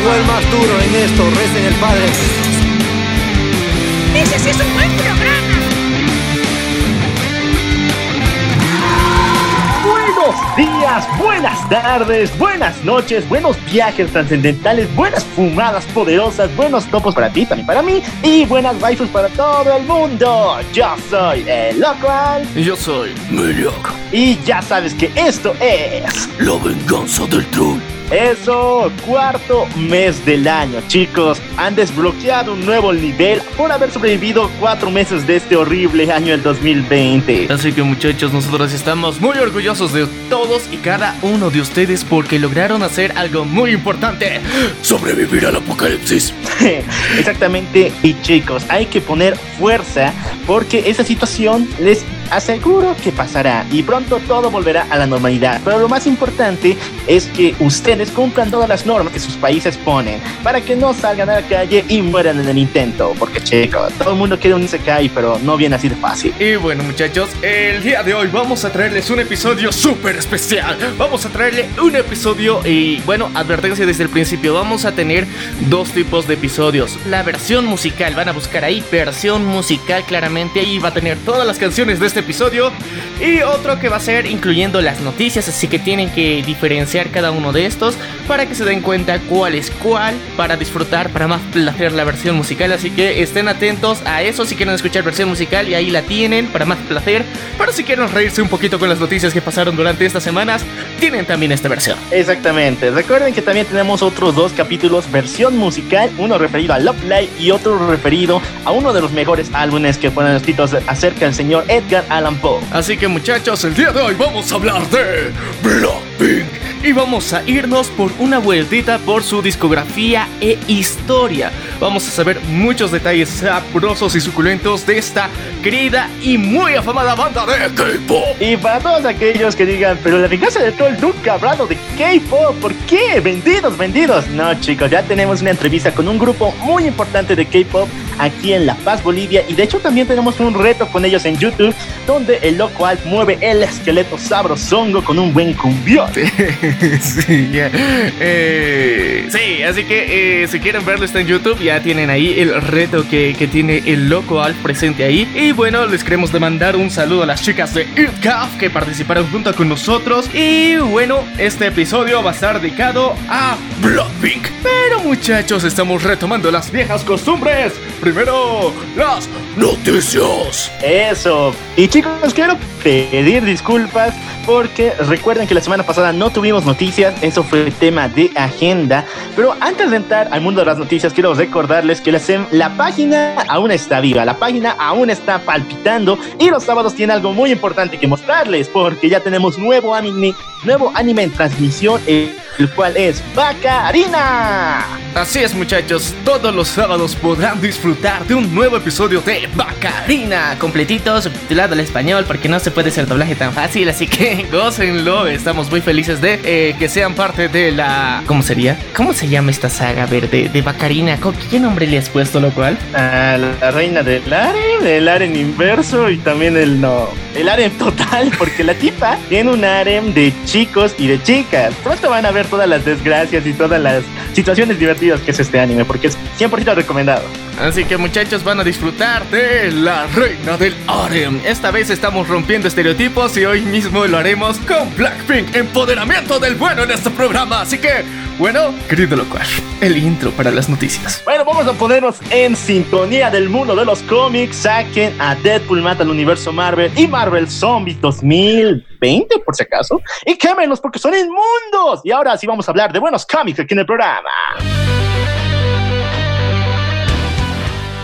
Llegó el más duro en esto, recen el Padre. Ese sí es un buen programa. Buenos días, buenas tardes, buenas noches, buenos viajes trascendentales, buenas fumadas poderosas, buenos topos para ti, también para mí, y buenas waifus para todo el mundo. Yo soy el local Y yo soy. Meliak. y ya sabes que esto es La venganza del troll. Eso, cuarto mes del año, chicos. Han desbloqueado un nuevo nivel por haber sobrevivido cuatro meses de este horrible año del 2020. Así que muchachos, nosotros estamos muy orgullosos de todos y cada uno de ustedes porque lograron hacer algo muy importante. Sobrevivir al apocalipsis. Exactamente, y chicos, hay que poner fuerza porque esa situación les aseguro que pasará y pronto todo volverá a la normalidad. Pero lo más importante es que ustedes cumplan todas las normas que sus países ponen para que no salgan a la calle y mueran en el intento. Porque chicos, todo el mundo quiere un Isekai, pero no viene así de fácil. Y bueno muchachos, el día de hoy vamos a traerles un episodio súper especial. Vamos a traerle un episodio y bueno, advertencia desde el principio, vamos a tener dos tipos de episodios. La versión musical, van a buscar ahí versión musical claramente, ahí va a tener todas las canciones de este episodio. Y otro que va a ser incluyendo las noticias, así que tienen que diferenciar cada uno de estos para que se den cuenta cuál es cuál, para disfrutar, para más placer la versión musical. Así que estén atentos a eso si quieren escuchar versión musical y ahí la tienen para más placer. Pero si quieren reírse un poquito con las noticias que pasaron durante estas semanas, tienen también esta versión. Exactamente. Recuerden que también tenemos otros dos capítulos versión musical, uno referido a Love Live y otro referido a uno de los mejores álbumes que fueron escritos acerca del señor Edgar Allan Poe. Así que muchachos, el día de hoy vamos a hablar de Blackpink. y vamos a irnos por una vueltita por su discografía e historia. Vamos a saber muchos detalles sabrosos y suculentos de esta querida y muy afamada banda de K-pop. Y para todos aquellos que digan, pero la venganza del troll nunca ha hablado de K-pop, ¿por qué? Vendidos, vendidos. No, chicos, ya tenemos una entrevista con un grupo muy importante de K-pop aquí en La Paz, Bolivia. Y de hecho también tenemos un reto con ellos en YouTube, donde el loco Alf mueve el esqueleto sabrosongo con un buen cumbión. sí, ya. Eh, sí, así que eh, si quieren verlo está en YouTube, ya tienen ahí el reto que, tiene el loco Alf presente ahí. Y bueno, les queremos demandar un saludo a las chicas de IRCAF que participaron junto con nosotros. Y bueno, este episodio va a estar dedicado a Blackpink. Pero muchachos, estamos retomando las viejas costumbres. Primero, las Noticias. Eso. Y chicos, quiero pedir disculpas porque recuerden que la semana pasada no tuvimos noticias, eso fue tema de agenda. Pero antes de entrar al mundo de las noticias, quiero recordarles que la, página aún está viva, la página aún está palpitando y los sábados tiene algo muy importante que mostrarles porque ya tenemos nuevo anime, nuevo anime en transmisión, el cual es Bacarina. Así es muchachos, todos los sábados podrán disfrutar de un nuevo episodio de Bacarina, completito, subtitulado al español, porque no se puede hacer doblaje tan fácil, así que gócenlo, estamos muy felices de eh, que sean parte de la... ¿Cómo sería? ¿Cómo se llama esta saga verde de Bacarina? ¿Con ¿Qué nombre le has puesto, lo cual? a la reina del harem, el harem inverso y también el no, el harem total, porque la tipa tiene un harem de chicos y de chicas. Pronto van a ver todas las desgracias y todas las situaciones divertidas que es este anime, porque es 100% recomendado. Así que muchachos van a disfrutar de la reina del harem. Esta vez estamos rompiendo estereotipos y hoy mismo lo haremos con Blackpink, empoderamiento del bueno en este programa. Así que, bueno, querido locuaz, el intro para las noticias. Bueno, vamos a ponernos en sintonía del mundo de los cómics. Saquen a Deadpool mata al universo Marvel y Marvel Zombies 2020, por si acaso. Y quémenlos porque son inmundos. Y ahora sí vamos a hablar de buenos cómics aquí en el programa.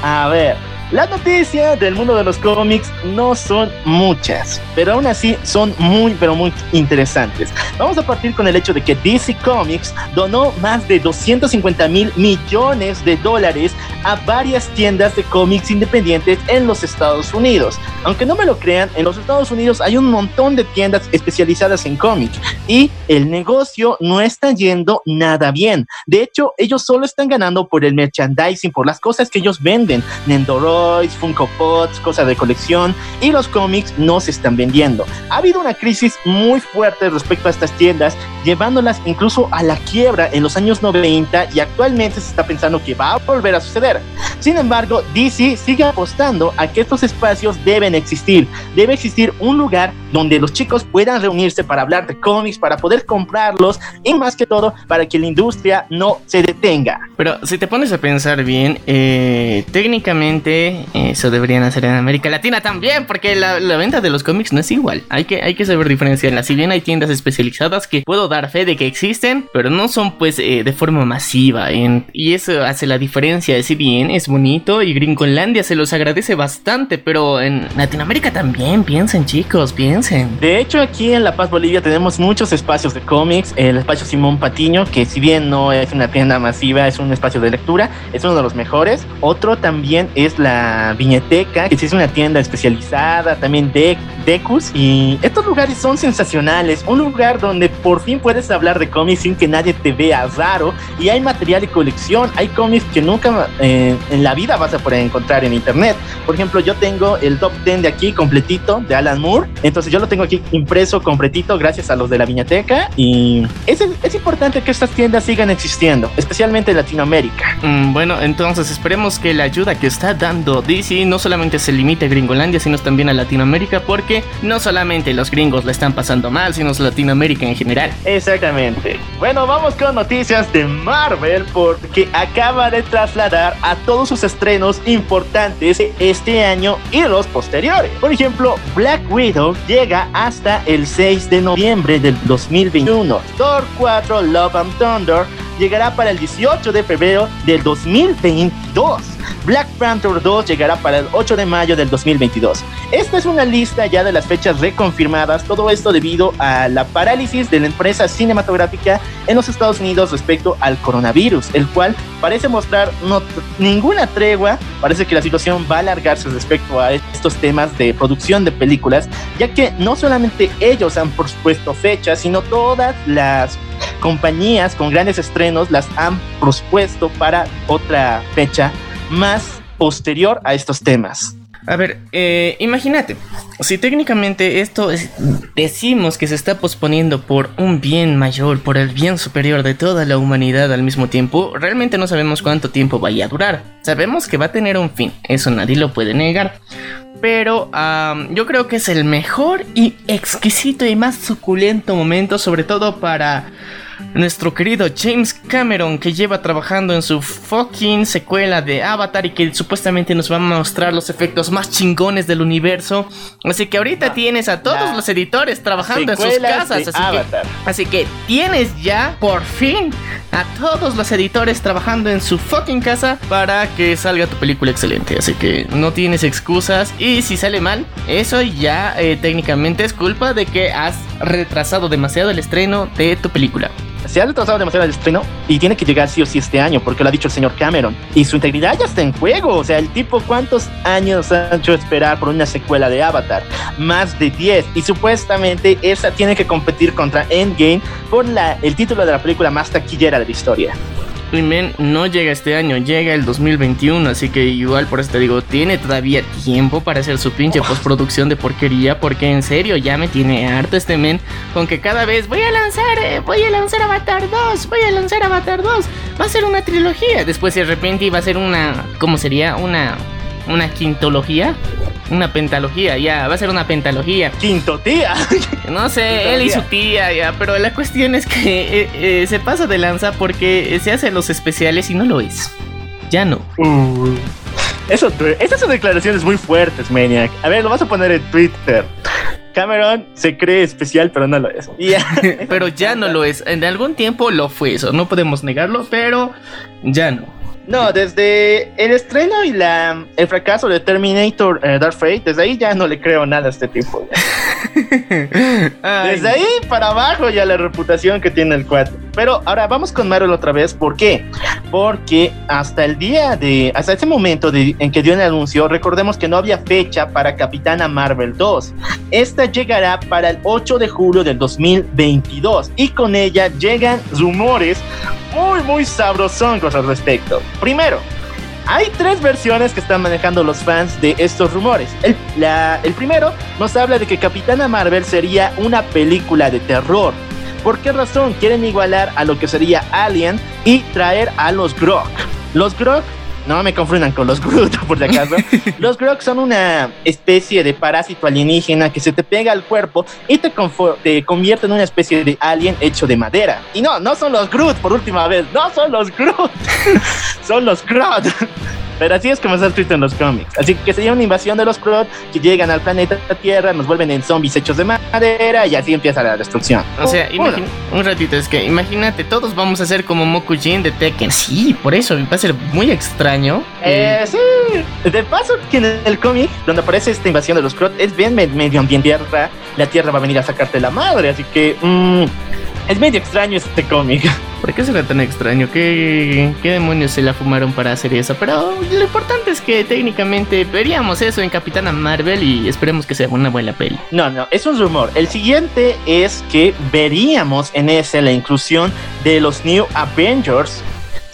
A ver, Las noticias del mundo de los cómics no son muchas, pero aún así son muy, pero muy interesantes. Vamos a partir con el hecho de que DC Comics donó más de 250 mil millones de dólares a varias tiendas de cómics independientes en los Estados Unidos. Aunque no me lo crean, en los Estados Unidos hay un montón de tiendas especializadas en cómics y el negocio no está yendo nada bien. De hecho, ellos solo están ganando por el merchandising, por las cosas que ellos venden. Nendoro Funko Pops, cosas de colección y los cómics no se están vendiendo. Ha habido una crisis muy fuerte respecto a estas tiendas, llevándolas incluso a la quiebra en los años 90 y actualmente se está pensando que va a volver a suceder. Sin embargo, DC sigue apostando a que estos espacios deben existir. Debe existir un lugar donde los chicos puedan reunirse para hablar de cómics, para poder comprarlos y más que todo para que la industria no se detenga. Pero si te pones a pensar bien, eh, técnicamente eso deberían hacer en América Latina también, porque la, venta de los cómics no es igual. Hay que, hay que saber diferenciarlas. Si bien hay tiendas especializadas que puedo dar fe de que existen, pero no son pues eh, de forma masiva. y eso hace la diferencia. Si bien es bonito y Gringolandia se los agradece bastante, pero en Latinoamérica también piensen chicos, piensen. De hecho aquí en La Paz Bolivia tenemos muchos espacios de cómics. El espacio Simón Patiño, que si bien no es una tienda masiva, es un espacio de lectura, es uno de los mejores. Otro también es la Viñeteca, que es una tienda especializada, también de Decus. Y estos lugares son sensacionales. Un lugar donde por fin puedes hablar de cómics sin que nadie te vea raro. Y hay material de colección. Hay cómics que nunca eh, en la vida vas a poder encontrar en internet. Por ejemplo, yo tengo el top 10 de aquí completito de Alan Moore. Entonces yo lo tengo aquí impreso completito gracias a los de la Viñeteca. Y es, es importante que estas tiendas sigan existiendo, especialmente en Latinoamérica. Mm, bueno, entonces esperemos que la ayuda que está dando DC no solamente se limita a Gringolandia, sino también a Latinoamérica, porque no solamente los gringos la están pasando mal, sino Latinoamérica en general. Exactamente. Bueno, vamos con noticias de Marvel, porque acaba de trasladar a todos sus estrenos importantes este año y los posteriores. Por ejemplo, Black Widow llega hasta el 6 de noviembre del 2021. Thor 4 Love and Thunder llegará para el 18 de febrero del 2022. Black Panther 2 llegará para el 8 de mayo del 2022. Esta es una lista ya de las fechas reconfirmadas, todo esto debido a la parálisis de la empresa cinematográfica en los Estados Unidos respecto al coronavirus, el cual parece mostrar no, ninguna tregua, parece que la situación va a alargarse respecto a estos temas de producción de películas, ya que no solamente ellos han propuesto fechas, sino todas las compañías con grandes estrenos las han propuesto para otra fecha más posterior a estos temas. A ver, eh, imagínate, si técnicamente esto decimos que se está posponiendo por un bien mayor, por el bien superior de toda la humanidad al mismo tiempo, realmente no sabemos cuánto tiempo vaya a durar. Sabemos que va a tener un fin, eso nadie lo puede negar. Pero yo creo que es el mejor y exquisito y más suculento momento, sobre todo para nuestro querido James Cameron que lleva trabajando en su fucking secuela de Avatar y que supuestamente nos va a mostrar los efectos más chingones del universo. Así que ahorita tienes a todos los editores trabajando en sus casas. Así que, así que tienes ya por fin a todos los editores trabajando en su fucking casa para que salga tu película excelente. Así que no tienes excusas y si sale mal, eso ya eh, técnicamente es culpa de que has retrasado demasiado el estreno de tu película se ha retrasado demasiado el estreno y tiene que llegar sí o sí este año, porque lo ha dicho el señor Cameron. Y su integridad ya está en juego. O sea, el tipo, ¿cuántos años ha hecho esperar por una secuela de Avatar? Más de 10. Y supuestamente esa tiene que competir contra Endgame por la, el título de la película más taquillera de la historia. Men no llega este año, llega el 2021, así que igual por eso te digo, tiene todavía tiempo para hacer su pinche postproducción de porquería, porque en serio ya me tiene harto este men con que cada vez voy a lanzar, eh, voy a lanzar Avatar 2, voy a lanzar Avatar 2, va a ser una trilogía, después de repente va a ser una, ¿cómo sería? Una, una quintología una pentalogía, ya, va a ser una pentalogía. Quinto tía. No sé, él y su tía, ya, pero la cuestión es que eh, eh, se pasa de lanza porque se hacen los especiales y no lo es. Ya no. Uh, eso, esas son declaraciones muy fuertes, Maniac. A ver, lo vas a poner en Twitter. Cameron se cree especial, pero no lo es. pero ya no lo es. En algún tiempo lo fue eso, no podemos negarlo, pero ya no. No, desde el estreno y la, el fracaso de Terminator eh, Dark Fate, desde ahí ya no le creo nada a este tipo. desde ahí para abajo ya la reputación que tiene el cuate. Pero ahora vamos con Marvel otra vez. ¿Por qué? Porque hasta el día de, hasta ese momento en que dio el anuncio, recordemos que no había fecha para Capitana Marvel 2. Esta llegará para el 8 de julio del 2022 y con ella llegan rumores muy, muy sabrosoncos al respecto. Primero, hay tres versiones que están manejando los fans de estos rumores. El, primero nos habla de que Capitana Marvel sería una película de terror. ¿Por qué razón? Quieren igualar a lo que sería Alien y traer a los Grok. Los Grok no me confundan con los Groot, por si acaso. los Groot son una especie de parásito alienígena que se te pega al cuerpo y te, te convierte en una especie de alien hecho de madera. Y no, no son los Groot, por última vez. No son los Groot. son los Groot. Pero así es como está escrito en los cómics. Así que sería una invasión de los Krot que llegan al planeta Tierra, nos vuelven en zombies hechos de madera y así empieza la destrucción. O sea, un ratito, es que imagínate, todos vamos a ser como Mokujin de Tekken. Sí, por eso va a ser muy extraño. Eh, sí. De paso, que en el cómic, donde aparece esta invasión de los Krot, es bien medio ambiente tierra. La Tierra va a venir a sacarte la madre, así que. Mmm, es medio extraño este cómic. ¿Por qué será tan extraño? ¿Qué, ¿Qué demonios se la fumaron para hacer eso? Pero lo importante es que técnicamente veríamos eso en Capitana Marvel y esperemos que sea una buena peli. No, no, es un rumor. El siguiente es que veríamos en ese la inclusión de los New Avengers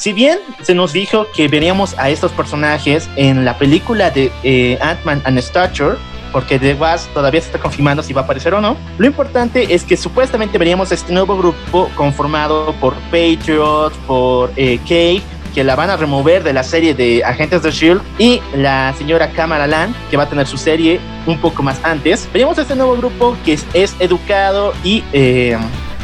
si bien se nos dijo que veríamos a estos personajes en la película de eh, Ant-Man and Stature, porque The Wasp todavía se está confirmando si va a aparecer o no. Lo importante es que supuestamente veríamos este nuevo grupo conformado por Patriot, por eh, Kate, que la van a remover de la serie de Agentes de Shield y la señora Kamala Land, que va a tener su serie un poco más antes. Veríamos este nuevo grupo que es, educado y eh,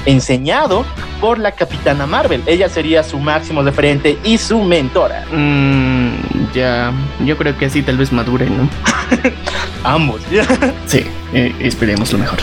enseñado por la Capitana Marvel. Ella sería su máximo referente y su mentora. Mm, ya, yo creo que así tal vez madure, ¿no? Ambos. sí, eh, esperemos lo mejor.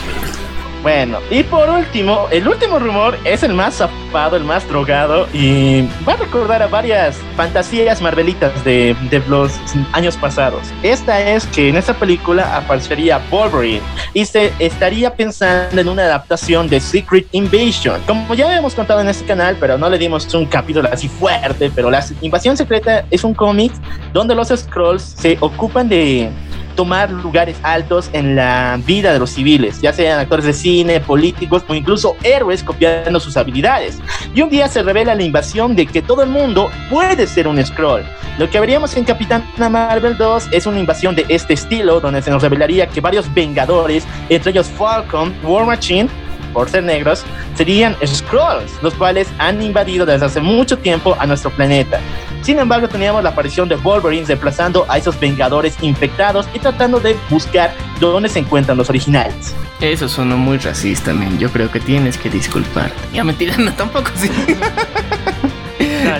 Bueno, y por último, el último rumor es el más zapado, el más drogado y va a recordar a varias fantasías marvelitas de, de los años pasados. Esta es que en esta película aparecería Wolverine y se estaría pensando en una adaptación de Secret Invasion. Como ya habíamos contado en este canal, pero no le dimos un capítulo así fuerte, pero la Invasión Secreta es un cómic donde los Scrolls se ocupan de tomar lugares altos en la vida de los civiles, ya sean actores de cine, políticos o incluso héroes copiando sus habilidades. Y un día se revela la invasión de que todo el mundo puede ser un scroll. Lo que veríamos en Capitana Marvel 2 es una invasión de este estilo, donde se nos revelaría que varios Vengadores, entre ellos Falcon, War Machine, por ser negros, serían Skrulls, los cuales han invadido desde hace mucho tiempo a nuestro planeta. Sin embargo, teníamos la aparición de Wolverine desplazando a esos Vengadores infectados y tratando de buscar dónde se encuentran los originales. Eso sonó muy racista, men. Yo creo que tienes que disculpar. Ya mentira, no tampoco sí.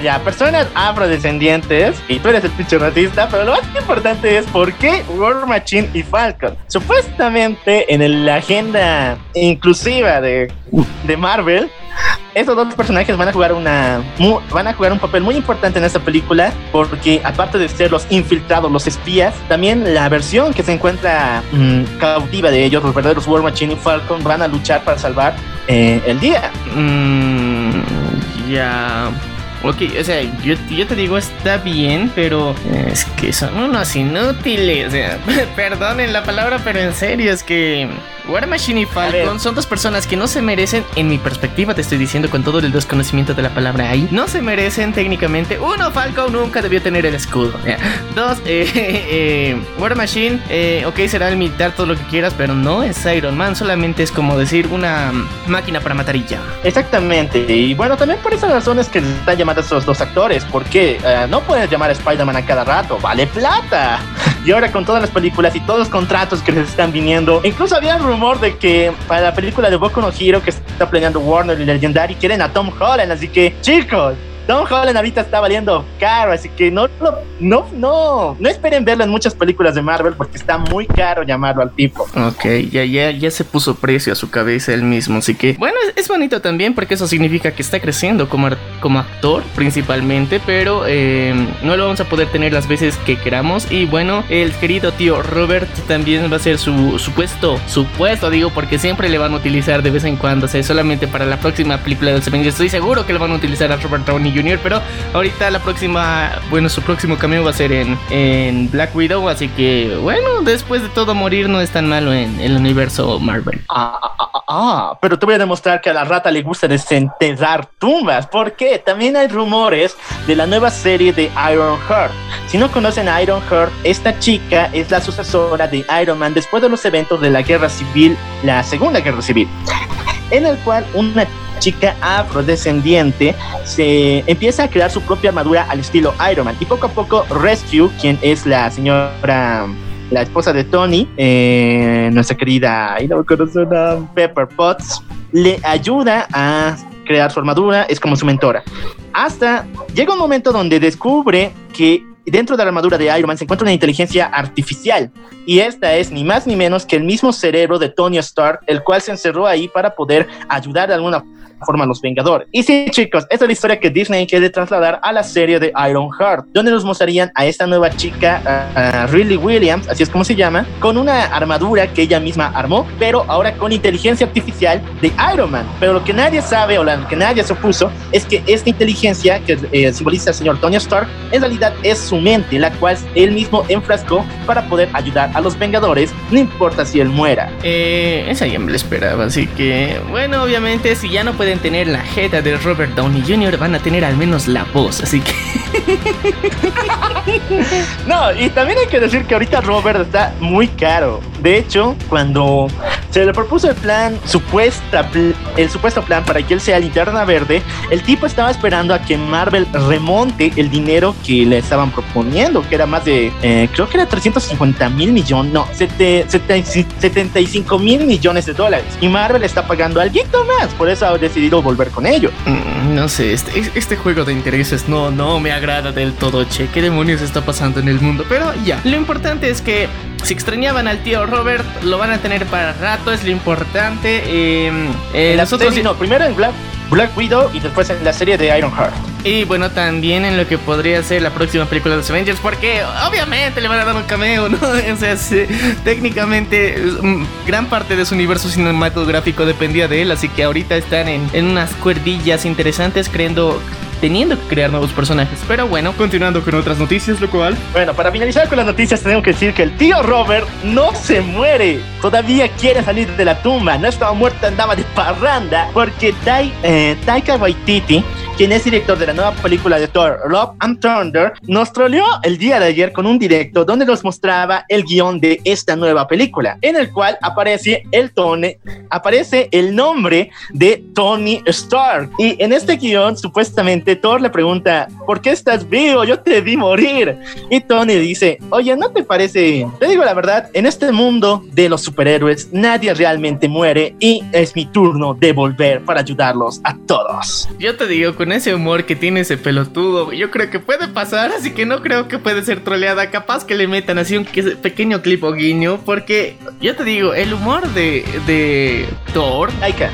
ya, personas afrodescendientes, y tú eres el pinche racista, pero lo más importante es por qué War Machine y Falcon. Supuestamente en la agenda inclusiva de, de Marvel, estos dos personajes van a jugar una van a jugar un papel muy importante en esta película porque aparte de ser los infiltrados, los espías, también la versión que se encuentra mm, cautiva de ellos, los verdaderos War Machine y Falcon, van a luchar para salvar eh, el día. Mm, ya. Ok, o sea, yo, yo, te digo, está bien, pero es que son unos inútiles. O sea, perdonen la palabra, pero en serio, es que War Machine y Falcon son dos personas que no se merecen, en mi perspectiva, te estoy diciendo con todo el desconocimiento de la palabra ahí, no se merecen técnicamente. Uno, Falcon nunca debió tener el escudo. Dos, eh, eh, War Machine, eh, ok, será el militar, todo lo que quieras, pero no es Iron Man, solamente es como decir una máquina para matar y ya. Exactamente, y bueno, también por esas razones que están llamando a esos dos actores, porque no puedes llamar a Spider-Man a cada rato, vale plata. Y ahora con todas las películas y todos los contratos que les están viniendo, incluso había rumor de que para la película de Boku no Hero que está planeando Warner y Legendary quieren a Tom Holland, así que chicos, Tom Holland ahorita está valiendo caro, así que no, no, no, no, no esperen verlo en muchas películas de Marvel porque está muy caro llamarlo al tipo. Ok, ya, ya, ya se puso precio a su cabeza él mismo, así que bueno, es, bonito también porque eso significa que está creciendo como, como actor principalmente, pero eh, no lo vamos a poder tener las veces que queramos y bueno, el querido tío Robert también va a ser su supuesto, supuesto digo porque siempre le van a utilizar de vez en cuando, o sea, solamente para la próxima película de los Avengers, estoy seguro que le van a utilizar a Robert Downey Jr., pero ahorita la próxima, bueno, su próximo cameo va a ser en, en Black Widow, así que bueno, después de todo morir no es tan malo en el universo Marvel. Ah, ah, ah, ah, pero te voy a demostrar que a la rata le gusta desenterrar tumbas, porque también hay rumores de la nueva serie de Iron Heart. Si no conocen a Iron Heart, esta chica es la sucesora de Iron Man después de los eventos de la guerra civil, la segunda guerra civil, en el cual una chica afrodescendiente se empieza a crear su propia armadura al estilo Iron Man y poco a poco Rescue, quien es la señora la esposa de Tony, eh, nuestra querida, y no Pepper Potts, le ayuda a crear su armadura, es como su mentora. Hasta llega un momento donde descubre que dentro de la armadura de Iron Man se encuentra una inteligencia artificial. Y esta es ni más ni menos que el mismo cerebro de Tony Stark, el cual se encerró ahí para poder ayudar de alguna forma a los Vengadores. Y sí, chicos, esta es la historia que Disney quiere trasladar a la serie de Iron Heart, donde nos mostrarían a esta nueva chica, Riley Williams, así es como se llama, con una armadura que ella misma armó, pero ahora con inteligencia artificial de Iron Man. Pero lo que nadie sabe o lo que nadie supuso es que esta inteligencia que eh, simboliza al señor Tony Stark, en realidad es su mente, la cual él mismo enfrascó para poder ayudar a los Vengadores, no importa si él muera. Eh, esa ya me lo esperaba, así que, bueno, obviamente, si ya no pueden tener la jeta de Robert Downey Jr., van a tener al menos la voz, así que. no, y también hay que decir que ahorita Robert está muy caro. De hecho, cuando se le propuso el plan, supuesta, el supuesto plan para que él sea linterna verde, el tipo estaba esperando a que Marvel remonte el dinero que le estaban proponiendo, que era más de, eh, creo que era 350 mil millones, no, 75 mil millones de dólares. Y Marvel está pagando algo más, por eso decidido volver con ello. Mm, no sé, este, este juego de intereses no, no me agrada del todo, che. ¿Qué demonios está pasando en el mundo? Pero ya, lo importante es que si extrañaban al tío Robert, lo van a tener para rato, es lo importante. Eh, eh, nosotros... no, primero en Black, Black Widow y después en la serie de Iron Heart. Y bueno, también en lo que podría ser la próxima película de los Avengers, porque obviamente le van a dar un cameo, ¿no? O sea, técnicamente mm, gran parte de su universo cinematográfico dependía de él, así que ahorita están en, en unas cuerdillas interesantes, creyendo teniendo que crear nuevos personajes. Pero bueno, continuando con otras noticias, lo cual. Bueno, para finalizar con las noticias, tengo que decir que el tío Robert no se muere. Todavía quiere salir de la tumba. No estaba muerto, andaba de parranda. Porque eh, Taika Waititi, quien es director de la nueva película de Thor, Love and Thunder, nos troleó el día de ayer con un directo donde nos mostraba el guion de esta nueva película, en el cual aparece el Tony, aparece el nombre de Tony Stark. Y en este guion, supuestamente, Thor le pregunta, ¿por qué estás vivo? Yo te vi morir. Y Tony dice, oye, ¿no te parece? Te digo la verdad, en este mundo de los superhéroes nadie realmente muere y es mi turno de volver para ayudarlos a todos. Yo te digo, con ese humor que tiene ese pelotudo, yo creo que puede pasar, así que no creo que puede ser troleada. Capaz que le metan así un pequeño clip o guiño, porque yo te digo, el humor de, de Thor... Taika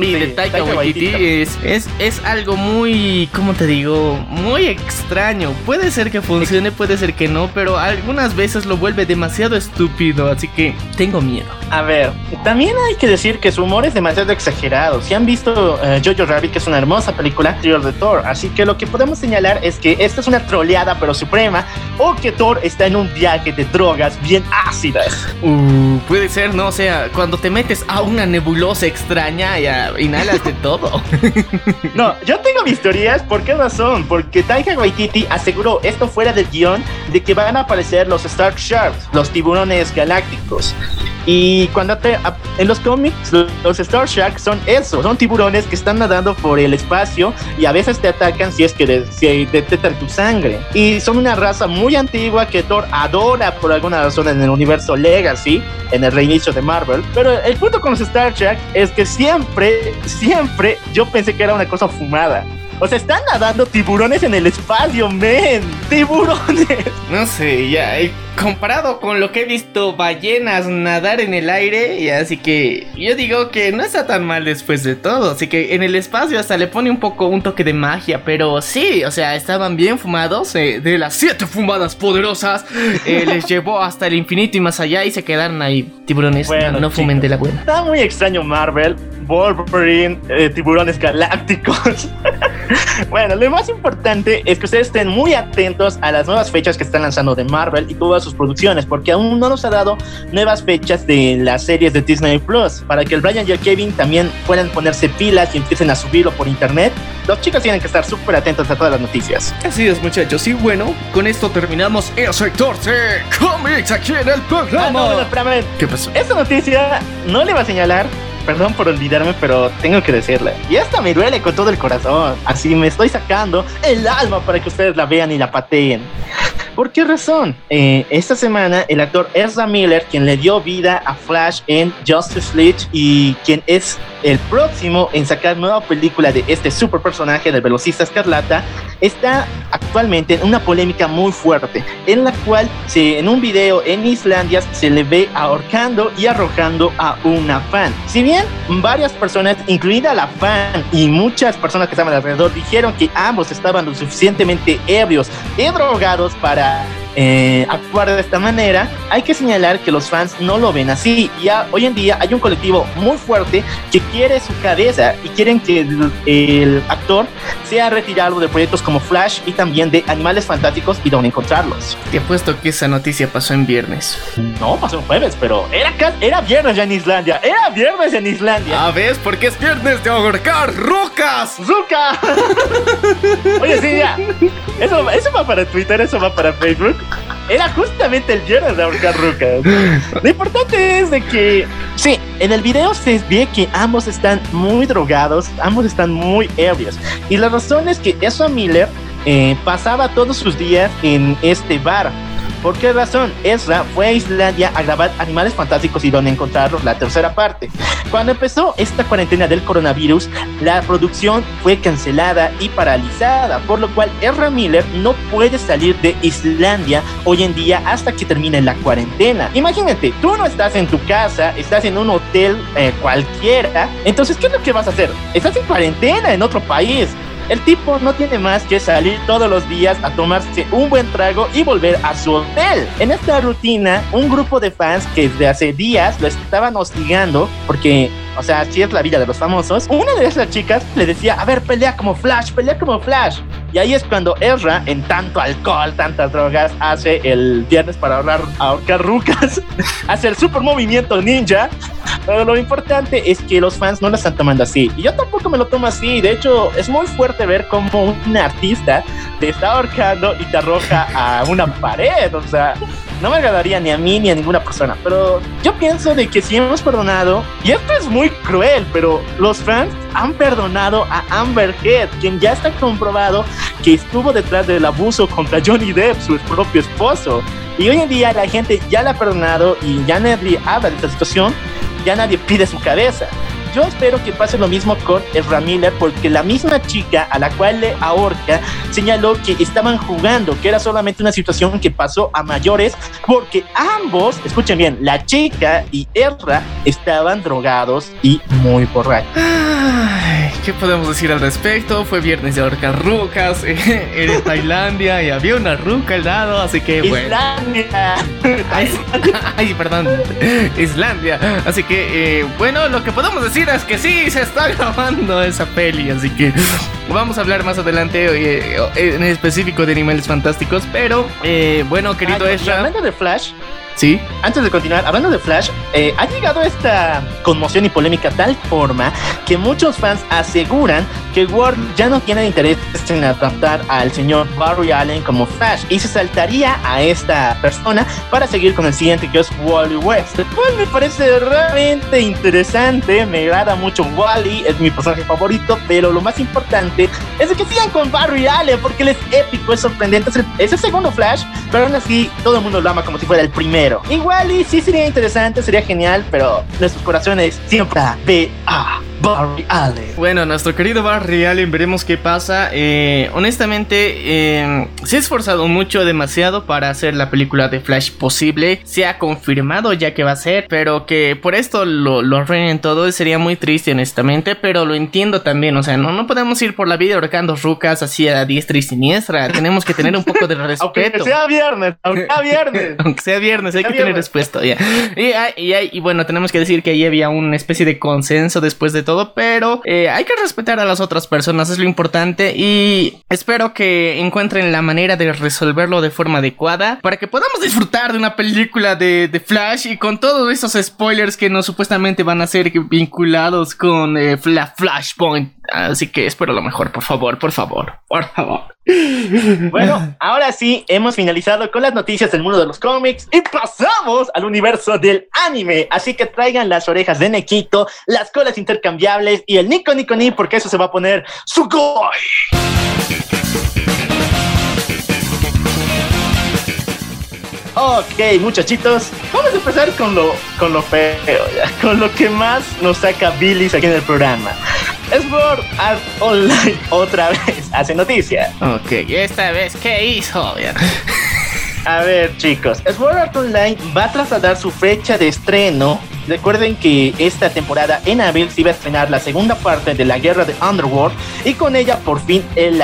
y de Taika, Waititi es, es, es, algo muy, ¿cómo te digo? Muy extraño. Puede ser que funcione, puede ser que no, pero algunas veces lo vuelve demasiado estúpido, así que tengo miedo. A ver, también hay que decir que su humor es demasiado exagerado. Si han visto uh, Jojo Rabbit, que es una hermosa película, de Thor, así que lo que podemos señalar es que esta es una troleada pero suprema, o que Thor está en un viaje de drogas bien ácidas. Uh, puede ser, no, o sea, cuando te metes a una nebulosa extraña y a inhalas de todo. no, yo tengo mis teorías. ¿Por qué razón? Porque Taika Waititi aseguró esto fuera del guion de que van a aparecer los Star Sharks, los tiburones galácticos. Y cuando te, en los cómics, los Star Sharks son eso, son tiburones que están nadando por el espacio y a veces te atacan si es que si detectan tu sangre. Y son una raza muy antigua que Thor adora por alguna razón en el universo Legacy, en el reinicio de Marvel. Pero el punto con los Star Sharks es que siempre, siempre yo pensé que era una cosa fumada. O sea, están nadando tiburones en el espacio, men. Tiburones. No sé, ya. Comparado con lo que he visto ballenas nadar en el aire, y así que yo digo que no está tan mal después de todo. Así que en el espacio hasta le pone un poco un toque de magia, pero sí, o sea, estaban bien fumados. eh, de las siete fumadas poderosas, eh, les llevó hasta el infinito y más allá y se quedaron ahí. Tiburones, Bueno, no, no fumen de la buena. Está muy extraño Marvel, Wolverine, eh, tiburones galácticos. bueno, lo más importante es que ustedes estén muy atentos a las nuevas fechas que están lanzando de Marvel y todas sus producciones, porque aún no nos ha dado nuevas fechas de las series de Disney Plus, para que el Brian y el Kevin también puedan ponerse pilas y empiecen a subirlo por internet. Los chicos tienen que estar súper atentos a todas las noticias. Así es, muchachos. Y bueno, con esto terminamos el sector de cómics aquí en el Ah, no, programa. espérame. ¿Qué pasó? Esta noticia no le va a señalar, perdón por olvidarme, pero tengo que decirle. Y esta me duele con todo el corazón. Así me estoy sacando el alma para que ustedes la vean y la pateen. ¿Por qué razón? Eh, esta semana el actor Ezra Miller, quien le dio vida a Flash en Justice League y quien es el próximo en sacar nueva película de este super personaje del velocista escarlata, está actualmente en una polémica muy fuerte, en la cual se, en un video en Islandia se le ve ahorcando y arrojando a una fan. Si bien varias personas, incluida la fan y muchas personas que estaban alrededor, dijeron que ambos estaban lo suficientemente ebrios y drogados para that eh, actuar de esta manera, hay que señalar que los fans no lo ven así. Ya hoy en día hay un colectivo muy fuerte que quiere su cabeza y quieren que el, el actor sea retirado de proyectos como Flash y también de Animales Fantásticos y donde encontrarlos. Te apuesto que esa noticia pasó en viernes. No, pasó un jueves, pero era, era viernes ya en Islandia. Era viernes en Islandia. Ah, ¿ves? Porque es viernes de ahorcar rocas. ¡Zuka! Oye, sí, ya. Eso, eso va para Twitter, eso va para Facebook. Era justamente el viernes de ahorcar rucas. Lo importante es de que, sí, en el video se ve que ambos están muy drogados, ambos están muy ebrios. Y la razón es que Ezra Miller eh, pasaba todos sus días en este bar. ¿Por qué razón? Ezra fue a Islandia a grabar Animales Fantásticos y donde encontrarlos, la tercera parte. Cuando empezó esta cuarentena del coronavirus, la producción fue cancelada y paralizada, por lo cual Ezra Miller no puede salir de Islandia hoy en día hasta que termine la cuarentena. Imagínate, tú no estás en tu casa, estás en un hotel eh, cualquiera, entonces ¿qué es lo que vas a hacer? Estás en cuarentena en otro país. El tipo no tiene más que salir todos los días a tomarse un buen trago y volver a su hotel. En esta rutina, un grupo de fans que desde hace días lo estaban hostigando porque, o sea, así es la vida de los famosos. Una de esas chicas le decía, a ver, pelea como Flash, pelea como Flash. Y ahí es cuando Ezra, en tanto alcohol, tantas drogas, hace el viernes para ahorrar, ahorcar rucas, hace el super movimiento ninja. Pero lo importante es que los fans no la están tomando así. Y yo tampoco me lo tomo así. De hecho, es muy fuerte ver cómo un artista te está ahorcando y te arroja a una pared. O sea, no me agradaría ni a mí ni a ninguna persona. Pero yo pienso de que si hemos perdonado, y esto es muy cruel, pero los fans han perdonado a Amber Heard, quien ya está comprobado que estuvo detrás del abuso contra Johnny Depp, su propio esposo. Y hoy en día la gente ya la ha perdonado y ya nadie habla de esta situación, ya nadie pide su cabeza. Yo espero que pase lo mismo con Ezra Miller porque la misma chica a la cual le ahorca señaló que estaban jugando, que era solamente una situación que pasó a mayores porque ambos, escuchen bien, la chica y Ezra estaban drogados y muy borrachos. Ay, ¿Qué podemos decir al respecto? Fue viernes de ahorcar rucas. Era en Tailandia y había una ruca al lado, así que bueno. Islandia. Ay, ay, perdón, Islandia. Así que, eh, bueno, lo que podemos decir es que sí, se está grabando esa peli. Así que vamos a hablar más adelante eh, en específico de animales fantásticos. Pero, eh, bueno, querido Ah, Ezra, de Flash, sí. Antes de continuar, hablando de Flash, eh, ha llegado esta conmoción y polémica tal forma que muchos fans aseguran que Warner ya no tiene interés en adaptar al señor Barry Allen como Flash y se saltaría a esta persona para seguir con el siguiente que es Wally West, el me parece realmente interesante, me agrada mucho Wally, es mi personaje favorito, pero lo más importante es que sigan con Barry Allen porque él es épico, es sorprendente, es el, es el segundo Flash, pero aún así todo el mundo lo ama como si fuera el primero. Igual y sí sería interesante, sería genial, pero nuestros corazones siempre B A Barry Allen. Bueno, nuestro querido Barry Allen, veremos qué pasa. Eh, honestamente, eh, se ha esforzado mucho, demasiado para hacer la película de Flash posible. Se ha confirmado ya que va a ser, pero que por esto lo, lo arruinen todo sería muy triste, honestamente. Pero lo entiendo también, o sea, no, no podemos ir por la vida ahorcando rucas así a diestra y siniestra. Tenemos que tener un poco de respeto. aunque sea viernes, aunque sea viernes. aunque sea viernes, hay que tener respeto. Ya. Y, y, y, bueno, tenemos que decir que ahí había una especie de consenso después de todo, pero eh, hay que respetar a las otras personas, es lo importante. Y espero que encuentren la manera de resolverlo de forma adecuada para que podamos disfrutar de una película de, Flash y con todos esos spoilers que no supuestamente van a ser vinculados con eh, la Flashpoint. Así que espero lo mejor, por favor, por favor, por favor. Bueno, ahora sí, hemos finalizado con las noticias del mundo de los cómics y pasamos al universo del anime. Así que traigan las orejas de Nequito, las colas intercambiables y el Nico Nico Ni, porque eso se va a poner Sugoi. Ok, muchachitos, vamos a empezar con lo, con lo feo, con lo que más nos saca Billy aquí en el programa. Sword Art Online otra vez hace noticia. Ok, esta vez, ¿qué hizo? A ver, chicos, Sword Art Online va a trasladar su fecha de estreno. Recuerden que esta temporada en abril se iba a estrenar la segunda parte de la guerra de Underworld y con ella por fin el,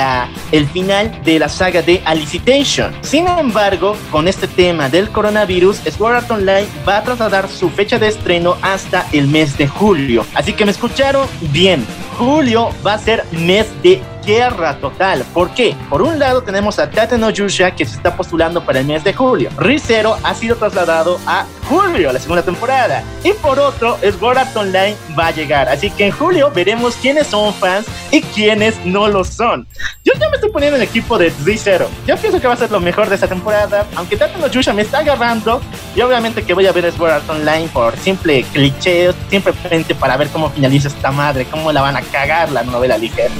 el final de la saga de Alicitation. Sin embargo, con este tema del coronavirus, Sword Art Online va a trasladar su fecha de estreno hasta el mes de julio. Así que me escucharon bien. Julio va a ser mes de guerra total. ¿Por qué? Por un lado tenemos a Tate no Yusha que se está postulando para el mes de julio. Rizero ha sido trasladado a julio, la segunda temporada. Y por otro, Sword Online va a llegar. Así que en julio veremos quiénes son fans y quiénes no lo son. Yo ya me estoy poniendo en el equipo de Rizero. Yo pienso que va a ser lo mejor de esta temporada. Aunque Tate no Yusha me está agarrando. Y obviamente que voy a ver Sword Art Online por simple cliché, simplemente para ver cómo finaliza esta madre, cómo la van a cagar la novela ligera.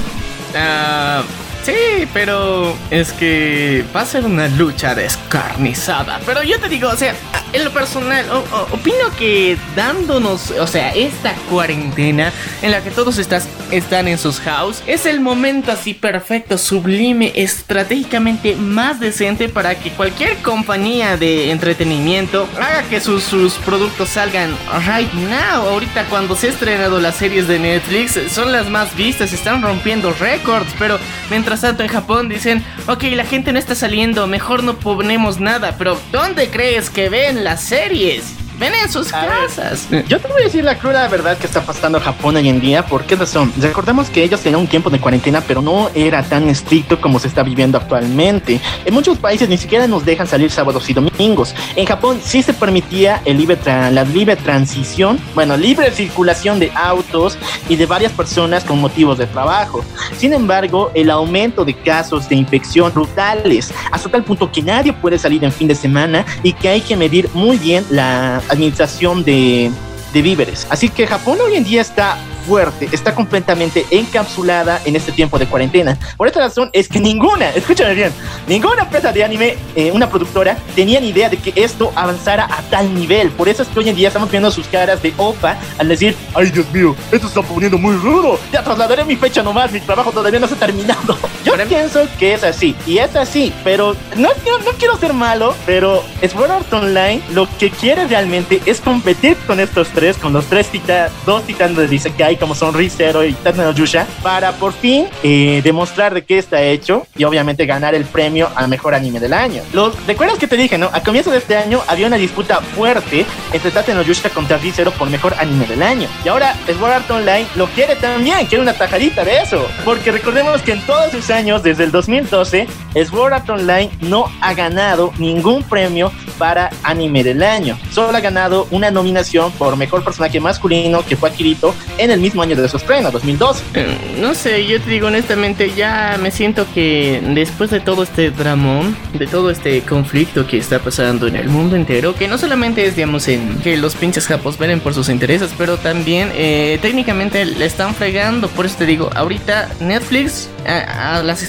Ah, sí, pero es que va a ser una lucha descarnizada. Pero yo te digo, o sea, en lo personal, opino que dándonos, o sea, esta cuarentena en la que todos estás, están en sus house, es el momento así perfecto, sublime, estratégicamente más decente para que cualquier compañía de entretenimiento haga que sus, sus productos salgan right now. Ahorita cuando se ha estrenado las series de Netflix, son las más vistas, están rompiendo récords, pero mientras tanto en Japón dicen, ok, la gente no está saliendo, mejor no ponemos nada, pero ¿dónde crees que ven las series? Ven en sus casas. yo te voy a decir la cruda verdad que está pasando Japón hoy en día. ¿Por qué razón? Recordemos que ellos tenían un tiempo de cuarentena, pero no era tan estricto como se está viviendo actualmente. En muchos países ni siquiera nos dejan salir sábados y domingos. En Japón sí se permitía el libre la libre transición, bueno, libre circulación de autos y de varias personas con motivos de trabajo. Sin embargo, el aumento de casos de infección brutales, hasta tal punto que nadie puede salir en fin de semana y que hay que medir muy bien la administración de, de víveres. Así que Japón hoy en día está fuerte, está completamente encapsulada en este tiempo de cuarentena. Por esta razón es que ninguna, escúchame bien, ninguna empresa de anime, eh, una productora, tenía ni idea de que esto avanzara a tal nivel. Por eso es que hoy en día estamos viendo sus caras de opa al decir, ay Dios mío, esto está poniendo muy rudo. Ya trasladaré mi fecha nomás, mi trabajo todavía no se ha terminado. Yo pienso que es así, y es así, pero no, no, quiero ser malo, pero Sword Art Online lo que quiere realmente es competir con estos tres, con los tres titanes, dos titanes de Isekai como son Rizero y Tateno Yusha para por fin eh, demostrar de qué está hecho y obviamente ganar el premio al mejor anime del año. Los, ¿Recuerdas que te dije, no? A comienzo de este año había una disputa fuerte entre Tateno Yusha contra Rizero por mejor anime del año. Y ahora Sword Art Online lo quiere también, quiere una tajadita de eso. Porque recordemos que en todos sus años, desde el 2012, Sword Art Online no ha ganado ningún premio para anime del año. Solo ha ganado una nominación por mejor personaje masculino que fue Akirito en el mismo año de su estreno, 2012. Eh, no sé, yo te digo honestamente, ya me siento que después de todo este dramón, de todo este conflicto que está pasando en el mundo entero, que no solamente es, digamos, en que los pinches japos velen por sus intereses, pero también eh, técnicamente le están fregando. Por eso te digo, ahorita Netflix a, las,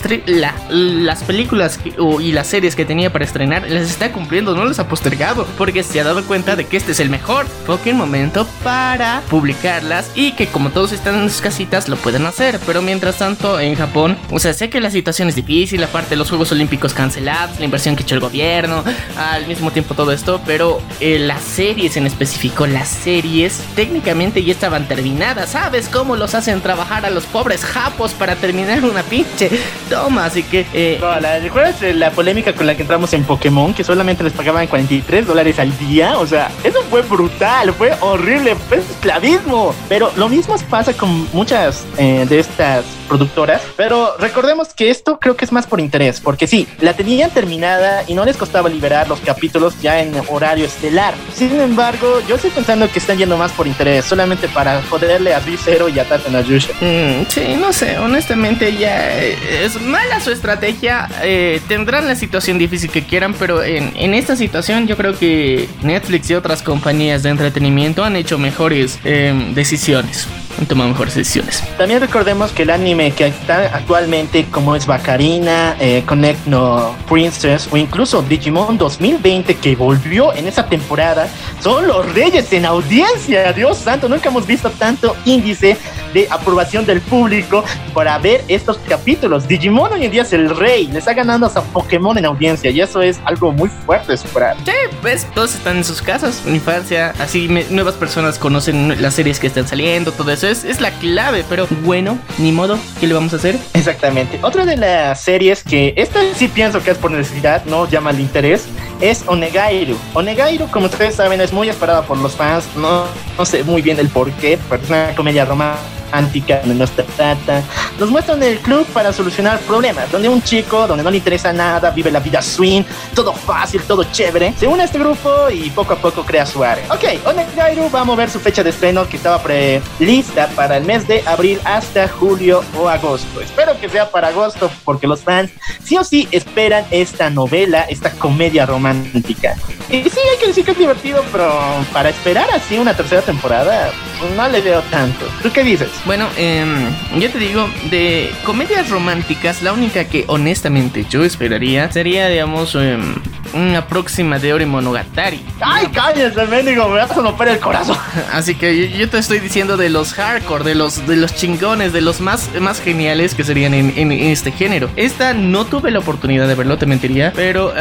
las películas y las series que tenía para estrenar, las está cumpliendo, no les ha postergado, porque se ha dado cuenta de que este es el mejor fucking momento para publicarlas y que como todos están en sus casitas lo pueden hacer, pero mientras tanto en Japón, o sea, sé que la situación es difícil, aparte los Juegos Olímpicos cancelados, la inversión que echó el gobierno, al mismo tiempo todo esto, pero eh, las series en específico, las series técnicamente ya estaban terminadas, ¿sabes cómo los hacen trabajar a los pobres japos para terminar una pinche toma? Así que... Eh, ¿Recuerdas la polémica con la que entramos en Pokémon? Que solamente les pagaban 43 dólares al día, o sea, eso fue brutal, fue horrible, fue esclavismo, pero lo mismo pasa con muchas eh, de estas productoras, pero recordemos que esto creo que es más por interés, porque sí, la tenían terminada y no les costaba liberar los capítulos ya en horario estelar. Sin embargo, yo estoy pensando que están yendo más por interés, solamente para joderle a Zero y a Tatena Yusha. Mm, sí, no sé, honestamente ya eh, es mala su estrategia. Eh, tendrán la situación difícil que quieran, pero en, en, esta situación yo creo que Netflix y otras compañías de entretenimiento han hecho mejores eh, decisiones han tomado mejores decisiones. También recordemos que el anime que está actualmente, como es Bacarina, eh, Connect No Princess o incluso Digimon 2020, que volvió en esa temporada, son los reyes en audiencia. Dios santo, nunca hemos visto tanto índice de aprobación del público para ver estos capítulos. Digimon hoy en día es el rey, le está ganando hasta Pokémon en audiencia y eso es algo muy fuerte de superar. Sí, pues todos están en sus casas, en infancia, así nuevas personas conocen las series que están saliendo, todo eso es, es la clave, pero bueno, ni modo, ¿qué le vamos a hacer? Exactamente. Otra de las series que esta sí pienso que es por necesidad, no llama el interés, es Onegairu. Onegairu, como ustedes saben, es muy esperada por los fans, no, no sé muy bien el por qué, pero es una comedia romántica romántica donde nos trata, nos muestran el club para solucionar problemas, donde un chico, donde no le interesa nada, vive la vida swing, todo fácil, todo chévere, se une a este grupo y poco a poco crea su área. Ok, Onegairu va a mover su fecha de estreno que estaba prelista para el mes de abril hasta julio o agosto. Espero que sea para agosto porque los fans sí o sí esperan esta novela, esta comedia romántica. Y sí, hay que decir que es divertido, pero para esperar así una tercera temporada, no le veo tanto. ¿Tú qué dices? Bueno, eh, yo te digo, de comedias románticas, la única que honestamente yo esperaría sería, digamos, eh, una próxima de Ori Monogatari. ¡Ay, cállate, mendigo! Me vas a romper el corazón. Así que yo, te estoy diciendo de los hardcore, de los, de los chingones, de los más, más geniales que serían en, este género. Esta no tuve la oportunidad de verlo, te mentiría, pero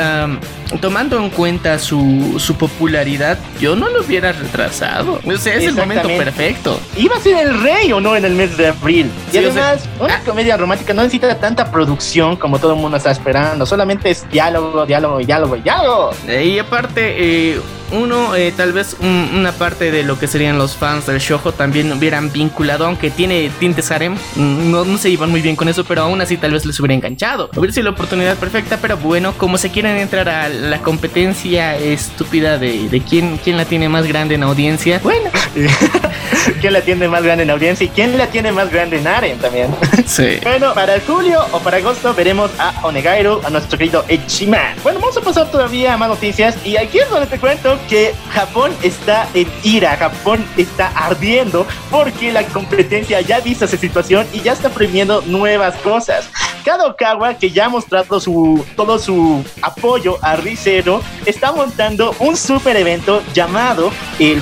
tomando en cuenta su, su popularidad, yo no lo hubiera retrasado. O sea, es el momento perfecto. Iba a ser el rey o no en el mes de abril. Y además, una comedia romántica no necesita tanta producción como todo el mundo está esperando. Solamente es diálogo, diálogo, diálogo, diálogo. Y aparte, eh, uno, eh, tal vez una parte de lo que serían los fans del shojo también hubieran vinculado, aunque tiene tintes harem, no, no se iban muy bien con eso, pero aún así tal vez les hubiera enganchado. Hubiera sido la oportunidad perfecta, pero bueno, como se quieren entrar a la competencia estúpida de, de quién, quién la tiene más grande en audiencia, bueno. ¿Quién la tiene más grande en audiencia y quién la tiene más grande en Aren también? Sí. bueno, para julio o para agosto veremos a Onegairu, a nuestro querido Echiman. Bueno, vamos a pasar todavía a más noticias y aquí es donde te cuento que Japón está en ira, Japón está ardiendo porque la competencia ya ha visto esa situación y ya está prohibiendo nuevas cosas. Kadokawa, que ya ha mostrado su, todo su apoyo a Rizero, está montando un super evento llamado el,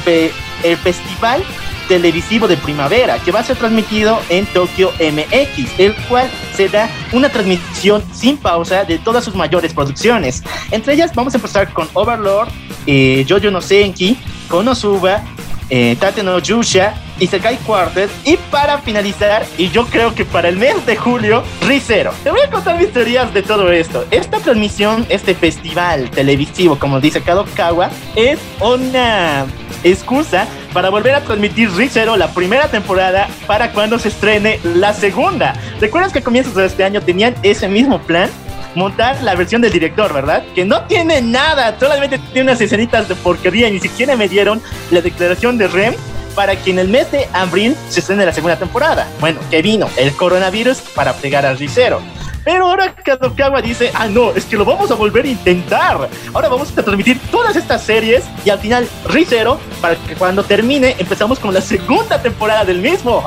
el Festival televisivo de primavera que va a ser transmitido en Tokio MX, el cual será una transmisión sin pausa de todas sus mayores producciones. Entre ellas vamos a empezar con Overlord, eh, Jojo no Senki, Konosuba, eh, Tate no Yusha, Isekai Quartet y para finalizar, y yo creo que para el mes de julio, Rizero. Te voy a contar mis teorías de todo esto. Esta transmisión, este festival televisivo, como dice Kadokawa, es una excusa para volver a transmitir Rizero la primera temporada para cuando se estrene la segunda. ¿Recuerdas que a comienzos de este año tenían ese mismo plan? montar la versión del director, ¿verdad? Que no tiene nada, solamente tiene unas escenitas de porquería y ni siquiera me dieron la declaración de Rem para que en el mes de abril se estrene la segunda temporada. Bueno, que vino el coronavirus para pegar al Rizero. Pero ahora Kadokawa dice, ah, no, es que lo vamos a volver a intentar. Ahora vamos a transmitir todas estas series y al final Rizero para que cuando termine empezamos con la segunda temporada del mismo.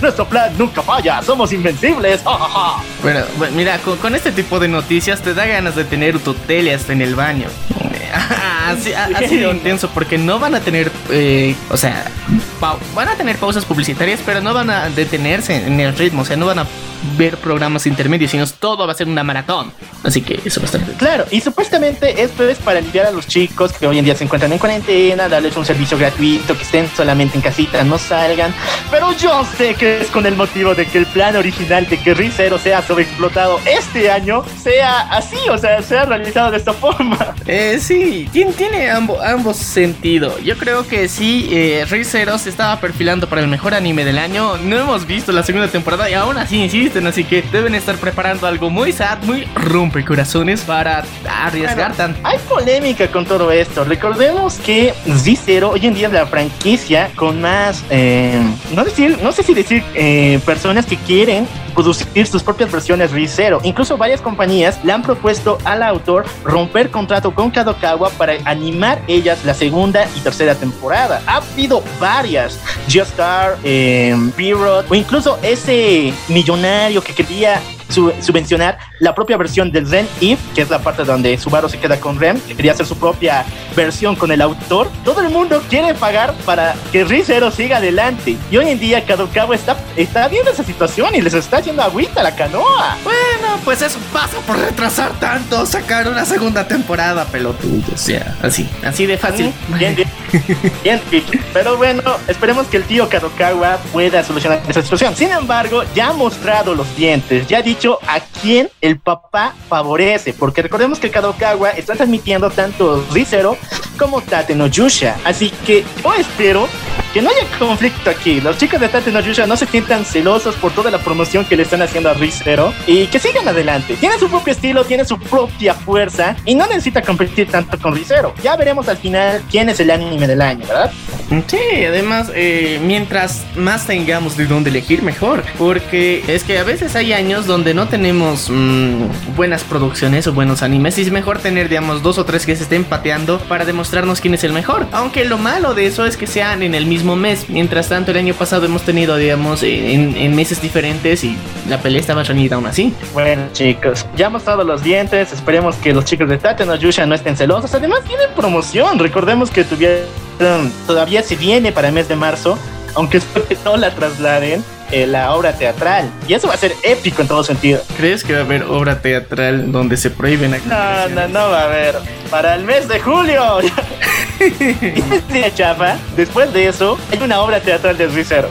Nuestro plan nunca falla, somos invencibles. Bueno, mira, con, este tipo de noticias te da ganas de tener tu tele hasta en el baño. ha sido intenso porque no van a tener, eh, o sea, van a tener pausas publicitarias, pero no van a detenerse en el ritmo, o sea, no van a ver programas intermedios, sino todo va a ser una maratón. Así que eso va a estar Claro, y supuestamente esto es para aliviar a los chicos que hoy en día se encuentran en cuarentena, darles un servicio gratuito, que estén solamente en casita, no salgan. Pero yo sé que es con el motivo de que el plan original de que Rizero sea sobreexplotado este año sea así, o sea, sea realizado de esta forma. Eh, sí, tiene, tiene ambos sentidos. Yo creo que sí, eh, Rizero se estaba perfilando para el mejor anime del año. No hemos visto la segunda temporada y aún así insisten, así que deben estar preparando algo muy sad, muy rompecorazones para arriesgar tan. Hay polémica con todo esto. Recordemos que Z0 hoy en día es la franquicia con más, eh, no decir, no sé si decir eh, personas que quieren producir sus propias versiones ReZero. Incluso varias compañías le han propuesto al autor romper contrato con Kadokawa para animar ellas la segunda y tercera temporada. Ha habido varias, Geostar, eh, o incluso ese millonario que quería subvencionar la propia versión del Ren If, que es la parte donde Subaru se queda con Rem, que quería hacer su propia versión con el autor. Todo el mundo quiere pagar para que ReZero siga adelante. Y hoy en día Kadokawa está, está viendo esa situación y les está haciendo agüita la canoa. Bueno, pues eso pasa por retrasar tanto, sacar una segunda temporada, pelotudo. O sea, así, así de fácil. Bien, bien. bien, Pero bueno, esperemos que el tío Kadokawa pueda solucionar esa situación. Sin embargo, ya ha mostrado los dientes, ya ha dicho a quién el papá favorece, porque recordemos que Kadokawa está transmitiendo tanto Rizero como Tate no Yusha, así que yo espero que no haya conflicto aquí. Los chicos de Tate no Yusha no se sientan celosos por toda la promoción que le están haciendo a Rizero y que sigan adelante. Tiene su propio estilo, tiene su propia fuerza y no necesita competir tanto con Rizero. Ya veremos al final quién es el anime del año, ¿verdad? Sí, además, eh, mientras más tengamos de dónde elegir, mejor. Porque es que a veces hay años donde no tenemos mm, buenas producciones o buenos animes y es mejor tener, digamos, dos o tres que se estén pateando para demostrarnos quién es el mejor. Aunque lo malo de eso es que sean en el mismo mes. Mientras tanto, el año pasado hemos tenido, digamos, en, meses diferentes y la pelea estaba reñida aún así. Bueno, chicos, ya hemos dado los dientes. Esperemos que los chicos de Tate no Yusha no estén celosos. Además, tienen promoción. Recordemos que tuvieron, todavía se viene para el mes de marzo, aunque espero que no la trasladen eh, la obra teatral. Y eso va a ser épico en todo sentido. ¿Crees que va a haber obra teatral donde se prohíben No, no, no va a haber. Para el mes de julio. y chafa. Después de eso, hay una obra teatral de Rizero.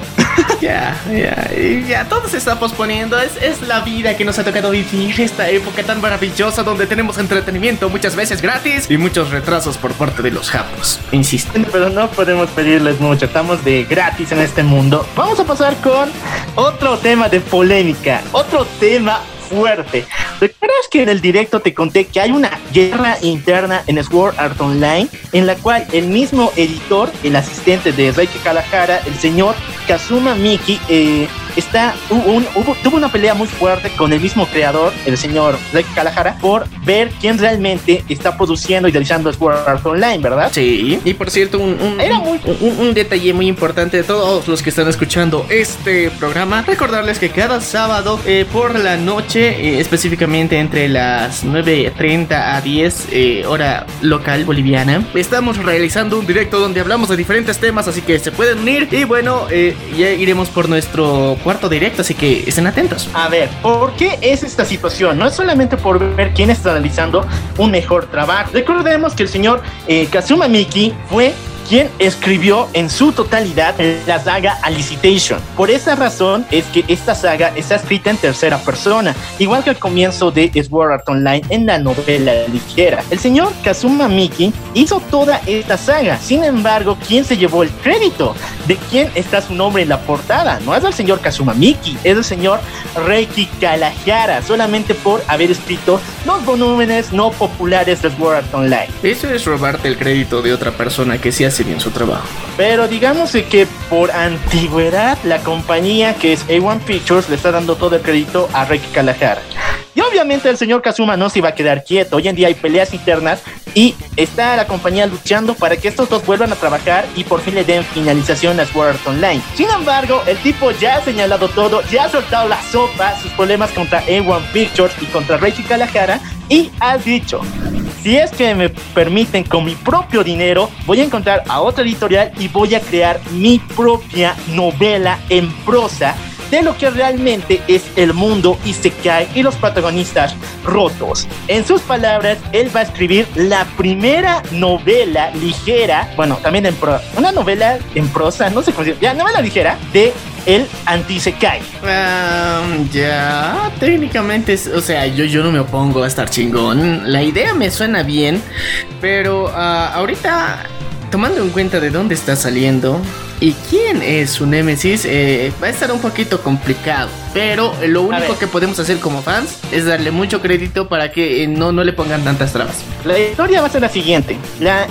Ya, ya, ya, todo se está posponiendo. Es, es la vida que nos ha tocado vivir, esta época tan maravillosa donde tenemos entretenimiento muchas veces gratis y muchos retrasos por parte de los japos. Insisto. Pero no podemos pedirles mucho, estamos de gratis en este mundo. Vamos a pasar con otro tema de polémica, otro tema fuerte. ¿Recuerdas que en el directo te conté que hay una guerra interna en Sword Art Online en la cual el mismo editor, el asistente de Reiki Kalahara, el señor Kazuma Miki, eh, está, un, tuvo una pelea muy fuerte con el mismo creador, el señor Reiki Kalahara, por ver quién realmente está produciendo y realizando Sword Art Online, ¿verdad? Sí, y por cierto, un, Era muy... un, detalle muy importante de todos los que están escuchando este programa, recordarles que cada sábado eh, por la noche, eh, específicamente entre las 9.30 a 10 eh, hora local boliviana, estamos realizando un directo donde hablamos de diferentes temas, así que se pueden unir. Y bueno, ya iremos por nuestro cuarto directo, así que estén atentos. A ver, ¿por qué es esta situación? No es solamente por ver quién está realizando un mejor trabajo. Recordemos que el señor eh, Kazuma Miki fue quien escribió en su totalidad la saga Alicitation. Por esa razón es que esta saga está escrita en tercera persona, igual que al comienzo de Sword Art Online en la novela ligera. El señor Kazuma Miki hizo toda esta saga, sin embargo, ¿quién se llevó el crédito? ¿De quién está su nombre en la portada? No es el señor Kazuma Miki, es el señor Reiki Kalahara, solamente por haber escrito los volúmenes no populares de Sword Art Online. Eso es robarte el crédito de otra persona que sí hace bien su trabajo. Pero digamos que por antigüedad la compañía que es A1 Pictures le está dando todo el crédito a Rick Kalahara. Y obviamente el señor Kazuma no se iba a quedar quieto. Hoy en día hay peleas internas y está la compañía luchando para que estos dos vuelvan a trabajar y por fin le den finalización a Sword Art Online. Sin embargo, el tipo ya ha señalado todo, ya ha soltado la sopa, sus problemas contra A1 Pictures y contra Reichi Kalahara y ha dicho, si es que me permiten con mi propio dinero, voy a encontrar a otra editorial y voy a crear mi propia novela en prosa de lo que realmente es el mundo Isekai y los protagonistas rotos. En sus palabras, él va a escribir la primera novela ligera, bueno, también en pro, una novela en prosa, no sé cómo ya, novela ligera de el anti-Isekai. Um, ya, técnicamente, o sea, yo, yo no me opongo a estar chingón. La idea me suena bien, pero uh, ahorita, tomando en cuenta de dónde está saliendo, ¿Y quién es su némesis? Eh, va a estar un poquito complicado. Pero lo único que podemos hacer como fans es darle mucho crédito para que eh, no, no le pongan tantas trabas. La historia va a ser la siguiente.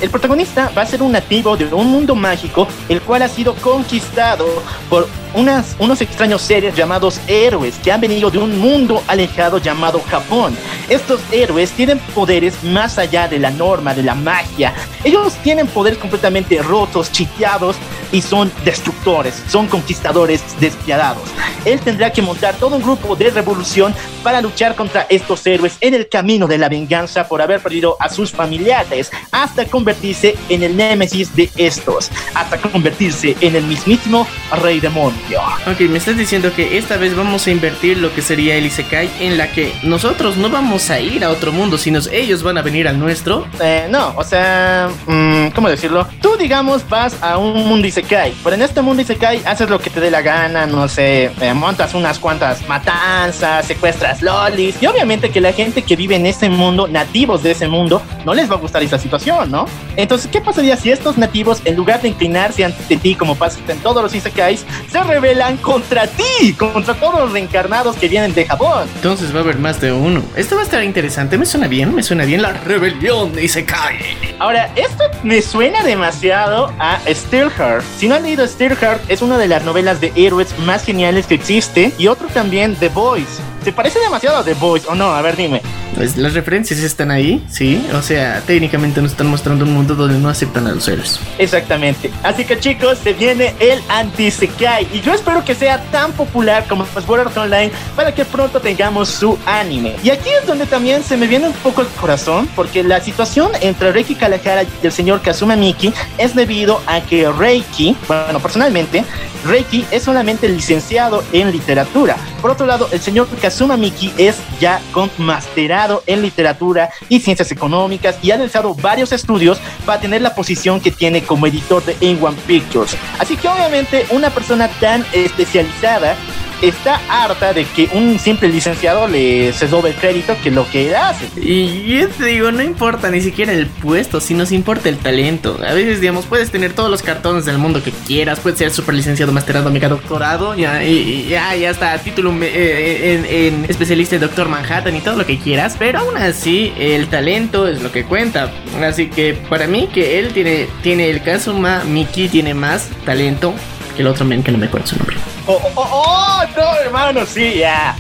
el protagonista va a ser un nativo de un mundo mágico, el cual ha sido conquistado por unas, unos extraños seres llamados héroes que han venido de un mundo alejado llamado Japón. Estos héroes tienen poderes más allá de la norma, de la magia. Ellos tienen poderes completamente rotos, chiteados y son son destructores, son conquistadores despiadados. Él tendrá que montar todo un grupo de revolución para luchar contra estos héroes en el camino de la venganza por haber perdido a sus familiares, hasta convertirse en el némesis de estos, hasta convertirse en el mismísimo rey demonio. Ok, me estás diciendo que esta vez vamos a invertir lo que sería el Isekai en la que nosotros no vamos a ir a otro mundo, sino ellos van a venir al nuestro. Eh, no, o sea, mm, ¿cómo decirlo? Tú, digamos, vas a un mundo Isekai pero en este mundo Isekai haces lo que te dé la gana, no sé, eh, montas unas cuantas matanzas, secuestras lolis. Y obviamente que la gente que vive en ese mundo, nativos de ese mundo, no les va a gustar esa situación, ¿no? Entonces, ¿qué pasaría si estos nativos, en lugar de inclinarse ante ti, como pasa en todos los Isekais, se rebelan contra ti, contra todos los reencarnados que vienen de Japón? Entonces va a haber más de uno. Esto va a estar interesante, me suena bien, me suena bien la rebelión de Isekai. Ahora, esto me suena demasiado a Steelheart. Si no han leído Steelheart, es una de las novelas de héroes más geniales que existe. Y otro también, The Boys. ¿Se parece demasiado a The Boys o no? A ver, dime. Pues las referencias están ahí, sí. O sea, técnicamente nos están mostrando un mundo donde no aceptan a los héroes. Exactamente. Así que chicos, se viene el anti-Sekai. Y yo espero que sea tan popular como Sword Art Online para que pronto tengamos su anime. Y aquí es donde también se me viene un poco el corazón, porque la situación entre Reiki Kalahara y el señor Kazuma Miki es debido a que Reiki, bueno, personalmente, Reiki es solamente licenciado en literatura. Por otro lado, el señor Kazuma Miki es ya masterado en literatura y ciencias económicas y ha realizado varios estudios para tener la posición que tiene como editor de A1 Pictures. Así que obviamente una persona tan especializada está harta de que un simple licenciado le se doble crédito que lo que hace. Y yo te digo, no importa ni siquiera el puesto, si nos importa el talento. A veces, digamos, puedes tener todos los cartones del mundo que quieras, puedes ser super licenciado, masterado, mega doctorado, ya, y, ya, ya está, título eh, eh, en, especialista en Doctor Manhattan y todo lo que quieras, pero aún así, el talento es lo que cuenta. Así que para mí, que él tiene, tiene el Kazuma Miki, tiene más talento el otro men que no me acuerdo su nombre. Oh, oh, oh, oh, no, hermano, sí, ya.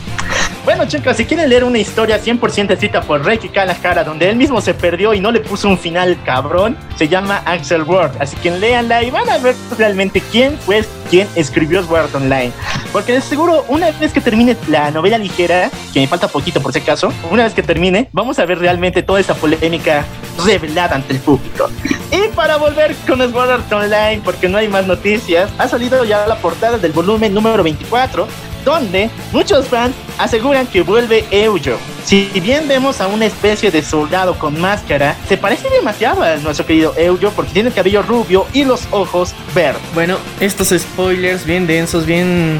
Bueno, chicos, si quieren leer una historia 100% escrita por Reiki Kalahara, donde él mismo se perdió y no le puso un final cabrón, se llama Axel Word. Así que léanla y van a ver realmente quién fue quien escribió Sword Online. Porque de seguro, una vez que termine la novela ligera, que me falta poquito por si acaso, una vez que termine, vamos a ver realmente toda esa polémica revelada ante el público. Y para volver con Sword Online, porque no hay más noticias, ha salido ya la portada del volumen número 24 donde muchos fans aseguran que vuelve Eujo. Si bien vemos a una especie de soldado con máscara, se parece demasiado a nuestro querido Eujo porque tiene el cabello rubio y los ojos verdes. Bueno, estos spoilers bien densos, bien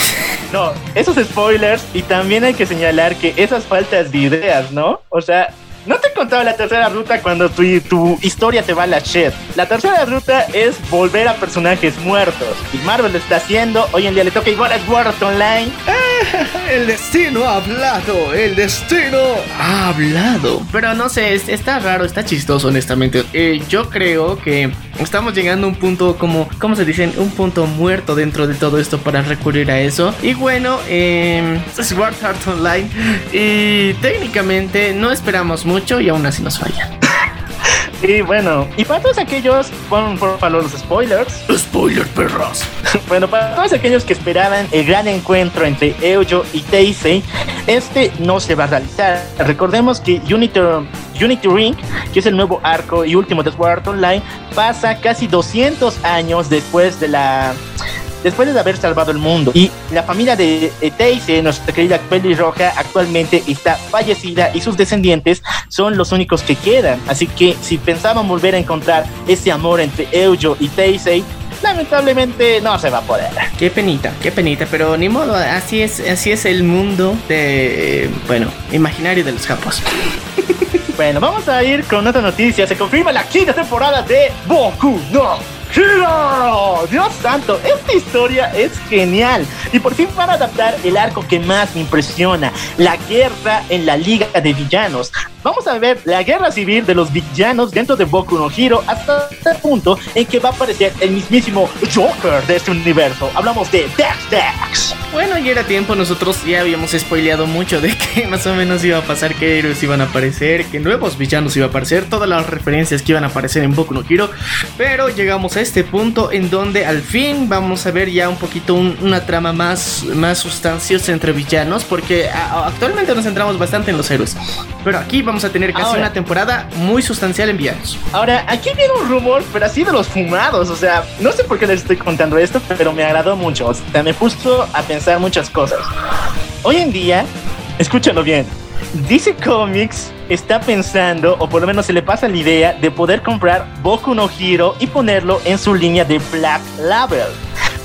no, esos spoilers y también hay que señalar que esas faltas de ideas, ¿no? O sea, no te he contado la tercera ruta cuando tu, tu historia te va a la shit. La tercera ruta es volver a personajes muertos. Y Marvel lo está haciendo. Hoy en día le toca igual a Sword Online. ¡Eh! el destino ha hablado, el destino ha hablado. Pero no sé, está raro, está chistoso, honestamente. Eh, yo creo que estamos llegando a un punto como, ¿cómo se dicen? Un punto muerto dentro de todo esto para recurrir a eso. Y bueno, eh, Sword Art Online. Y técnicamente no esperamos mucho y aún así nos falla. Y bueno, y para todos aquellos, por favor los spoilers. Spoiler, perras. bueno, para todos aquellos que esperaban el gran encuentro entre Eujo y Teisei, este no se va a realizar. Recordemos que Unity, Unity Ring, que es el nuevo arco y último de Sword Art Online, pasa casi 200 años después de la después de haber salvado el mundo. Y la familia de Teise, nuestra querida pelirroja, actualmente está fallecida y sus descendientes son los únicos que quedan. Así que si pensaban volver a encontrar ese amor entre Eujo y Teisei, lamentablemente no se va a poder. Qué penita, qué penita, pero ni modo, así es, así es el mundo de, bueno, imaginario de los capos. bueno, vamos a ir con otra noticia. Se confirma la quinta temporada de Boku no Hero. Dios santo, esta historia es genial. Y por fin van a adaptar el arco que más me impresiona, la guerra en la Liga de Villanos. Vamos a ver la guerra civil de los villanos dentro de Boku no Hero hasta el punto en que va a aparecer el mismísimo Joker de este universo. Hablamos de Dex Dex. Bueno, ya era tiempo, nosotros ya habíamos spoileado mucho de que más o menos iba a pasar, que héroes iban a aparecer, que nuevos villanos iban a aparecer, todas las referencias que iban a aparecer en Boku no Hero, pero llegamos a este punto en donde al fin vamos a ver ya un poquito una trama más, más sustanciosa entre villanos, porque actualmente nos centramos bastante en los héroes, pero aquí vamos a tener casi una temporada muy sustancial en. Ahora, aquí viene un rumor, pero así de los fumados, o sea, no sé por qué les estoy contando esto, pero me agradó mucho, o sea, me puso a pensar muchas cosas. Hoy en día, escúchalo bien, DC Comics está pensando, o por lo menos se le pasa la idea, de poder comprar Boku no Hero y ponerlo en su línea de Black Label.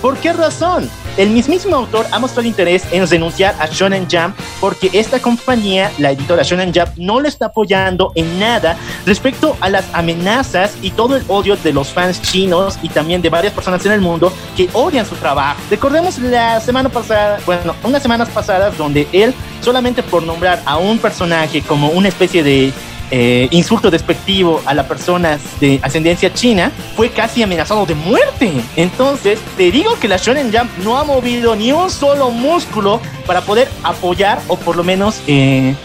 ¿Por qué razón? El mismísimo autor ha mostrado interés en renunciar a Shonen Jump porque esta compañía, la editora Shonen Jump, no le está apoyando en nada respecto a las amenazas y todo el odio de los fans chinos y también de varias personas en el mundo que odian su trabajo. Recordemos la semana pasada, bueno, unas semanas pasadas donde él, solamente por nombrar a un personaje como una especie de eh, insulto despectivo a las personas de ascendencia china, fue casi amenazado de muerte. Entonces, te digo que la Shonen Jump no ha movido ni un solo músculo para poder apoyar o por lo menos eh,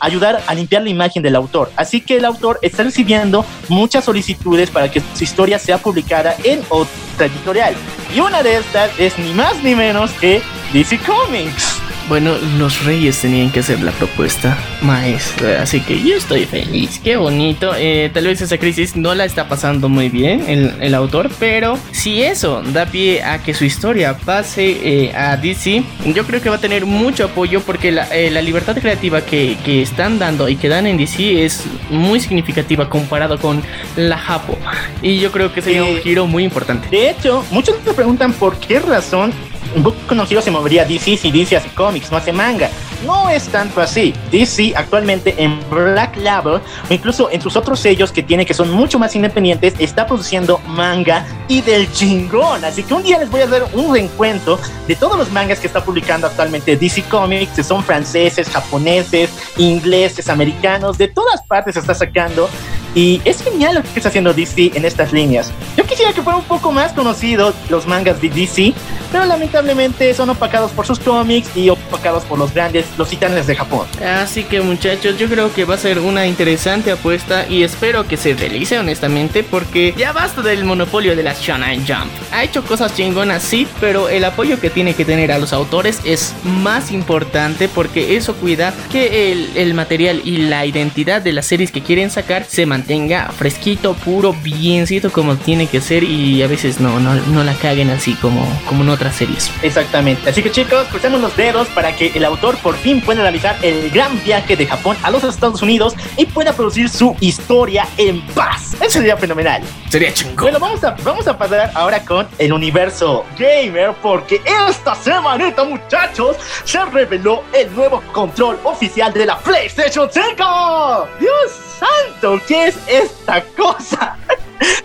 ayudar a limpiar la imagen del autor. Así que el autor está recibiendo muchas solicitudes para que su historia sea publicada en otra editorial. Y una de estas es ni más ni menos que DC Comics. Bueno, los reyes tenían que hacer la propuesta maestra, así que yo estoy feliz, qué bonito. Eh, tal vez esa crisis no la está pasando muy bien el, autor, pero si eso da pie a que su historia pase eh, a DC, yo creo que va a tener mucho apoyo porque la, eh, libertad creativa que, están dando y que dan en DC es muy significativa comparado con la Japo. Y yo creo que sería un giro muy importante. De hecho, muchos te preguntan por qué razón Boku conocido se movería DC si DC hace cómics, no hace manga. No es tanto así. DC actualmente en Black Label o incluso en sus otros sellos que tiene que son mucho más independientes está produciendo manga y del chingón. Así que un día les voy a hacer un reencuentro de todos los mangas que está publicando actualmente DC Comics, que son franceses, japoneses, ingleses, americanos, de todas partes está sacando. Y es genial lo que está haciendo DC en estas líneas. Yo quisiera que fuera un poco más conocido los mangas de DC, pero lamentablemente son opacados por sus cómics y opacados por los grandes, los titanes de Japón. Así que muchachos, yo creo que va a ser una interesante apuesta y espero que se realice honestamente porque ya basta del monopolio de la Shonen Jump. Ha hecho cosas chingonas, sí, pero el apoyo que tiene que tener a los autores es más importante porque eso cuida que el, el material y la identidad de las series que quieren sacar se mantenga fresquito, puro, biencito como tiene que ser y a veces no, no, no la caguen así como, como no otras series. Exactamente. Así que chicos, cruzamos los dedos para que el autor por fin pueda realizar el gran viaje de Japón a los Estados Unidos y pueda producir su historia en paz. Eso sería fenomenal. Sería chingón. Bueno, vamos a, vamos a pasar ahora con el universo gamer porque esta semanita, muchachos, se reveló el nuevo control oficial de la PlayStation 5. Dios santo, ¿qué es esta cosa?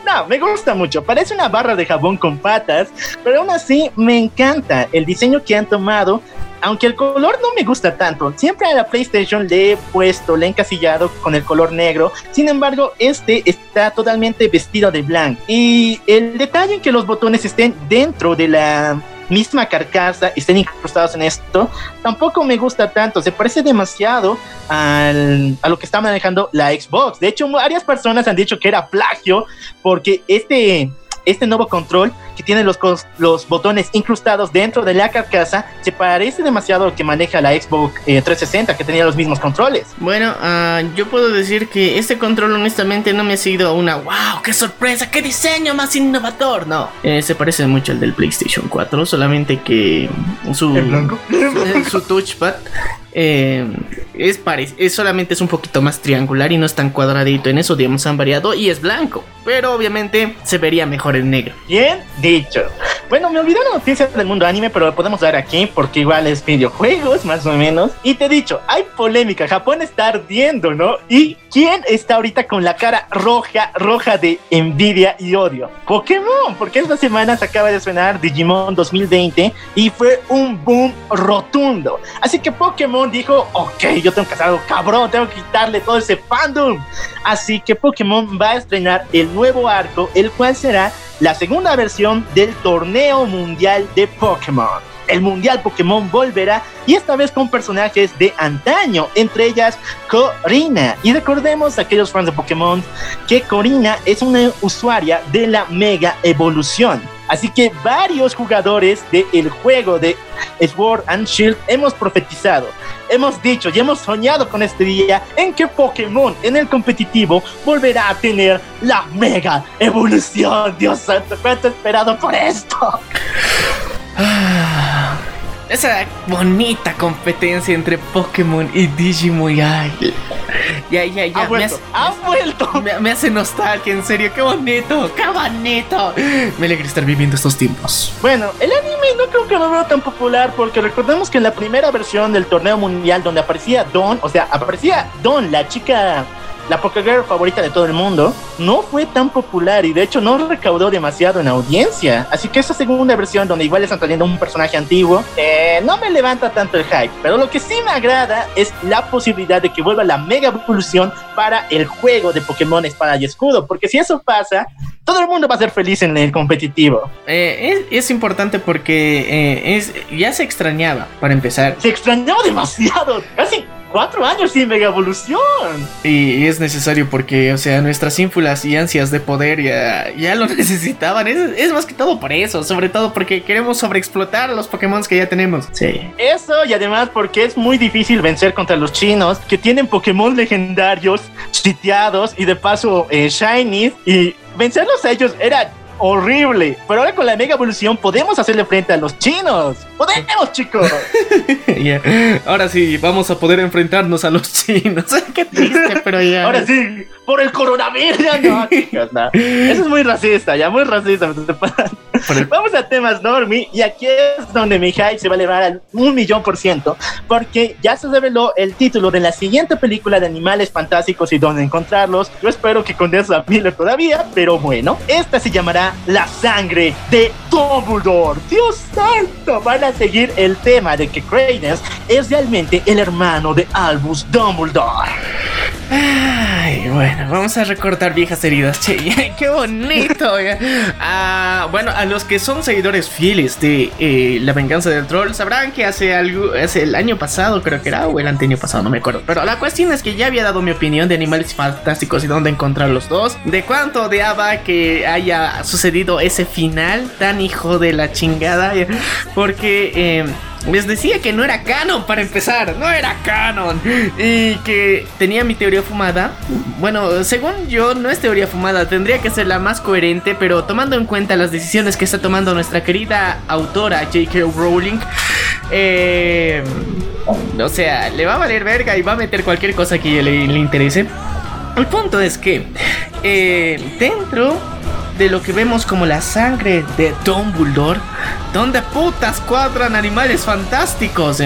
No, me gusta mucho. Parece una barra de jabón con patas, pero aún así me encanta el diseño que han tomado aunque el color no me gusta tanto, siempre a la PlayStation le he puesto, le he encasillado con el color negro. Sin embargo, este está totalmente vestido de blanco. Y el detalle en que los botones estén dentro de la misma carcasa estén incrustados en esto, tampoco me gusta tanto. Se parece demasiado al, a lo que está manejando la Xbox. De hecho, varias personas han dicho que era plagio porque este este nuevo control que tiene los, los botones incrustados dentro de la carcasa se parece demasiado al que maneja la Xbox 360 eh, que tenía los mismos controles. Bueno, uh, yo puedo decir que este control honestamente no me ha sido una wow, qué sorpresa, qué diseño más innovador. No, eh, se parece mucho al del PlayStation 4, solamente que su, su touchpad eh, es, es solamente es un poquito más triangular y no es tan cuadradito. En eso, digamos, han variado y es blanco. Pero obviamente se vería mejor en negro. Bien dicho. Bueno, me olvidé la noticia del mundo anime, pero lo podemos dar aquí porque igual es videojuegos, más o menos. Y te he dicho, hay polémica. Japón está ardiendo, ¿no? ¿Y quién está ahorita con la cara roja, roja de envidia y odio? Pokémon, porque esta semana se acaba de estrenar Digimon 2020 y fue un boom rotundo. Así que Pokémon dijo, ok, yo tengo que hacer algo cabrón, tengo que quitarle todo ese fandom. Así que Pokémon va a estrenar el nuevo arco, el cual será la segunda versión del torneo mundial de Pokémon. El mundial Pokémon volverá y esta vez con personajes de antaño, entre ellas Corina. Y recordemos a aquellos fans de Pokémon que Corina es una usuaria de la Mega Evolución. Así que varios jugadores del juego de Sword and Shield hemos profetizado, hemos dicho y hemos soñado con este día en que Pokémon en el competitivo volverá a tener la mega evolución. Dios santo, ¿cuánto he esperado por esto? Esa bonita competencia entre Pokémon y Digimon. Ay, ya, ya, ya. Ha vuelto. Me hace, ha vuelto. Me, hace nostalgia, en serio. Qué bonito, qué bonito. Me alegra estar viviendo estos tiempos. Bueno, el anime no creo que lo veo tan popular porque recordemos que en la primera versión del torneo mundial donde aparecía Don, o sea, aparecía Don, la chica la Pokégirl favorita de todo el mundo, no fue tan popular y de hecho no recaudó demasiado en audiencia. Así que esa segunda versión, donde igual están trayendo un personaje antiguo, eh, no me levanta tanto el hype. Pero lo que sí me agrada es la posibilidad de que vuelva la mega evolución para el juego de Pokémon Espada y Escudo. Porque si eso pasa, todo el mundo va a ser feliz en el competitivo. Eh, es, importante porque eh, es, ya se extrañaba, para empezar. Se extrañaba demasiado. Casi cuatro años sin Mega Evolución. Y es necesario porque, o sea, nuestras ínfulas y ansias de poder ya, ya lo necesitaban. Es, más que todo por eso, sobre todo porque queremos sobreexplotar a los Pokémon que ya tenemos. Sí. Eso y además porque es muy difícil vencer contra los chinos que tienen Pokémon legendarios, sitiados y de paso eh, shiny. Y vencerlos a ellos era horrible. Pero ahora con la mega evolución podemos hacerle frente a los chinos. ¡Podemos, chicos! Ahora sí, vamos a poder enfrentarnos a los chinos. Qué triste, pero ya. Ahora sí, por el coronavirus. No, Eso es muy racista, ya muy racista. Vamos a temas normie y aquí es donde mi hype se va a elevar al un millón por ciento porque ya se reveló el título de la siguiente película de animales fantásticos y dónde encontrarlos. Yo espero que con eso todavía, pero bueno, esta se llamará La sangre de Dumbledore. Dios santo, van a seguir el tema de que Credence es realmente el hermano de Albus Dumbledore. Ay, bueno, vamos a recortar viejas heridas. Che, qué bonito. ah, bueno, a los que son seguidores fieles de eh, La venganza del troll sabrán que hace algo, hace el año pasado, creo que era, o el anteaño pasado, no me acuerdo. Pero la cuestión es que ya había dado mi opinión de animales fantásticos y dónde encontrar los dos. De cuánto odiaba que haya sucedido ese final tan hijo de la chingada. Porque eh, les decía que no era canon para empezar, no era canon. Y que tenía mi teoría fumada. Bueno, según yo, no es teoría fumada, tendría que ser la más coherente, pero tomando en cuenta las decisiones que está tomando nuestra querida autora J.K. Rowling, eh, o sea, le va a valer verga y va a meter cualquier cosa que le, le interese. El punto es que eh, dentro de lo que vemos como la sangre de Dumbledore, donde putas cuadran animales fantásticos.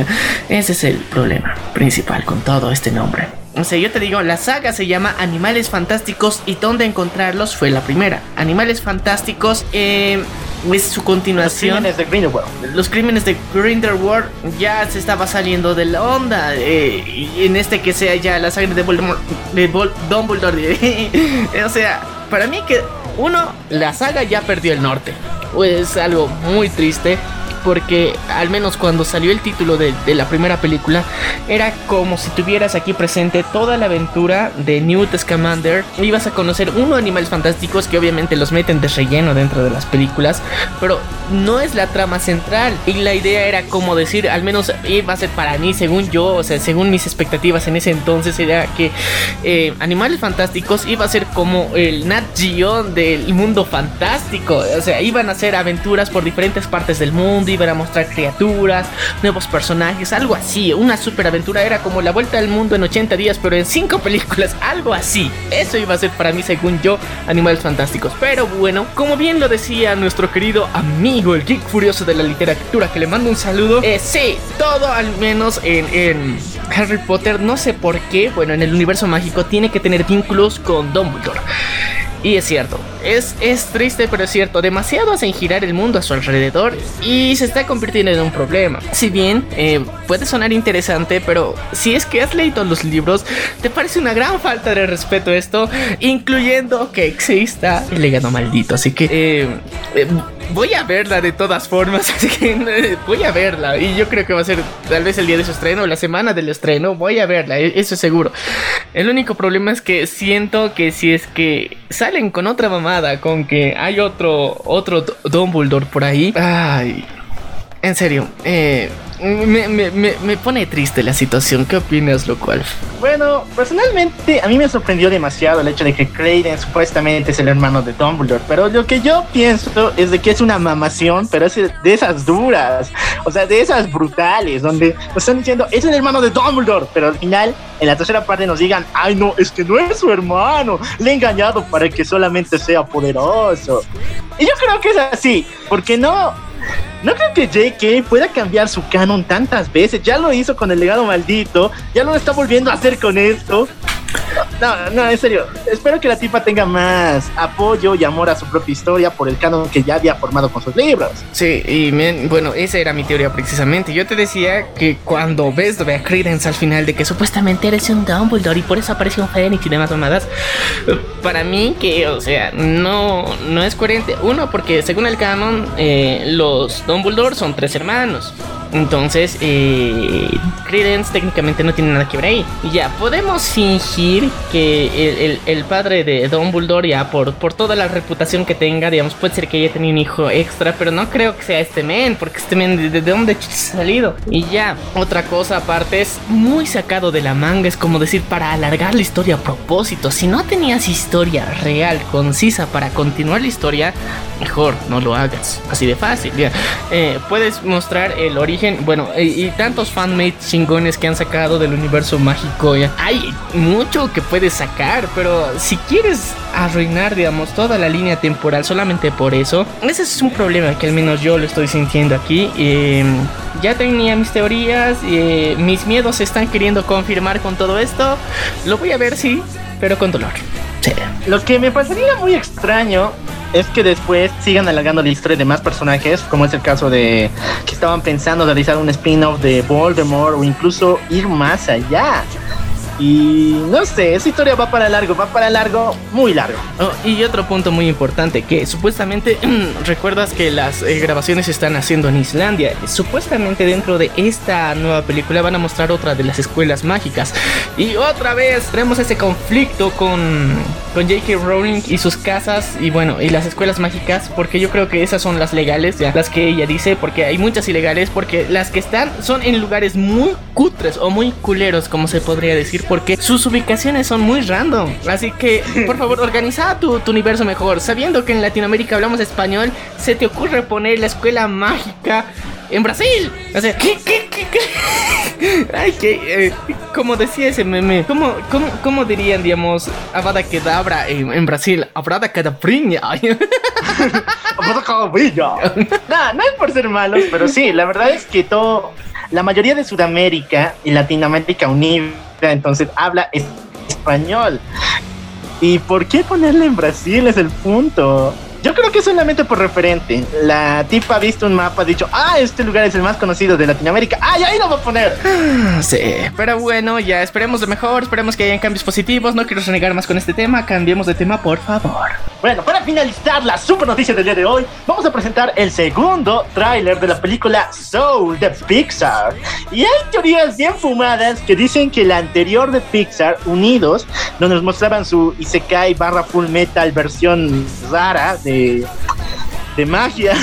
Ese es el problema principal con todo este nombre. O sea, yo te digo, la saga se llama Animales Fantásticos y dónde encontrarlos fue la primera. Animales Fantásticos, eh, es su continuación. Los crímenes de Grindelwald. Los crímenes de Grindelwald ya se estaba saliendo de la onda. Eh, y en este que sea ya la sangre de Voldemort, de Vol Dumbledore. o sea, para mí que uno, la saga ya perdió el norte. Es algo muy triste porque al menos cuando salió el título de, la primera película, era como si tuvieras aquí presente toda la aventura de Newt Scamander. Ibas a conocer uno animales fantásticos que obviamente los meten de relleno dentro de las películas, pero no es la trama central. Y la idea era como decir, al menos iba a ser para mí, según yo, o sea, según mis expectativas en ese entonces, era que eh, Animales Fantásticos iba a ser como el Nat Geo del mundo fantástico. O sea, iban a ser aventuras por diferentes partes del mundo iban a mostrar criaturas, nuevos personajes, algo así. Una superaventura era como la vuelta al mundo en 80 días, pero en 5 películas, algo así. Eso iba a ser para mí, según yo, Animales Fantásticos. Pero bueno, como bien lo decía nuestro querido amigo, el geek furioso de la literatura, que le mando un saludo. Eh, sí, todo al menos en, en Harry Potter, no sé por qué, bueno, en el universo mágico tiene que tener vínculos con Dumbledore. Y es cierto, es, es triste pero es cierto, demasiado hacen girar el mundo a su alrededor y se está convirtiendo en un problema. Si bien eh, puede sonar interesante, pero si es que has leído los libros, te parece una gran falta de respeto esto, incluyendo que exista el legado maldito. Así que eh, eh, voy a verla de todas formas, así que voy a verla. Y yo creo que va a ser tal vez el día de su estreno la semana del estreno. Voy a verla, e-, eso es seguro. El único problema es que siento que si es que salen con otra mamada, con que hay otro, otro Dumbledore por ahí. Ay, en serio, eh me, me, me, pone triste la situación. ¿Qué opinas, lo cual? Bueno, personalmente a mí me sorprendió demasiado el hecho de que Craven supuestamente es el hermano de Dumbledore. Pero lo que yo pienso es de que es una mamación, pero es de esas duras. O sea, de esas brutales, donde nos están diciendo es el hermano de Dumbledore. Pero al final, en la tercera parte nos digan, ay no, es que no es su hermano. Le he engañado para que solamente sea poderoso. Y yo creo que es así, porque no, no creo que JK pueda cambiar su canon tantas veces. Ya lo hizo con el legado maldito. Ya lo está volviendo a hacer con esto. No, no, en serio. Espero que la tipa tenga más apoyo y amor a su propia historia por el canon que ya había formado con sus libros. Sí, y bueno, esa era mi teoría precisamente. Yo te decía que cuando ves a Credence al final de que supuestamente eres un Dumbledore y por eso apareció un Fénix y demás mamadas, para mí que, o sea, no, no es coherente. Uno, porque según el canon, eh, los Dumbledore son tres hermanos. Entonces, eh, Credence técnicamente no tiene nada que ver ahí. Ya, podemos fingir que el, padre de Dumbledore, ya por, por toda la reputación que tenga, digamos, puede ser que haya tenido un hijo extra, pero no creo que sea este men, porque este men, ¿de, dónde ha salido? Y ya, otra cosa aparte, es muy sacado de la manga, es como decir, para alargar la historia a propósito. Si no tenías historia real, concisa para continuar la historia, mejor no lo hagas. Así de fácil, ya. Eh, puedes mostrar el origen bueno, y, tantos fanmates chingones que han sacado del universo mágico. Hay mucho que puedes sacar, pero si quieres arruinar, digamos, toda la línea temporal solamente por eso, ese es un problema que al menos yo lo estoy sintiendo aquí. Em, ya tenía mis teorías, eh, mis miedos se están queriendo confirmar con todo esto. Lo voy a ver, sí, pero con dolor. Lo que me parecería muy extraño es que después sigan alargando la historia de más personajes, como es el caso de que estaban pensando realizar un spin-off de Voldemort o incluso ir más allá. Y no sé, esa historia va para largo, va para largo, muy largo. Oh, y otro punto muy importante, que supuestamente recuerdas que las eh, grabaciones se están haciendo en Islandia. Supuestamente dentro de esta nueva película van a mostrar otra de las escuelas mágicas. Y otra vez tenemos ese conflicto con, con J.K. Rowling y sus casas y bueno, y las escuelas mágicas, porque yo creo que esas son las legales, ya, las que ella dice, porque hay muchas ilegales, porque las que están son en lugares muy cutres o muy culeros, como se podría decir porque sus ubicaciones son muy random. Así que, por favor, organiza tu, universo mejor. Sabiendo que en Latinoamérica hablamos español, se te ocurre poner la escuela mágica en Brasil. O sea, ¿qué, qué, qué, qué? Ay, que, eh, como decía ese meme, ¿cómo, cómo, cómo dirían, digamos, Avada Kedavra en, en Brasil? Avada Kedavriña. no, no es por ser malos, pero sí, la verdad es que todo, la mayoría de Sudamérica y Latinoamérica unida entonces habla español. ¿Y por qué ponerle en Brasil? Es el punto. Yo creo que solamente por referente. La tipa ha visto un mapa, ha dicho, ah, este lugar es el más conocido de Latinoamérica. ¡Ay, ahí lo voy a poner! Sí, pero bueno, ya esperemos de mejor, esperemos que hayan cambios positivos. No quiero renegar más con este tema, cambiemos de tema, por favor. Bueno, para finalizar la super noticia del día de hoy, vamos a presentar el segundo tráiler de la película Soul de Pixar. Y hay teorías bien fumadas que dicen que la anterior de Pixar, Unidos, donde nos mostraban su Isekai barra Full Metal versión rara de, de magia,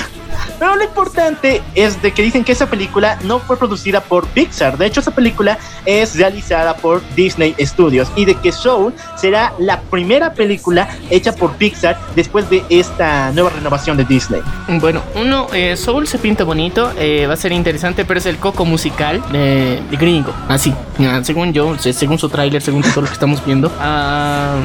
pero lo importante es de que dicen que esa película no fue producida por Pixar. De hecho, esa película es realizada por Disney Studios y de que Soul será la primera película hecha por Pixar después de esta nueva renovación de Disney. Bueno, uno, eh, Soul se pinta bonito, eh, va a ser interesante, pero es el coco musical de, de gringo. Así, según yo, según su tráiler, según todo lo que estamos viendo. Ah,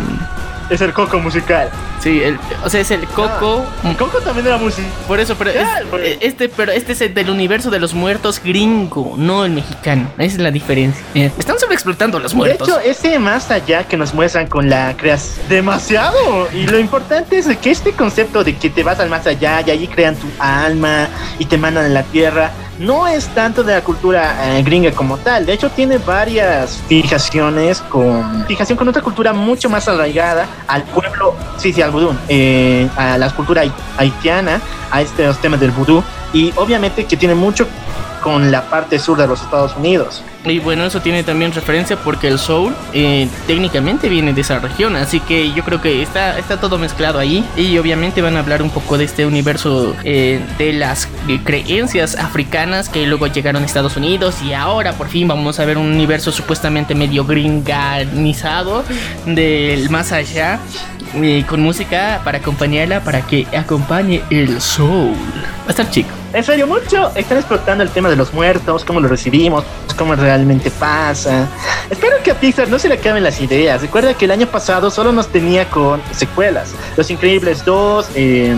es el coco musical. Sí, el, o sea, es el coco. Ah, coco también era música. Por eso, pero es, este, pero este es el del universo de los muertos gringo, no el mexicano. Esa es la diferencia. Eh, están sobreexplotando los muertos. De hecho, ese más allá que nos muestran con la creación. Demasiado. Y lo importante es que este concepto de que te vas al más allá y allí crean tu alma y te mandan a la tierra no es tanto de la cultura eh, gringa como tal. De hecho, tiene varias fijaciones con fijación con otra cultura mucho más arraigada al pueblo, sí, sí, al vudú, eh, a la cultura haitiana, a estos temas del vudú. Y obviamente que tiene mucho con la parte sur de los Estados Unidos. Y bueno, eso tiene también referencia porque el soul eh, técnicamente viene de esa región, así que yo creo que está, está todo mezclado ahí y obviamente van a hablar un poco de este universo eh, de las creencias africanas que luego llegaron a Estados Unidos y ahora por fin vamos a ver un universo supuestamente medio gringanizado del más allá eh, con música para acompañarla para que acompañe el soul. Va a estar chico. En serio, mucho están explotando el tema de los muertos, cómo lo recibimos, cómo realmente pasa. Espero que a Pixar no se le acaben las ideas. Recuerda que el año pasado solo nos tenía con secuelas. Los Increíbles 2, eh,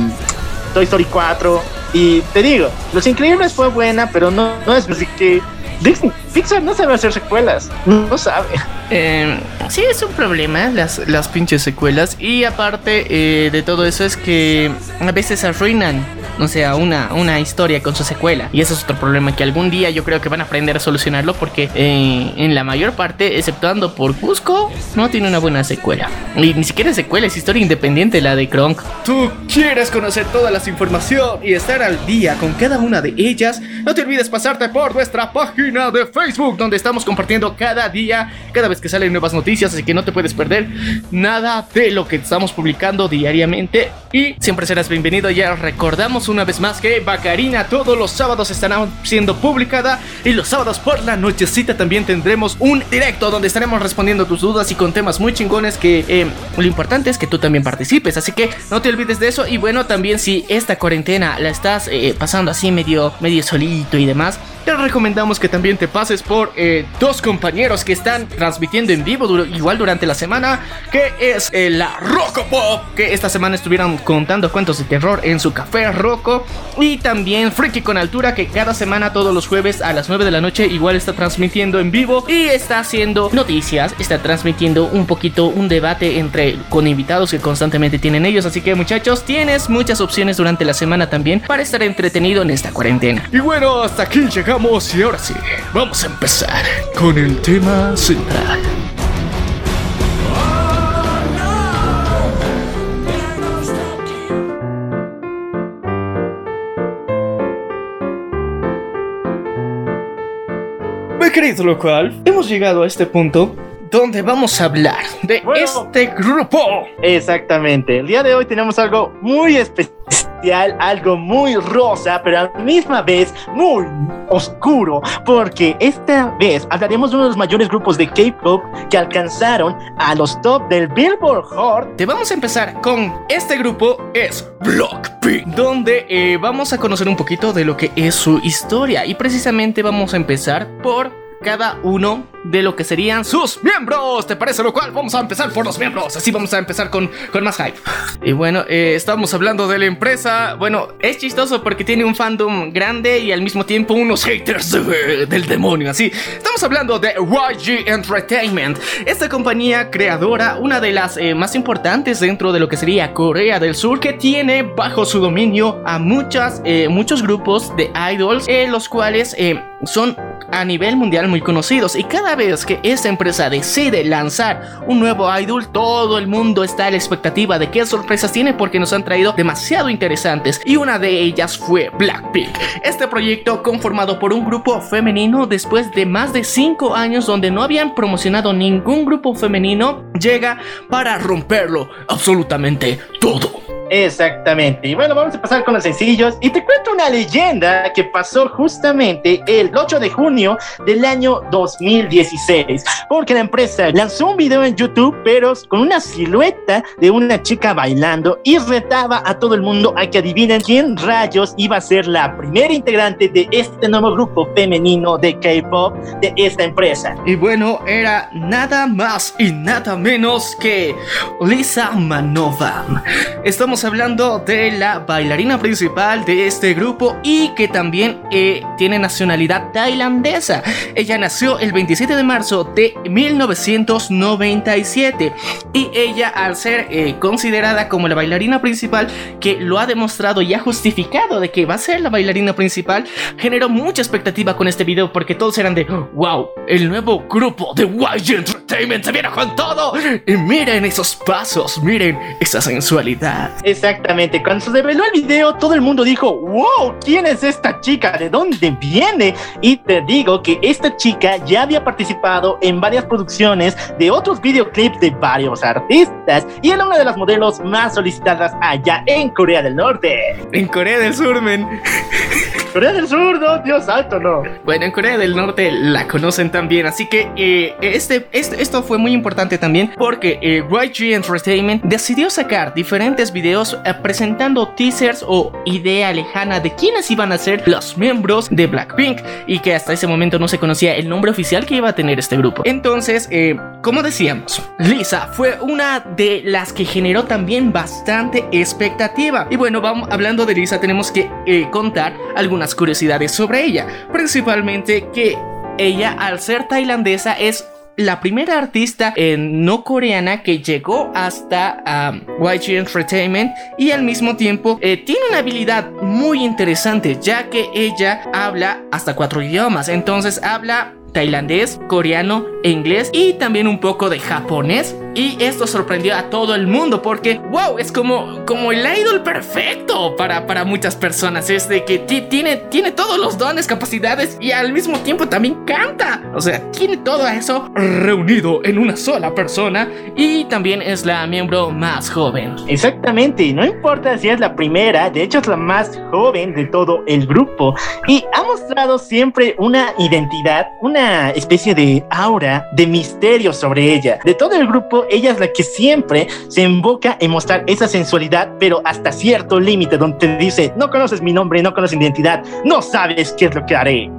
Toy Story 4. Y te digo, Los Increíbles fue buena, pero no, no es así que Disney, Pixar no sabe hacer secuelas, no sabe. Eh, sí, es un problema las, las pinches secuelas. Y aparte eh, de todo eso es que a veces arruinan o sea, una, una historia con su secuela. Y ese es otro problema que algún día yo creo que van a aprender a solucionarlo porque eh, en la mayor parte, exceptuando por Cusco, no tiene una buena secuela. Y ni siquiera secuela, es historia independiente la de Kronk. ¿Tú quieres conocer toda la información y estar al día con cada una de ellas? No te olvides pasarte por nuestra página de Facebook donde estamos compartiendo cada día, cada vez que salen nuevas noticias, así que no te puedes perder nada de lo que estamos publicando diariamente. Y siempre serás bienvenido, ya recordamos una vez más que Bacarina todos los sábados estará siendo publicada y los sábados por la nochecita también tendremos un directo donde estaremos respondiendo tus dudas y con temas muy chingones que eh, lo importante es que tú también participes, así que no te olvides de eso y bueno también si esta cuarentena la estás eh, pasando así medio, medio solito y demás, te recomendamos que también te pases por eh, dos compañeros que están transmitiendo en vivo igual durante la semana, que es eh, la Roco Pop, que esta semana estuvieron contando cuentos de terror en su café Roco, y también Freaky con Altura, que cada semana todos los jueves a las 9 de la noche igual está transmitiendo en vivo y está haciendo noticias, está transmitiendo un poquito un debate entre con invitados que constantemente tienen ellos, así que muchachos, tienes muchas opciones durante la semana también para estar entretenido en esta cuarentena. Y bueno, hasta aquí llegamos y ahora sí, vamos a empezar con el tema central. Muy querido local, hemos llegado a este punto donde vamos a hablar de este grupo. Exactamente, el día de hoy tenemos algo muy especial algo muy rosa, pero a la misma vez muy oscuro, porque esta vez hablaremos de uno de los mayores grupos de K-pop que alcanzaron a los top del Billboard Hot. Te vamos a empezar con este grupo, es Blackpink, donde eh, vamos a conocer un poquito de lo que es su historia y precisamente vamos a empezar por cada uno de lo que serían sus miembros. ¿Te parece lo cual? Vamos a empezar por los miembros. Así vamos a empezar con, con más hype. Y bueno, eh, estamos hablando de la empresa. Bueno, es chistoso porque tiene un fandom grande y al mismo tiempo unos haters del demonio. Así, estamos hablando de YG Entertainment. Esta compañía creadora, una de las eh, más importantes dentro de lo que sería Corea del Sur, que tiene bajo su dominio a muchas, eh, muchos grupos de idols, los cuales son a nivel mundial muy conocidos y cada vez que esta empresa decide lanzar un nuevo idol, todo el mundo está a la expectativa de qué sorpresas tiene porque nos han traído demasiado interesantes y una de ellas fue Blackpink. Este proyecto conformado por un grupo femenino después de más de 5 años donde no habían promocionado ningún grupo femenino llega para romperlo absolutamente todo. Exactamente. Y bueno, vamos a pasar con los sencillos. Y te cuento una leyenda que pasó justamente el 8 de junio del año 2016. Porque la empresa lanzó un video en YouTube, pero con una silueta de una chica bailando y retaba a todo el mundo a que adivinen quién rayos iba a ser la primera integrante de este nuevo grupo femenino de K-pop de esta empresa. Y bueno, era nada más y nada menos que Lisa Manova. Estamos hablando de la bailarina principal de este grupo y que también eh, tiene nacionalidad tailandesa. Ella nació el 27 de marzo de 1997 y ella al ser eh, considerada como la bailarina principal que lo ha demostrado y ha justificado de que va a ser la bailarina principal, generó mucha expectativa con este video porque todos eran de wow, el nuevo grupo de YG Entertainment se viene con todo y miren esos pasos, miren esa sensualidad. Exactamente, cuando se reveló el video, todo el mundo dijo, wow, ¿quién es esta chica? ¿De dónde viene? Y te digo que esta chica ya había participado en varias producciones de otros videoclips de varios artistas y era una de las modelos más solicitadas allá en Corea del Norte. En Corea del Sur, men. Corea del Sur, no, Dios santo, no. Bueno, en Corea del Norte la conocen también, así que eh, este, este, esto fue muy importante también porque eh, YG Entertainment decidió sacar diferentes videos eh, presentando teasers o idea lejana de quiénes iban a ser los miembros de Blackpink y que hasta ese momento no se conocía el nombre oficial que iba a tener este grupo. Entonces, como decíamos, Lisa fue una de las que generó también bastante expectativa. Y bueno, vamos hablando de Lisa, tenemos que contar algunas curiosidades sobre ella, principalmente que ella al ser tailandesa es la primera artista no coreana que llegó hasta YG Entertainment y al mismo tiempo eh, tiene una habilidad muy interesante ya que ella habla hasta cuatro idiomas entonces habla tailandés, coreano, inglés y también un poco de japonés. Y esto sorprendió a todo el mundo porque, wow, es como, como el idol perfecto para, para muchas personas. Es de que tiene, tiene todos los dones, capacidades y al mismo tiempo también canta. O sea, tiene todo eso reunido en una sola persona y también es la miembro más joven. Exactamente, no importa si es la primera, de hecho es la más joven de todo el grupo y ha mostrado siempre una identidad, una especie de aura de misterio sobre ella. De todo el grupo, ella es la que siempre se invoca en mostrar esa sensualidad, pero hasta cierto límite donde te dice, no conoces mi nombre, no conoces mi identidad, no sabes qué es lo que haré.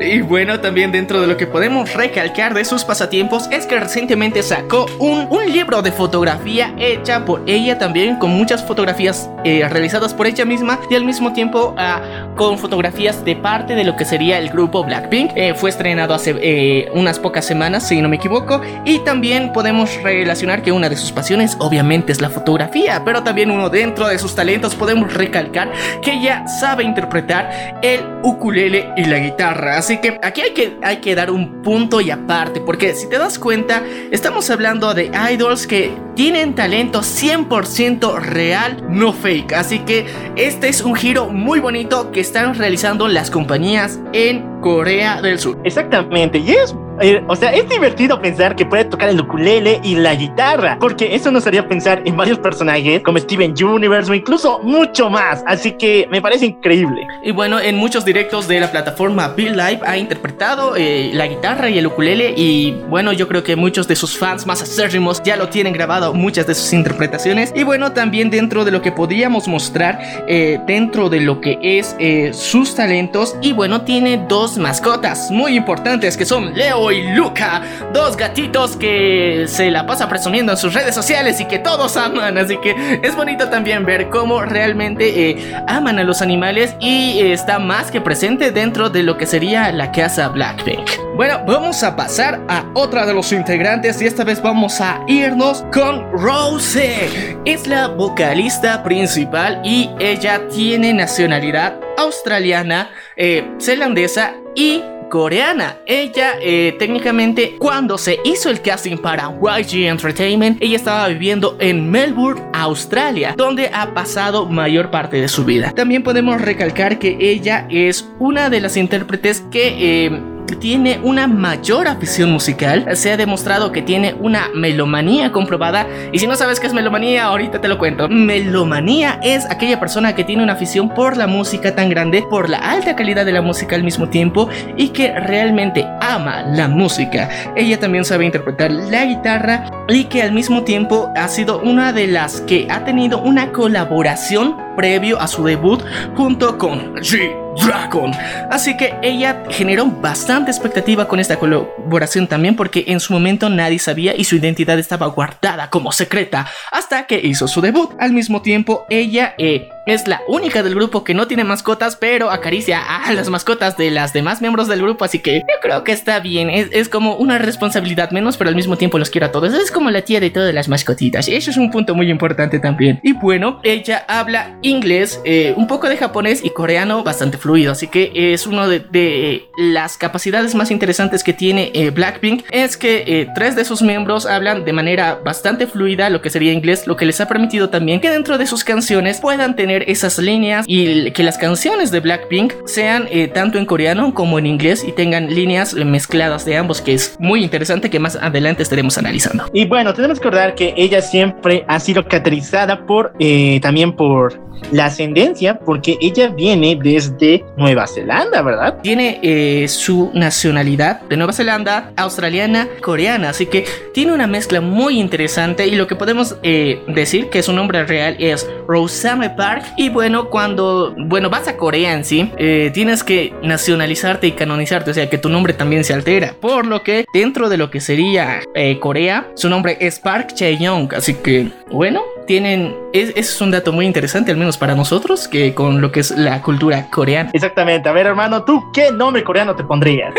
Y bueno, también dentro de lo que podemos recalcar de sus pasatiempos es que recientemente sacó un, un libro de fotografía hecha por ella también, con muchas fotografías eh, realizadas por ella misma y al mismo tiempo uh, con fotografías de parte de lo que sería el grupo Blackpink. Eh, fue estrenado hace eh, unas pocas semanas, si no me equivoco, y también podemos relacionar que una de sus pasiones obviamente es la fotografía, pero también uno dentro de sus talentos podemos recalcar que ella sabe interpretar el ukulele y la guitarra. Así que aquí hay que, hay que dar un punto y aparte, porque si te das cuenta, estamos hablando de idols que tienen talento 100% real, no fake. Así que este es un giro muy bonito que están realizando las compañías en Corea del Sur. Exactamente, y es eh, o sea, es divertido pensar que puede tocar el ukulele y la guitarra, porque eso nos haría pensar en varios personajes como Steven Universe o incluso mucho más. Así que me parece increíble. Y bueno, en muchos directos de la plataforma Bill Live ha interpretado eh, la guitarra y el ukulele y bueno, yo creo que muchos de sus fans más acérrimos ya lo tienen grabado muchas de sus interpretaciones y bueno, también dentro de lo que podíamos mostrar eh, dentro de lo que es eh, sus talentos y bueno, tiene dos mascotas muy importantes que son Leo y Luca, dos gatitos que se la pasa presumiendo en sus redes sociales y que todos aman, así que es bonito también ver cómo realmente aman a los animales y está más que presente dentro de lo que sería la casa Blackpink. Bueno, vamos a pasar a otra de los integrantes y esta vez vamos a irnos con Rose. Es la vocalista principal y ella tiene nacionalidad australiana, eh, zelandesa y coreana. Ella eh, técnicamente cuando se hizo el casting para YG Entertainment, ella estaba viviendo en Melbourne, Australia, donde ha pasado mayor parte de su vida. También podemos recalcar que ella es una de las intérpretes que... Eh, tiene una mayor afición musical. Se ha demostrado que tiene una melomanía comprobada. Y si no sabes qué es melomanía, ahorita te lo cuento. Melomanía es aquella persona que tiene una afición por la música tan grande, por la alta calidad de la música al mismo tiempo y que realmente ama la música. Ella también sabe interpretar la guitarra y que al mismo tiempo ha sido una de las que ha tenido una colaboración previo a su debut junto con G Dragon. Así que ella generó bastante expectativa con esta colaboración también porque en su momento nadie sabía y su identidad estaba guardada como secreta hasta que hizo su debut. Al mismo tiempo ella eh, es la única del grupo que no tiene mascotas, pero acaricia a las mascotas de las demás miembros del grupo, así que yo creo que está bien. Es, como una responsabilidad menos, pero al mismo tiempo los quiero a todos. Es como la tía de todas las mascotitas. Eso es un punto muy importante también. Y bueno, ella habla inglés, eh, un poco de japonés y coreano bastante fluido, así que es uno de, las capacidades más interesantes que tiene eh, Blackpink. Es que eh, tres de sus miembros hablan de manera bastante fluida lo que sería inglés, lo que les ha permitido también que dentro de sus canciones puedan tener esas líneas y que las canciones de Blackpink sean eh, tanto en coreano como en inglés y tengan líneas mezcladas de ambos, que es muy interesante que más adelante estaremos analizando. Y bueno, tenemos que recordar que ella siempre ha sido caracterizada por eh, también por la ascendencia, porque ella viene desde Nueva Zelanda, ¿verdad? Tiene eh, su nacionalidad de Nueva Zelanda, australiana, coreana, así que tiene una mezcla muy interesante y lo que podemos decir que su nombre real es Rosame Park y bueno, cuando, bueno, vas a Corea en sí, eh, tienes que nacionalizarte y canonizarte, o sea, que tu nombre también se altera. Por lo que dentro de lo que sería eh, Corea, su nombre es Park Chae-young, así que, bueno, tienen, es, es un dato muy interesante, al menos para nosotros, que con lo que es la cultura coreana. Exactamente. A ver, hermano, ¿tú qué nombre coreano te pondrías?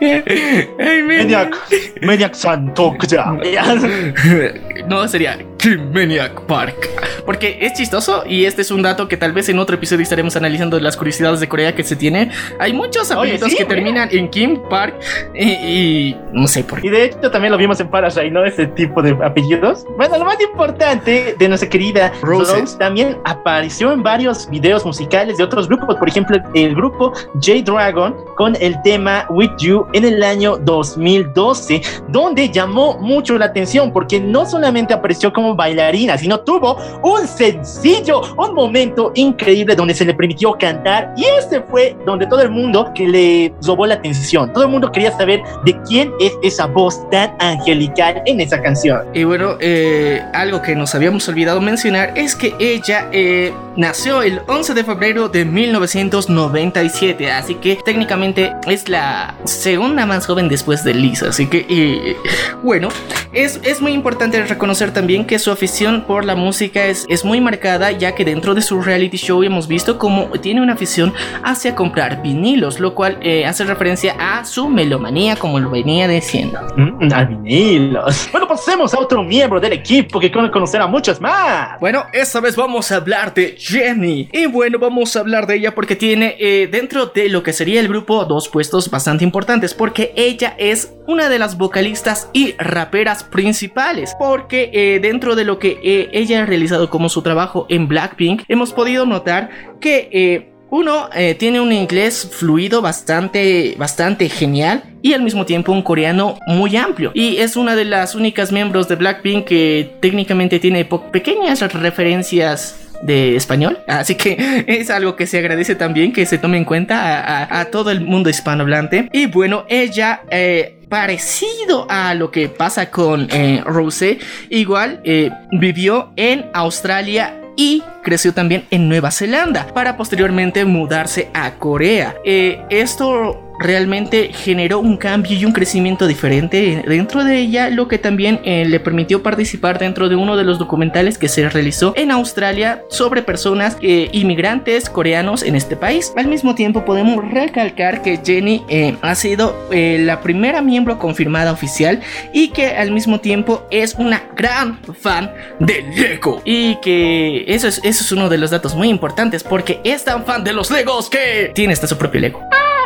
Mediac, Mediac Santo No, sería Kim Maniac Park. Porque es chistoso y este es un dato que tal vez en otro episodio estaremos analizando las curiosidades de Corea que se tiene. Hay muchos apellidos que terminan en Kim Park y, no sé por qué. Y de hecho también lo vimos en Parasite, ¿no? Ese tipo de apellidos. Bueno, lo más importante de nuestra querida Rose también apareció en varios videos musicales de otros grupos. Por ejemplo, el grupo J-Dragon con el tema With You en el año 2012, donde llamó mucho la atención porque no solamente apareció como bailarina, sino tuvo un sencillo, un momento increíble donde se le permitió cantar y este fue donde todo el mundo que le robó la atención. Todo el mundo quería saber de quién es esa voz tan angelical en esa canción. Y bueno, eh, algo que nos habíamos olvidado mencionar es que ella eh, nació el 11 de febrero de 1997, así que técnicamente es la segunda más joven después de Lisa, así que bueno, es, es muy importante reconocer también que su afición por la música es, es muy marcada, ya que dentro de su reality show hemos visto cómo tiene una afición hacia comprar vinilos, lo cual eh, hace referencia a su melomanía, como lo venía diciendo. Mm, a vinilos. Bueno, pasemos a otro miembro del equipo que quiere conocer a muchos más. Bueno, esta vez vamos a hablar de Jenny. Y bueno, vamos a hablar de ella porque tiene eh, dentro de lo que sería el grupo dos puestos bastante importantes, porque ella es una de las vocalistas y raperas principales, porque eh, dentro de lo que eh, ella ha realizado como su trabajo en Blackpink, hemos podido notar que eh, uno tiene un inglés fluido bastante, bastante genial y al mismo tiempo un coreano muy amplio. Y es una de las únicas miembros de Blackpink que técnicamente tiene pequeñas referencias de español. Así que es algo que se agradece también que se tome en cuenta a, todo el mundo hispanohablante. Y bueno, ella... Eh, parecido a lo que pasa con eh, Rose, igual eh, vivió en Australia y creció también en Nueva Zelanda para posteriormente mudarse a Corea. esto realmente generó un cambio y un crecimiento diferente dentro de ella, lo que también eh, le permitió participar dentro de uno de los documentales que se realizó en Australia sobre personas eh, inmigrantes coreanos en este país. Al mismo tiempo podemos recalcar que Jenny eh, ha sido la primera miembro confirmada oficial y que al mismo tiempo es una gran fan de Lego y que eso es, eso es uno de los datos muy importantes porque es tan fan de los Legos que tiene hasta su propio Lego.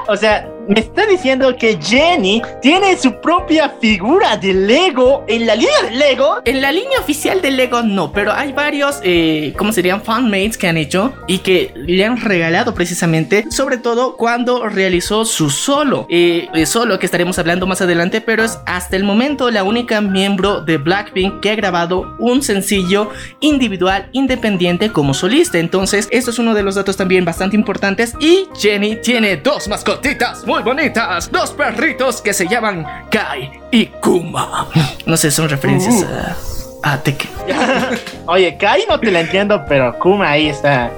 O sea, me está diciendo que Jenny tiene su propia figura de Lego en la línea de Lego. En la línea oficial de Lego no, pero hay varios, eh, ¿cómo serían? Fanmates que han hecho y que le han regalado precisamente, sobre todo cuando realizó su solo. Eh, solo que estaremos hablando más adelante, pero es hasta el momento la única miembro de Blackpink que ha grabado un sencillo individual independiente como solista. Entonces, esto es uno de los datos también bastante importantes. Y Jenny tiene dos mascotitas muy bonitas. Dos perritos que se llaman Kai y Kuma. No sé, son referencias uh. a, a Oye, Kai no te la entiendo, pero Kuma ahí está.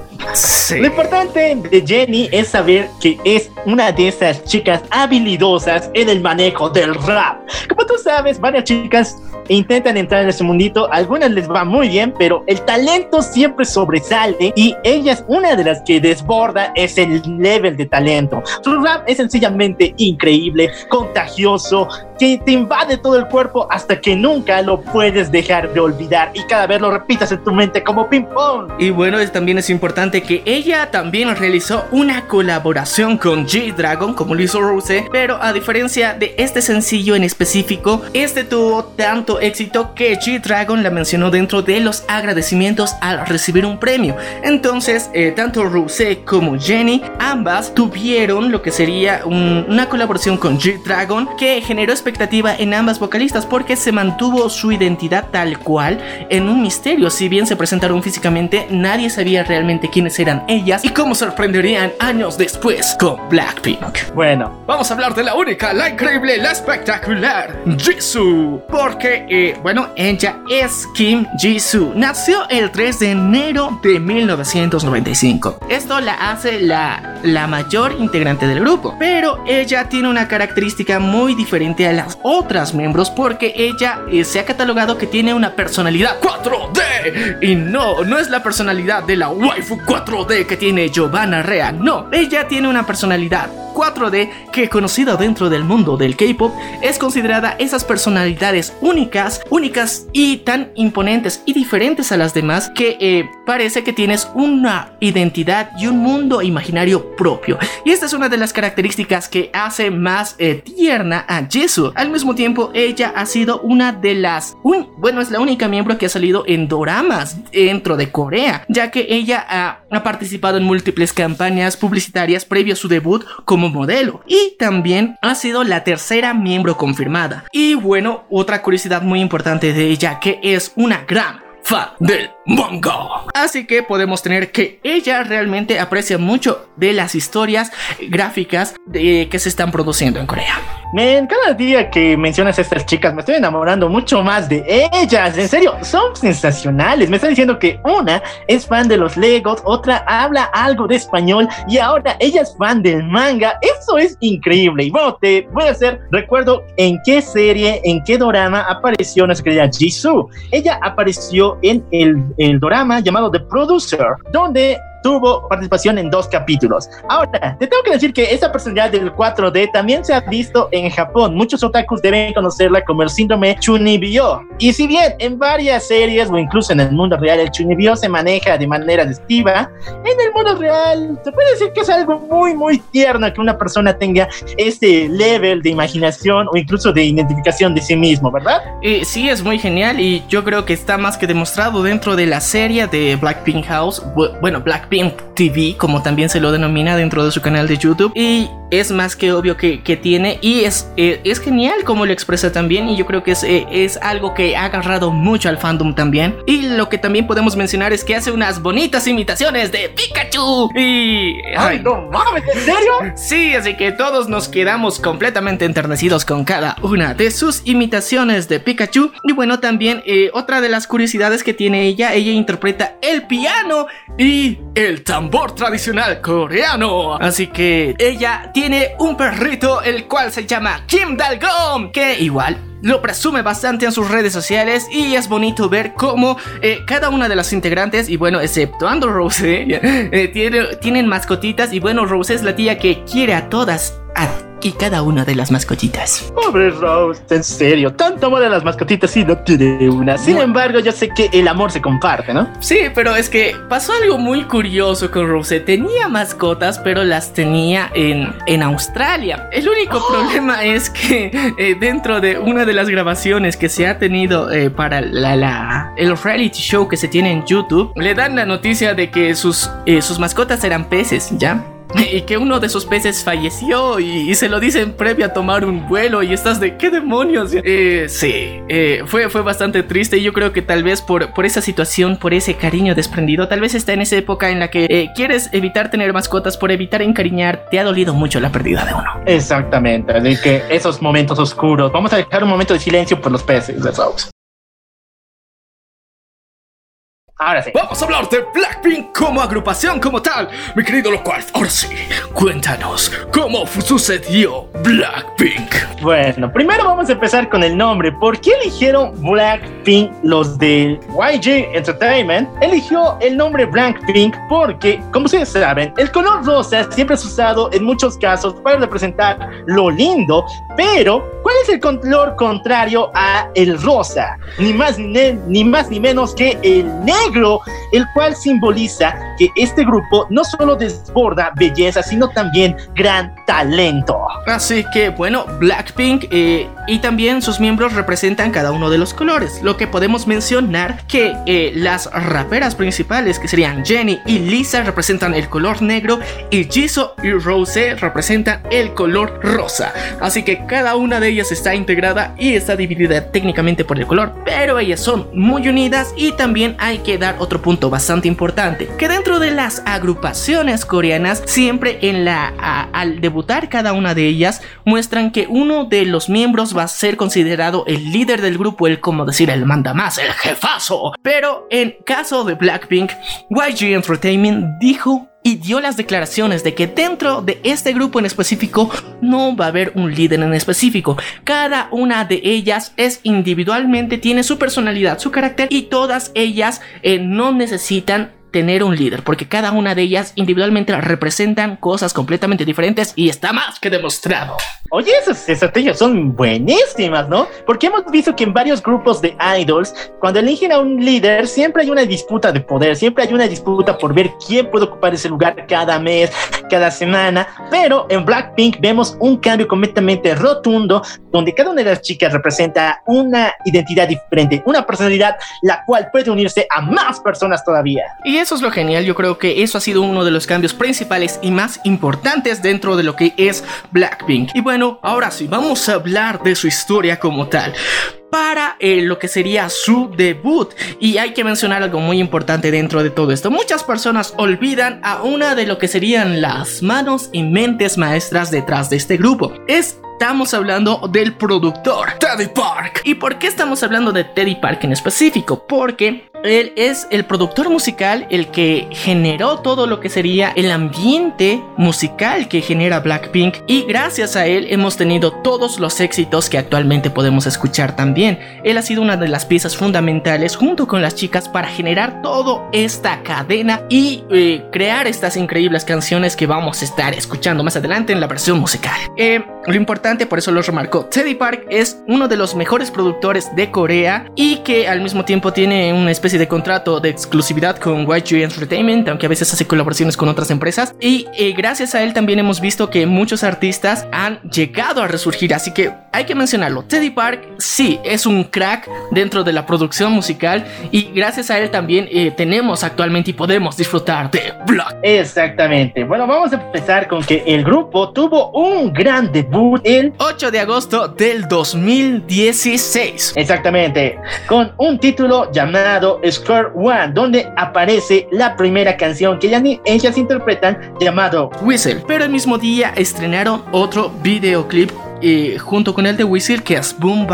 Lo importante de Jenny es saber que es una de esas chicas habilidosas en el manejo del rap. Como tú sabes, varias chicas intentan entrar en ese mundito, algunas les va muy bien, pero el talento siempre sobresale y ella es una de las que desborda ese level de talento. Su rap es sencillamente increíble, contagioso, que te invade todo el cuerpo hasta que nunca lo puedes dejar de olvidar y cada vez lo repitas en tu mente como ping pong. Y bueno, también es importante que ella también realizó una colaboración con G-Dragon como lo hizo Rose, pero a diferencia de este sencillo en específico, este tuvo tanto éxito que G-Dragon la mencionó dentro de los agradecimientos al recibir un premio. Entonces, eh, tanto Rose como Jenny, ambas tuvieron lo que sería una colaboración con G-Dragon que generó expectativa en ambas vocalistas porque se mantuvo su identidad tal cual en un misterio. Si bien se presentaron físicamente, nadie sabía realmente quiénes eran ellas y cómo sorprenderían años después con Blackpink. Bueno, vamos a hablar de la única, la increíble, la espectacular Jisoo. Porque, eh, bueno, ella es Kim Jisoo. Nació el 3 de enero de 1995. Esto la hace la, la mayor integrante del grupo. Pero ella tiene una característica muy diferente a las otras miembros porque ella eh, se ha catalogado que tiene una personalidad 4D. Y no, no es la personalidad de la waifu 4D que tiene Giovanna Rea. No, ella tiene una personalidad 4D que conocida dentro del mundo del K-pop es considerada esas personalidades únicas, únicas y tan imponentes y diferentes a las demás que eh, parece que tienes una identidad y un mundo imaginario propio. Y esta es una de las características que hace más eh, tierna a Jisoo. Al mismo tiempo, ella ha sido una de las, bueno, es la única miembro que ha salido en doramas dentro de Corea, ya que ella ha, participado en múltiples campañas publicitarias previo a su debut como modelo y también ha sido la tercera miembro confirmada. Y bueno, otra curiosidad muy importante de ella que es una gran fan del manga. Así que podemos tener que ella realmente aprecia mucho de las historias gráficas de, que se están produciendo en Corea. Men, cada día que mencionas a estas chicas me estoy enamorando mucho más de ellas. En serio, son sensacionales. Me está diciendo que una es fan de los Legos, otra habla algo de español y ahora ella es fan del manga. Eso es increíble. Y bueno, te voy a hacer recuerdo en qué serie, en qué drama apareció nuestra querida Jisoo. Ella apareció en el, el drama llamado The Producer, donde tuvo participación en dos capítulos. Ahora, te tengo que decir que esa personalidad del 4D también se ha visto en Japón. Muchos otakus deben conocerla como el síndrome Chunibyo. Y si bien en varias series o incluso en el mundo real el Chunibyo se maneja de manera destiva, en el mundo real se puede decir que es algo muy, muy tierno que una persona tenga este level de imaginación o incluso de identificación de sí mismo, ¿verdad? Eh, sí, es muy genial y yo creo que está más que demostrado dentro de la serie de Blackpink House, bueno, Blackpink TV, como también se lo denomina dentro de su canal de YouTube. Y es más que obvio que, tiene y es, eh, es genial como lo expresa también y yo creo que es, eh, es algo que ha agarrado mucho al fandom también. Y lo que también podemos mencionar es que hace unas bonitas imitaciones de Pikachu y... ¡Ay, no mames! ¿En serio? Sí, así que todos nos quedamos completamente enternecidos con cada una de sus imitaciones de Pikachu. Y bueno, también eh, otra de las curiosidades que tiene ella, ella interpreta el piano y el tambor tradicional coreano. Así que ella tiene un perrito el cual se llama Kim Dalgom, que igual lo presume bastante en sus redes sociales y es bonito ver cómo eh, cada una de las integrantes, y bueno, exceptuando Rose, eh, tiene, tienen mascotitas y bueno, Rose es la tía que quiere a todas y cada una de las mascotitas. Pobre Rose, en serio, tanto amor a las mascotitas y no tiene una. Sin embargo, yo sé que el amor se comparte, ¿no? Sí, pero es que pasó algo muy curioso con Rose. Tenía mascotas, pero las tenía en, en Australia. El único problema es que eh, dentro de una de las grabaciones que se ha tenido eh, para la, la, el reality show que se tiene en YouTube, le dan la noticia de que sus, eh, sus mascotas eran peces, ¿ya? y que uno de sus peces falleció y, se lo dicen previo a tomar un vuelo y estás de qué demonios. Eh, sí, eh, fue, fue bastante triste y yo creo que tal vez por, por esa situación, por ese cariño desprendido, tal vez está en esa época en la que eh, quieres evitar tener mascotas por evitar encariñar, te ha dolido mucho la pérdida de uno. Exactamente, de que esos momentos oscuros, vamos a dejar un momento de silencio por los peces de Rose. Ahora sí. Vamos a hablar de Blackpink como agrupación como tal. Mi querido local, ahora sí, cuéntanos cómo sucedió Blackpink. Bueno, primero vamos a empezar con el nombre. ¿Por qué eligieron Blackpink los de YG Entertainment? Eligió el nombre Blackpink porque, como ustedes saben, el color rosa siempre es usado en muchos casos para representar lo lindo, pero ¿cuál es el color contrario a el rosa? Ni más ni, ni más ni menos que el negro el cual simboliza que este grupo no solo desborda belleza, sino también gran talento. Así que bueno, Blackpink eh, y también sus miembros representan cada uno de los colores, lo que podemos mencionar que eh, las raperas principales, que serían Jenny y Lisa, representan el color negro y Jisoo y Rose representan el color rosa. Así que cada una de ellas está integrada y está dividida técnicamente por el color, pero ellas son muy unidas y también hay que dar otro punto bastante importante, que dentro de las agrupaciones coreanas, siempre en la al debutar cada una de ellas, muestran que uno de los miembros va a ser considerado el líder del grupo, el como decir el manda más, el jefazo. Pero en caso de Blackpink, YG Entertainment dijo y dio las declaraciones de que dentro de este grupo en específico no va a haber un líder en específico. Cada una de ellas es individualmente, tiene su personalidad, su carácter y todas ellas eh, no necesitan tener un líder, porque cada una de ellas individualmente representan cosas completamente diferentes y está más que demostrado. Oye, esas estrategias son buenísimas, ¿no? Porque hemos visto que en varios grupos de idols, cuando eligen a un líder, siempre hay una disputa de poder, siempre hay una disputa por ver quién puede ocupar ese lugar cada mes, cada semana, pero en Blackpink vemos un cambio completamente rotundo, donde cada una de las chicas representa una identidad diferente, una personalidad la cual puede unirse a más personas todavía. Y eso es lo genial, yo creo que eso ha sido uno de los cambios principales y más importantes dentro de lo que es Blackpink. Y bueno, ahora sí, vamos a hablar de su historia como tal para eh, lo que sería su debut. Y hay que mencionar algo muy importante dentro de todo esto. Muchas personas olvidan a una de lo que serían las manos y mentes maestras detrás de este grupo. Es estamos hablando del productor Teddy Park. ¿Y por qué estamos hablando de Teddy Park en específico? Porque él es el productor musical, el que generó todo lo que sería el ambiente musical que genera Blackpink y gracias a él hemos tenido todos los éxitos que actualmente podemos escuchar también. Él ha sido una de las piezas fundamentales junto con las chicas para generar toda esta cadena y eh, crear estas increíbles canciones que vamos a estar escuchando más adelante en la versión musical. Eh, lo importante, por eso lo remarcó, Teddy Park es uno de los mejores productores de Corea y que al mismo tiempo tiene una especie de contrato de exclusividad con YG Entertainment, aunque a veces hace colaboraciones con otras empresas. Y eh, gracias a él también hemos visto que muchos artistas han llegado a resurgir, así que hay que mencionarlo. Teddy Park sí es un crack dentro de la producción musical y gracias a él también eh, tenemos actualmente y podemos disfrutar de Block. Exactamente. Bueno, vamos a empezar con que el grupo tuvo un gran debut el 8 de agosto del 2016. Exactamente. Con un título llamado Square One, donde aparece la primera canción que ellas interpretan llamado Whistle. Pero el mismo día estrenaron otro videoclip junto con el de Whistle que es Boom.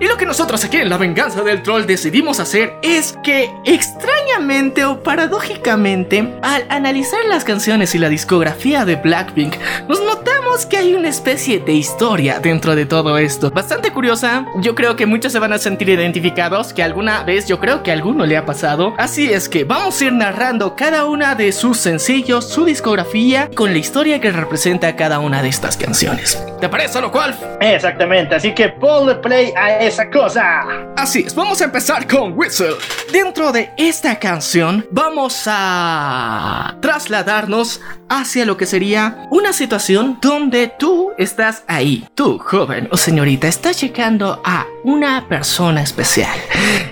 Y lo que nosotros aquí en La Venganza del Troll decidimos hacer es que extrañamente o paradójicamente al analizar las canciones y la discografía de Blackpink nos notamos que hay una especie de historia dentro de todo esto. Bastante curiosa, yo creo que muchos se van a sentir identificados, que alguna vez yo creo que a alguno le ha pasado. Así es que vamos a ir narrando cada una de sus sencillos, su discografía, con la historia que representa cada una de estas canciones. ¿Te parece, Exactamente, así que ponle play a esa cosa. Así es, vamos a empezar con Whistle. Dentro de esta canción vamos a trasladarnos hacia lo que sería una situación donde tú estás ahí. Tú, joven o señorita, estás llegando a una persona especial.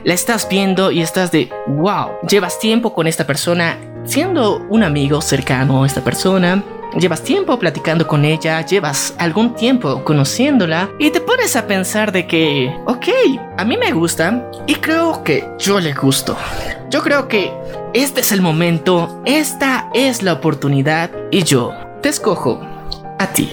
La estás viendo y estás de, wow, llevas tiempo con esta persona, siendo un amigo cercano a esta persona llevas tiempo platicando con ella, llevas algún tiempo conociéndola y te pones a pensar de que, ok, a mí me gusta y creo que yo le gusto. Yo creo que este es el momento, esta es la oportunidad y yo te escojo a ti.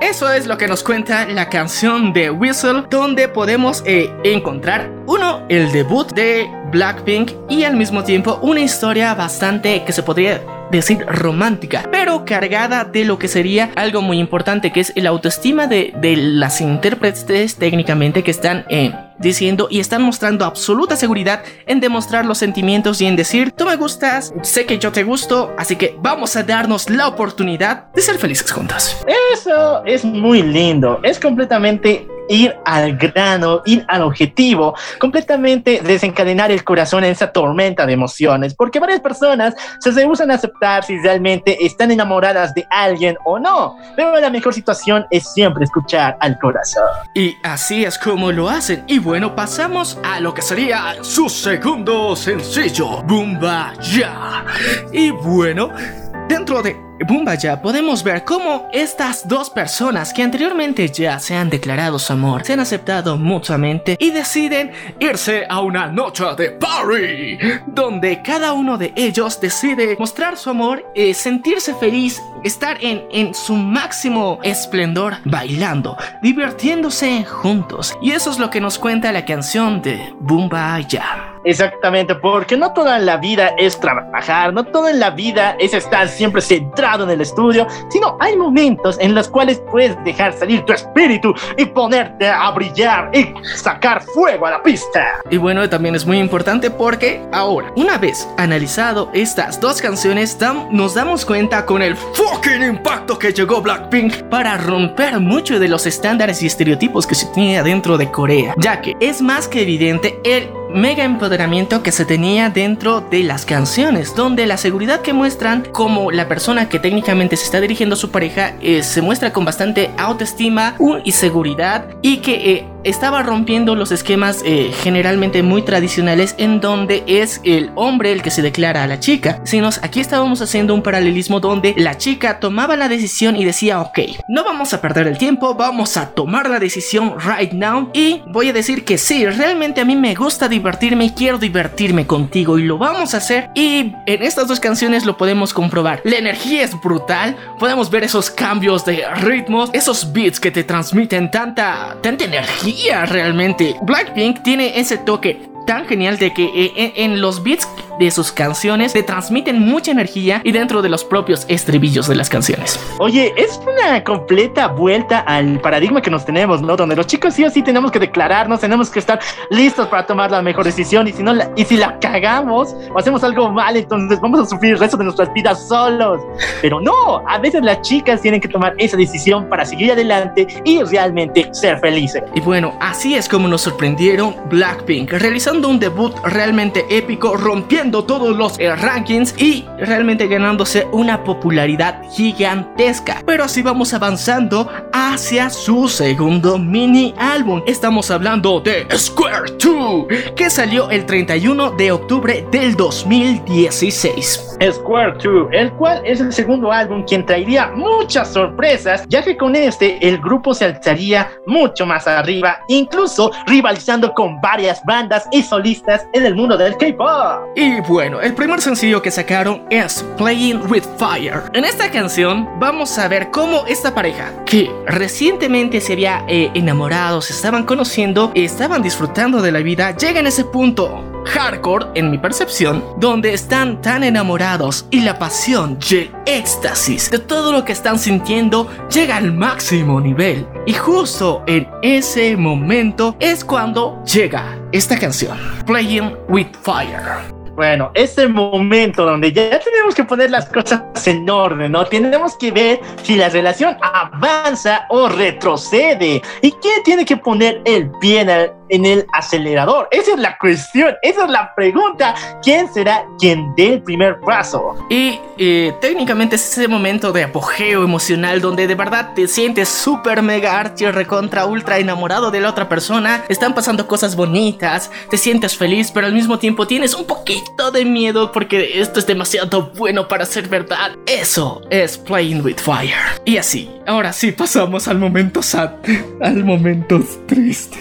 Eso es lo que nos cuenta la canción de Whistle, donde podemos eh, encontrar uno, el debut de Blackpink y al mismo tiempo una historia bastante que se podría decir romántica, pero cargada de lo que sería algo muy importante, que es el autoestima de, las intérpretes técnicamente que están eh, diciendo y están mostrando absoluta seguridad en demostrar los sentimientos y en decir, tú me gustas, sé que yo te gusto, así que vamos a darnos la oportunidad de ser felices juntas. Eso es muy lindo, es completamente ir al grano, ir al objetivo, completamente desencadenar el corazón en esa tormenta de emociones, porque varias personas se rehusan a aceptar si realmente están enamoradas de alguien o no, pero la mejor situación es siempre escuchar al corazón. Y así es como lo hacen, y bueno, pasamos a lo que sería su segundo sencillo, Bumba Ya. Y bueno, dentro de ya podemos ver cómo estas dos personas que anteriormente ya se han declarado su amor, se han aceptado mutuamente y deciden irse a una noche de party, donde cada uno de ellos decide mostrar su amor, eh, sentirse feliz, estar en, su máximo esplendor, bailando, divirtiéndose juntos. Y eso es lo que nos cuenta la canción de Ya. Exactamente, porque no toda la vida es trabajar, no toda la vida es estar siempre centrado en el estudio, sino hay momentos en los cuales puedes dejar salir tu espíritu y ponerte a brillar y sacar fuego a la pista. Y bueno, también es muy importante porque ahora, una vez analizado estas dos canciones, nos damos cuenta con el fucking impacto que llegó Blackpink para romper muchos de los estándares y estereotipos que se tenía dentro de Corea, ya que es más que evidente el mega empoderamiento que se tenía dentro de las canciones, donde la seguridad que muestran como la persona que técnicamente se está dirigiendo a su pareja eh, se muestra con bastante autoestima y seguridad y que eh, estaba rompiendo los esquemas eh, generalmente muy tradicionales en donde es el hombre el que se declara a la chica, sino aquí estábamos haciendo un paralelismo donde la chica tomaba la decisión y decía, ok, no vamos a perder el tiempo, vamos a tomar la decisión right now y voy a decir que sí, realmente a mí me gusta divertirme y quiero divertirme contigo y lo vamos a hacer y en estas dos canciones lo podemos comprobar. La energía es brutal, podemos ver esos cambios de ritmos, esos beats que te transmiten tanta, tanta energía realmente. Blackpink tiene ese toque tan genial de que eh, en, los beats de sus canciones te transmiten mucha energía y dentro de los propios estribillos de las canciones. Oye, es una completa vuelta al paradigma que nos tenemos, ¿no? Donde los chicos sí o sí tenemos que declararnos, tenemos que estar listos para tomar la mejor decisión y si no la, y si la cagamos o hacemos algo mal, entonces vamos a sufrir el resto de nuestras vidas solos. Pero no, a veces las chicas tienen que tomar esa decisión para seguir adelante y realmente ser felices. Y bueno, así es como nos sorprendieron Blackpink, realizando un debut realmente épico, rompiendo todos los eh, rankings y realmente ganándose una popularidad gigantesca. Pero así vamos avanzando hacia su segundo mini álbum. Estamos hablando de Square 2, que salió el 31 de octubre del 2016. Square 2, el cual es el segundo álbum quien traería muchas sorpresas, ya que con este el grupo se alzaría mucho más arriba, incluso rivalizando con varias bandas solistas en el mundo del K-pop. Y bueno, el primer sencillo que sacaron es Playing with Fire. En esta canción vamos a ver cómo esta pareja, que recientemente se había eh, enamorado, se estaban conociendo, estaban disfrutando de la vida, llega en ese punto hardcore, en mi percepción, donde están tan enamorados y la pasión y el éxtasis de todo lo que están sintiendo llega al máximo nivel. Y justo en ese momento es cuando llega esta canción, Playing with Fire. Bueno, ese momento donde ya tenemos que poner las cosas en orden, ¿no? Tenemos que ver si la relación avanza o retrocede. ¿Y quién tiene que poner el pie en el, acelerador? Esa es la cuestión, esa es la pregunta. ¿Quién será quien dé el primer paso? Y eh, técnicamente es ese momento de apogeo emocional donde de verdad te sientes súper mega archi recontra ultra enamorado de la otra persona. Están pasando cosas bonitas, te sientes feliz, pero al mismo tiempo tienes un poquito de miedo porque esto es demasiado bueno para ser verdad. Eso es Playing with Fire. Y así, ahora sí pasamos al momento sad, al momento triste.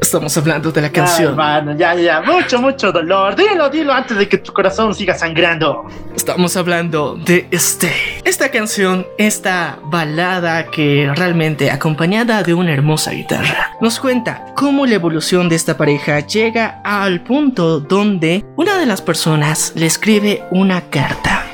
Estamos hablando de la canción. ya, ya, mucho, mucho dolor. Dilo, dilo antes de que tu corazón siga sangrando. Estamos hablando de Stay. Esta canción, esta balada que realmente acompañada de una hermosa guitarra, nos cuenta cómo la evolución de esta pareja llega al punto donde una de las personas le escribe una carta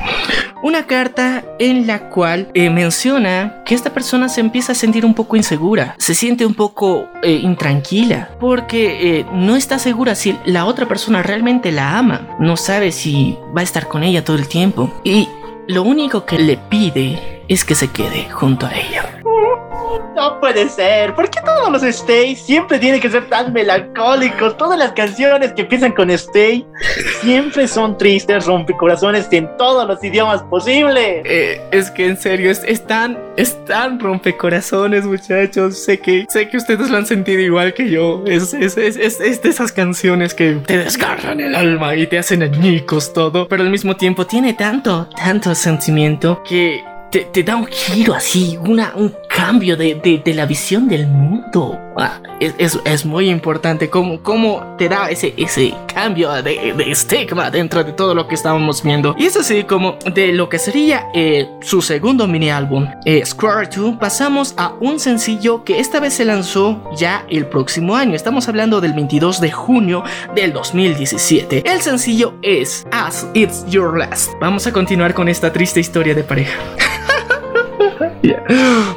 una carta en la cual eh, menciona que esta persona se empieza a sentir un poco insegura, se siente un poco eh, intranquila, porque eh, no está segura si la otra persona realmente la ama, no sabe si va a estar con ella todo el tiempo y lo único que le pide es que se quede junto a ella. No puede ser. ¿Por qué todos los Stay siempre tienen que ser tan melancólicos? Todas las canciones que empiezan con Stay siempre son tristes, rompecorazones en todos los idiomas posibles. Eh, es que en serio, es, es, tan, es tan rompecorazones, muchachos. Sé que, sé que ustedes lo han sentido igual que yo. Es, es, es, es, de esas canciones que te desgarran el alma y te hacen añicos todo. Pero al mismo tiempo tiene tanto, tanto sentimiento que te, da un giro así, una, un cambio de, de, la visión del mundo. Ah, es, es, muy importante cómo, cómo te da ese, ese cambio de, de, estigma dentro de todo lo que estábamos viendo. Y es así como de lo que sería eh, su segundo mini álbum, eh, Square 2, pasamos a un sencillo que esta vez se lanzó ya el próximo año. Estamos hablando del 22 de junio del 2017. El sencillo es As It's Your Last. Vamos a continuar con esta triste historia de pareja.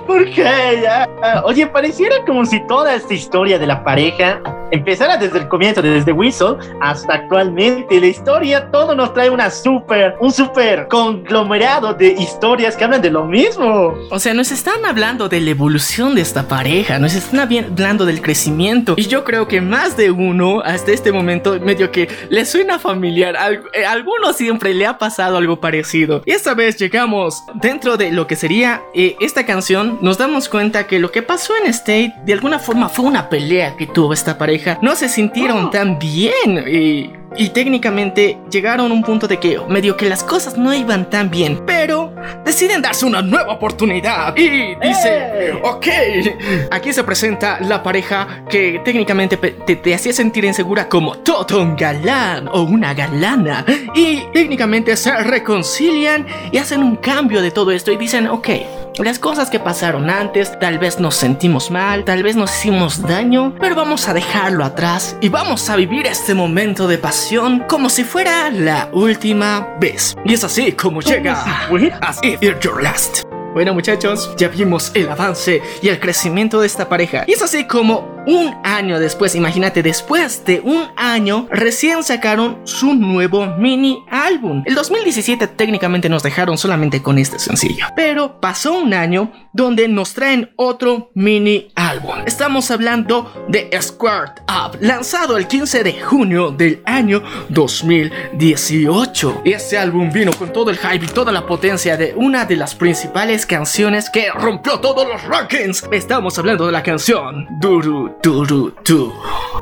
¿Por qué? Ya? Oye, pareciera como si toda esta historia de la pareja empezara desde el comienzo, desde Whistle hasta actualmente. La historia, todo nos trae una super, un super conglomerado de historias que hablan de lo mismo. O sea, nos están hablando de la evolución de esta pareja, nos están hablando del crecimiento. Y yo creo que más de uno, hasta este momento, medio que le suena familiar. A, eh, alguno siempre le ha pasado algo parecido. Y esta vez llegamos dentro de lo que sería eh, esta canción, nos damos cuenta que lo que pasó en State de alguna forma fue una pelea que tuvo esta pareja no se sintieron tan bien y, y técnicamente llegaron a un punto de que medio que las cosas no iban tan bien, pero deciden darse una nueva oportunidad y dice, ¡Eh! ok, aquí se presenta la pareja que técnicamente te, te hacía sentir insegura como todo un galán o una galana y técnicamente se reconcilian y hacen un cambio de todo esto y dicen, ok, las cosas que pasaron antes, tal vez nos sentimos mal, tal vez nos hicimos daño, pero vamos a dejarlo atrás y vamos a vivir este momento de pasión como si fuera la última vez. Y es así como llega As If You're Your Last. Bueno muchachos, ya vimos el avance y el crecimiento de esta pareja. Y es así como un año después, imagínate, después de un año, recién sacaron su nuevo mini álbum. El 2017 técnicamente nos dejaron solamente con este sencillo, pero pasó un año donde nos traen otro mini álbum. Estamos hablando de Squared Up, lanzado el 15 de junio del año 2018. Y este álbum vino con todo el hype y toda la potencia de una de las principales canciones que rompió todos los rankings. Estamos hablando de la canción Duru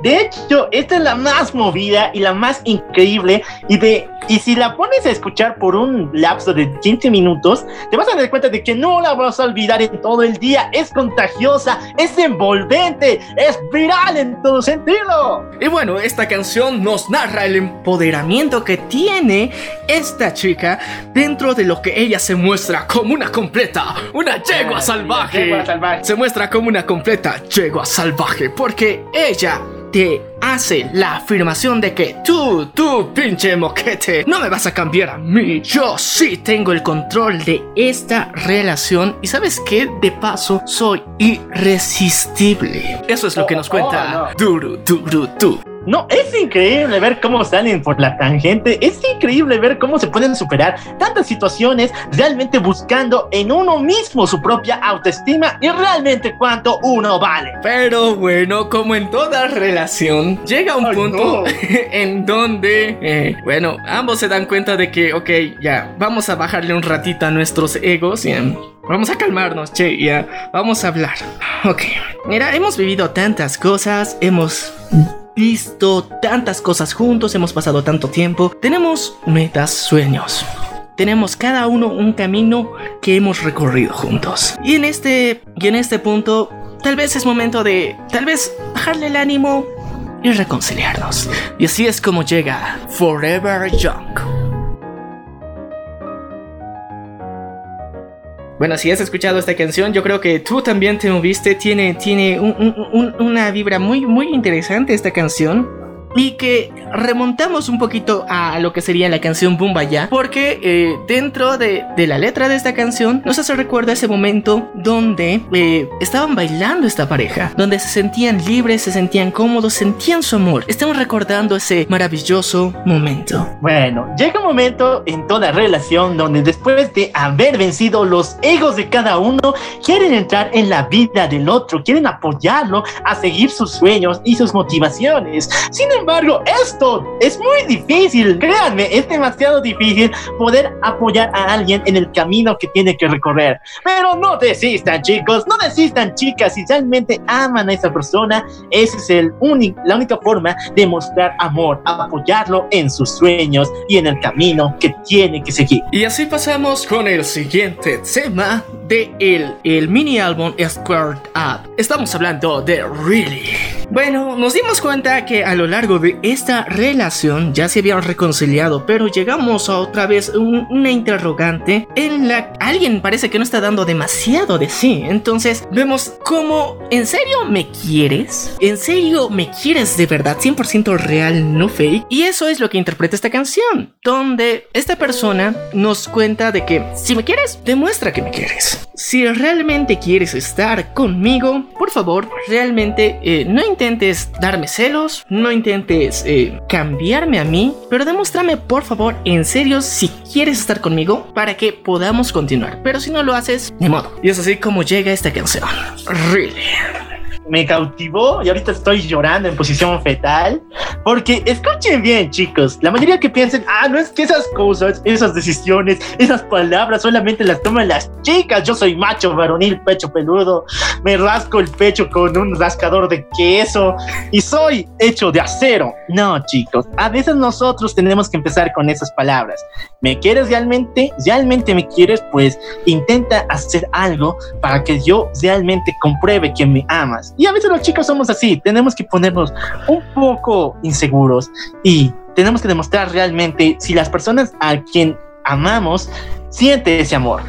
de hecho, esta es la más movida y la más increíble y de y si la pones a escuchar por un lapso de 15 minutos, te vas a dar cuenta de que no la vas a olvidar en todo el día. Es contagiosa, es envolvente, es viral en todo sentido. Y bueno, esta canción nos narra el empoderamiento que tiene esta chica dentro de lo que ella se muestra como una completa, una yegua salvaje. Yegua salvaje. Se muestra como una completa yegua salvaje porque ella te hace la afirmación de que tú, tú, pinche moquete, no me vas a cambiar a mí. Yo sí tengo el control de esta relación y sabes que de paso soy irresistible. Eso es lo que nos cuenta oh, Duru, Duru, Duru. No, es increíble ver cómo salen por la tangente, es increíble ver cómo se pueden superar tantas situaciones realmente buscando en uno mismo su propia autoestima y realmente cuánto uno vale. Pero bueno, como en toda relación, llega un punto en donde, eh, bueno, ambos se dan cuenta de que, ok, ya, vamos a bajarle un ratito a nuestros egos y... Vamos a calmarnos, che, ya. Vamos a hablar. Ok. Mira, hemos vivido tantas cosas, hemos visto tantas cosas juntos, hemos pasado tanto tiempo, tenemos metas, sueños. Tenemos cada uno un camino que hemos recorrido juntos. Y en este y en este punto tal vez es momento de tal vez bajarle el ánimo y reconciliarnos. Y así es como llega Forever Young. Bueno, si has escuchado esta canción, yo creo que tú también te moviste. Tiene, tiene una vibra muy, muy interesante esta canción y que remontamos un poquito a lo que sería la canción Ya porque eh, dentro de, la letra de esta canción nos hace recuerdo ese momento donde eh, estaban bailando esta pareja, donde se sentían libres, se sentían cómodos, sentían su amor. Estamos recordando ese maravilloso momento. Bueno, llega un momento en toda relación donde después de haber vencido los egos de cada uno, quieren entrar en la vida del otro, quieren apoyarlo a seguir sus sueños y sus motivaciones. Sin embargo, esto es muy difícil. Créanme, es demasiado difícil poder apoyar a alguien en el camino que tiene que recorrer. Pero no desistan, chicos, no desistan, chicas. Si realmente aman a esa persona, esa es el la única forma de mostrar amor, apoyarlo en sus sueños y en el camino que tiene que seguir. Y así pasamos con el siguiente tema de el, el mini álbum Squared Up. Estamos hablando de Really. Bueno, nos dimos cuenta que a lo largo de esta relación ya se habían reconciliado, pero llegamos a otra vez una interrogante en la alguien parece que no está dando demasiado de sí. Entonces vemos cómo, ¿en serio me quieres? ¿En serio me quieres de verdad? 100% real, no fake. Y eso es lo que interpreta esta canción, donde esta persona nos cuenta de que si me quieres, demuestra que me quieres. Si realmente quieres estar conmigo, por favor, realmente eh, no intentes darme celos, no intentes eh, cambiarme a mí, pero demuéstrame por favor en serio si quieres estar conmigo para que podamos continuar. Pero si no lo haces, ni modo. Y es así como llega esta canción. Really me cautivó y ahorita estoy llorando en posición fetal. Porque escuchen bien, chicos, la mayoría que piensen, ah, no es que esas cosas, esas decisiones, esas palabras solamente las toman las chicas. Yo soy macho, varonil, pecho peludo, me rasco el pecho con un rascador de queso y soy hecho de acero. No, chicos, a veces nosotros tenemos que empezar con esas palabras. ¿Me quieres realmente? ¿Realmente me quieres? Pues intenta hacer algo para que yo realmente compruebe que me amas y a veces los chicos somos así, tenemos que ponernos un poco inseguros y tenemos que demostrar realmente si las personas a quien amamos sienten ese amor.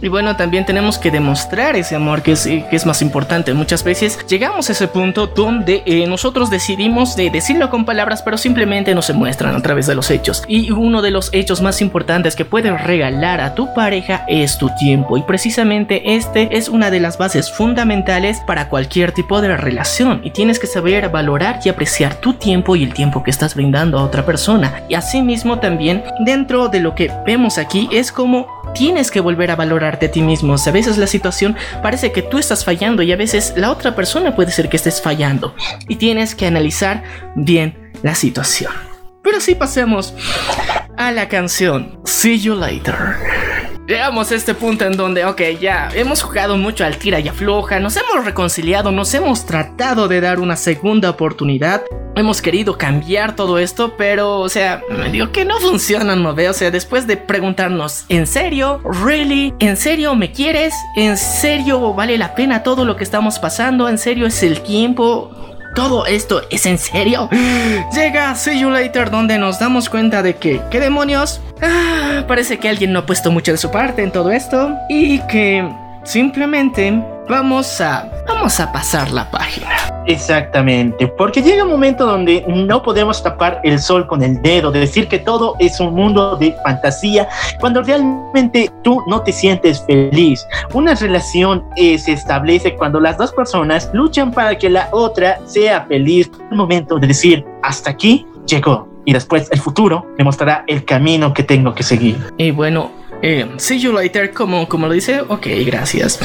Y bueno, también tenemos que demostrar ese amor que es, que es más importante. Muchas veces llegamos a ese punto donde eh, nosotros decidimos de decirlo con palabras, pero simplemente no se muestran a través de los hechos. Y uno de los hechos más importantes que puedes regalar a tu pareja es tu tiempo. Y precisamente este es una de las bases fundamentales para cualquier tipo de relación. Y tienes que saber valorar y apreciar tu tiempo y el tiempo que estás brindando a otra persona. Y asimismo también dentro de lo que vemos aquí es como tienes que volver a a ti mismo. a veces la situación parece que tú estás fallando y a veces la otra persona puede ser que estés fallando. Y tienes que analizar bien la situación. Pero si pasemos a la canción See You Later. Llegamos a este punto en donde, ok, ya hemos jugado mucho al tira y afloja, nos hemos reconciliado, nos hemos tratado de dar una segunda oportunidad, hemos querido cambiar todo esto, pero, o sea, me digo que no funciona, ¿no ve? O sea, después de preguntarnos, ¿en serio? ¿Really? ¿En serio me quieres? ¿En serio vale la pena todo lo que estamos pasando? ¿En serio es el tiempo? ¿Todo esto es en serio? Llega See You Later donde nos damos cuenta de que, ¿qué demonios? Ah, parece que alguien no ha puesto mucho de su parte en todo esto y que simplemente vamos a vamos a pasar la página. Exactamente, porque llega un momento donde no podemos tapar el sol con el dedo, de decir que todo es un mundo de fantasía, cuando realmente tú no te sientes feliz. Una relación eh, se establece cuando las dos personas luchan para que la otra sea feliz. El momento de decir, hasta aquí llegó. Y después el futuro me mostrará el camino que tengo que seguir. Y bueno, eh, see you later, como, como lo dice, ok, gracias.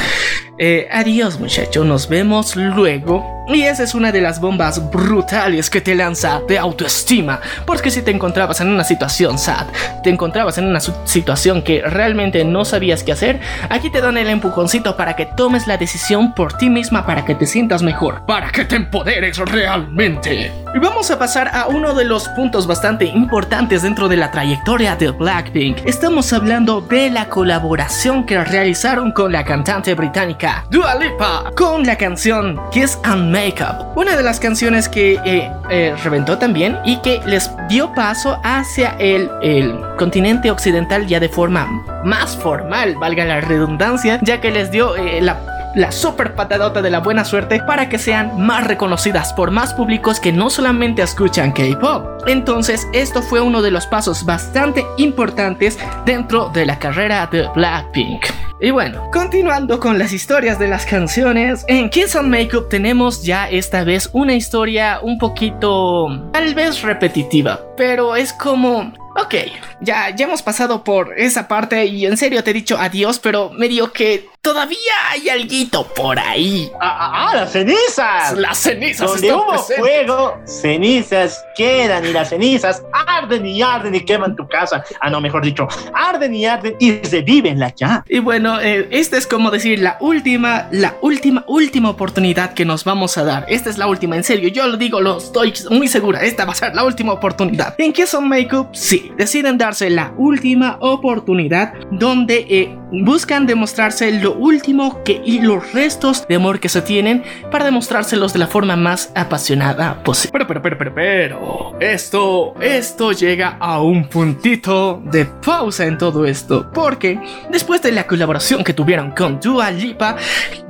Eh, adiós muchacho, nos vemos luego. Y esa es una de las bombas brutales que te lanza de autoestima. Porque si te encontrabas en una situación sad, te encontrabas en una situación que realmente no sabías qué hacer, aquí te dan el empujoncito para que tomes la decisión por ti misma para que te sientas mejor, para que te empoderes realmente. Y vamos a pasar a uno de los puntos bastante importantes dentro de la trayectoria de Blackpink. Estamos hablando de la colaboración que realizaron con la cantante británica Dua Lipa con la canción Kiss and Makeup, una de las canciones que eh, eh, reventó también y que les dio paso hacia el, el continente occidental ya de forma más formal, valga la redundancia, ya que les dio eh, la la super patadota de la buena suerte para que sean más reconocidas por más públicos que no solamente escuchan K-pop. Entonces, esto fue uno de los pasos bastante importantes dentro de la carrera de Blackpink. Y bueno, continuando con las historias de las canciones, en Kiss and Makeup tenemos ya esta vez una historia un poquito tal vez repetitiva, pero es como Ok, ya, ya hemos pasado por esa parte y en serio te he dicho adiós, pero me digo que todavía hay alguito por ahí. ¡Ah, ah, ah las cenizas! Las cenizas Donde hubo fuego, cenizas quedan y las cenizas arden y arden y queman tu casa. Ah, no, mejor dicho, arden y arden y reviven la ya. Y bueno, eh, esta es como decir la última, la última, última oportunidad que nos vamos a dar. Esta es la última, en serio, yo lo digo, lo estoy muy segura. Esta va a ser la última oportunidad. ¿En qué son Makeup? Sí, deciden darse la última oportunidad donde eh, buscan demostrarse lo último que y los restos de amor que se tienen para demostrárselos de la forma más apasionada posible. Pero, pero, pero, pero, pero, esto, esto llega a un puntito de pausa en todo esto, porque después de la colaboración que tuvieron con Dua Lipa,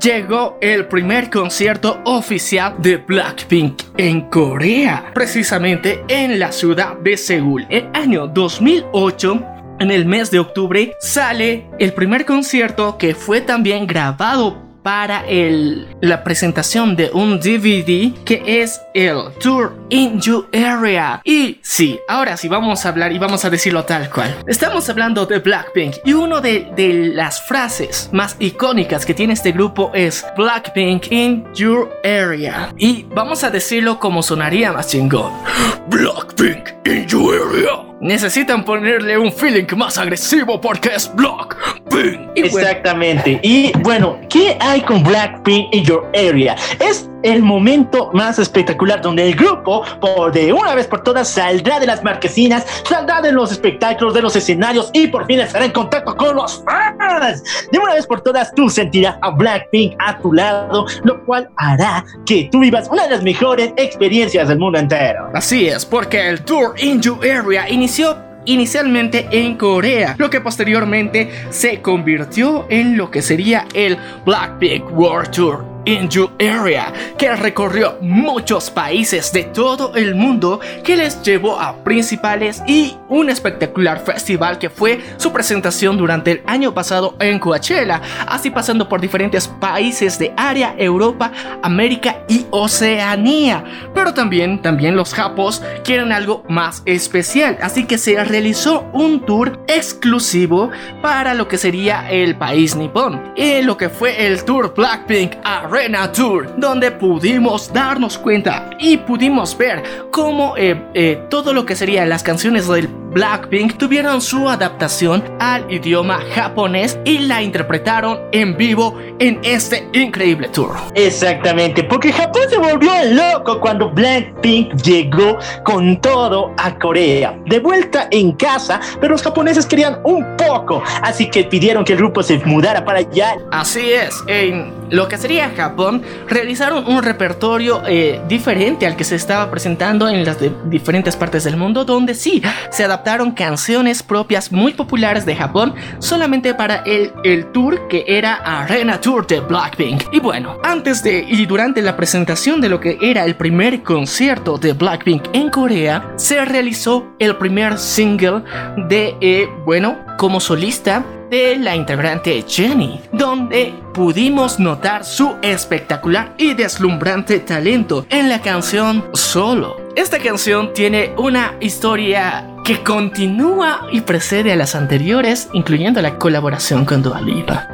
llegó el primer concierto oficial de Blackpink en Corea, precisamente en la ciudad de Seúl, el año 2008 en el mes de octubre sale el primer concierto que fue también grabado para el, la presentación de un DVD que es el Tour in Your Area. Y sí, ahora sí vamos a hablar y vamos a decirlo tal cual. Estamos hablando de Blackpink y una de, de las frases más icónicas que tiene este grupo es Blackpink in Your Area. Y vamos a decirlo como sonaría más chingón. Blackpink in Your Area necesitan ponerle un feeling más agresivo porque es Blackpink. Exactamente. Y bueno, ¿qué hay con Blackpink in your area? Es el momento más espectacular donde el grupo, por de una vez por todas, saldrá de las marquesinas, saldrá de los espectáculos, de los escenarios y por fin estará en contacto con los fans. De una vez por todas, tú sentirás a Blackpink a tu lado, lo cual hará que tú vivas una de las mejores experiencias del mundo entero. Así es, porque el Tour in Your Area inició inicialmente en Corea, lo que posteriormente se convirtió en lo que sería el Blackpink World Tour in You Area, que recorrió muchos países de todo el mundo, que les llevó a principales y un espectacular festival que fue su presentación durante el año pasado en Coachella, así pasando por diferentes países de área Europa, América y Oceanía. Pero también, también los japos quieren algo más especial, así que se realizó un tour exclusivo para lo que sería el país nipón, y lo que fue el tour Blackpink a Arena Tour, donde pudimos darnos cuenta y pudimos ver cómo eh, eh, todo lo que serían las canciones del Blackpink tuvieron su adaptación al idioma japonés y la interpretaron en vivo en este increíble tour. Exactamente, porque Japón se volvió loco cuando Blackpink llegó con todo a Corea. De vuelta en casa, pero los japoneses querían un poco, así que pidieron que el grupo se mudara para allá. Así es, en lo que sería Japón, realizaron un repertorio eh, diferente al que se estaba presentando en las diferentes partes del mundo, donde sí se adaptaron canciones propias muy populares de Japón solamente para el, el tour que era Arena Tour de Blackpink. Y bueno, antes de y durante la presentación de lo que era el primer concierto de Blackpink en Corea, se realizó el primer single de, eh, bueno, como solista de la integrante Jenny, donde pudimos notar su espectacular y deslumbrante talento en la canción Solo. Esta canción tiene una historia que continúa y precede a las anteriores, incluyendo la colaboración con Dua.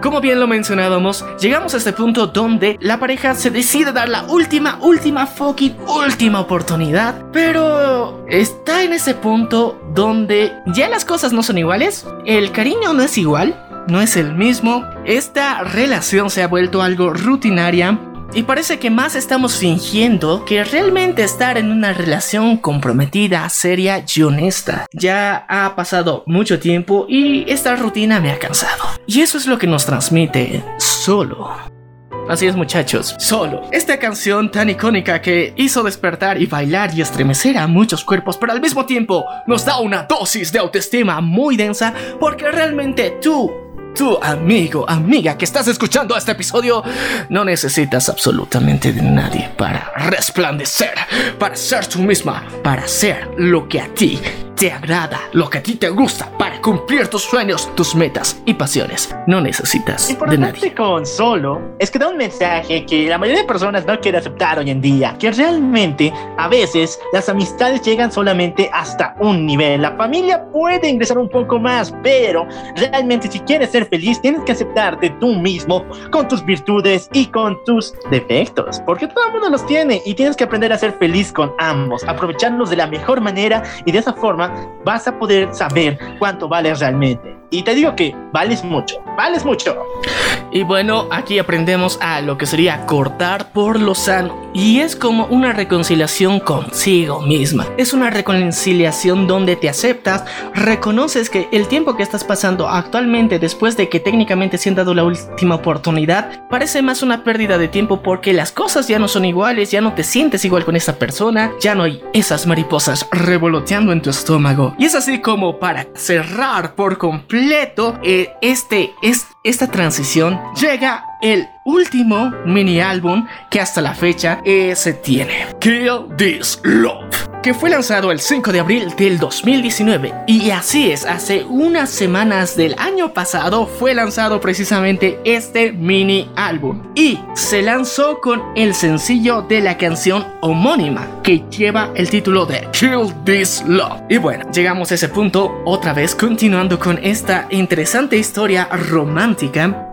Como bien lo mencionábamos, llegamos a este punto donde la pareja se decide dar la última, última fucking última oportunidad, pero está en ese punto donde ya las cosas no son iguales, el cariño no es igual, no es el mismo, esta relación se ha vuelto algo rutinaria y parece que más estamos fingiendo que realmente estar en una relación comprometida, seria y honesta. Ya ha pasado mucho tiempo y esta rutina me ha cansado. Y eso es lo que nos transmite solo. Así es muchachos, solo. Esta canción tan icónica que hizo despertar y bailar y estremecer a muchos cuerpos, pero al mismo tiempo nos da una dosis de autoestima muy densa porque realmente tú Tú, amigo, amiga que estás escuchando este episodio, no necesitas absolutamente de nadie para resplandecer, para ser tú misma, para ser lo que a ti te agrada, lo que a ti te gusta para cumplir tus sueños, tus metas y pasiones. No necesitas de nadie. con solo es que da un mensaje que la mayoría de personas no quiere aceptar hoy en día, que realmente a veces las amistades llegan solamente hasta un nivel. La familia puede ingresar un poco más, pero realmente si quieres ser feliz tienes que aceptarte tú mismo con tus virtudes y con tus defectos, porque todo el mundo los tiene y tienes que aprender a ser feliz con ambos, aprovecharlos de la mejor manera y de esa forma vas a poder saber cuánto vales realmente. Y te digo que vales mucho, vales mucho. Y bueno, aquí aprendemos a lo que sería cortar por lo sano. Y es como una reconciliación consigo misma. Es una reconciliación donde te aceptas, reconoces que el tiempo que estás pasando actualmente después de que técnicamente se han dado la última oportunidad, parece más una pérdida de tiempo porque las cosas ya no son iguales, ya no te sientes igual con esa persona, ya no hay esas mariposas revoloteando en tu estómago. Y es así como para cerrar por completo eh, este, es, esta transición llega el último mini álbum que hasta la fecha se tiene. Kill This Love que fue lanzado el 5 de abril del 2019. Y así es, hace unas semanas del año pasado fue lanzado precisamente este mini álbum. Y se lanzó con el sencillo de la canción homónima, que lleva el título de Kill This Love. Y bueno, llegamos a ese punto otra vez continuando con esta interesante historia romántica.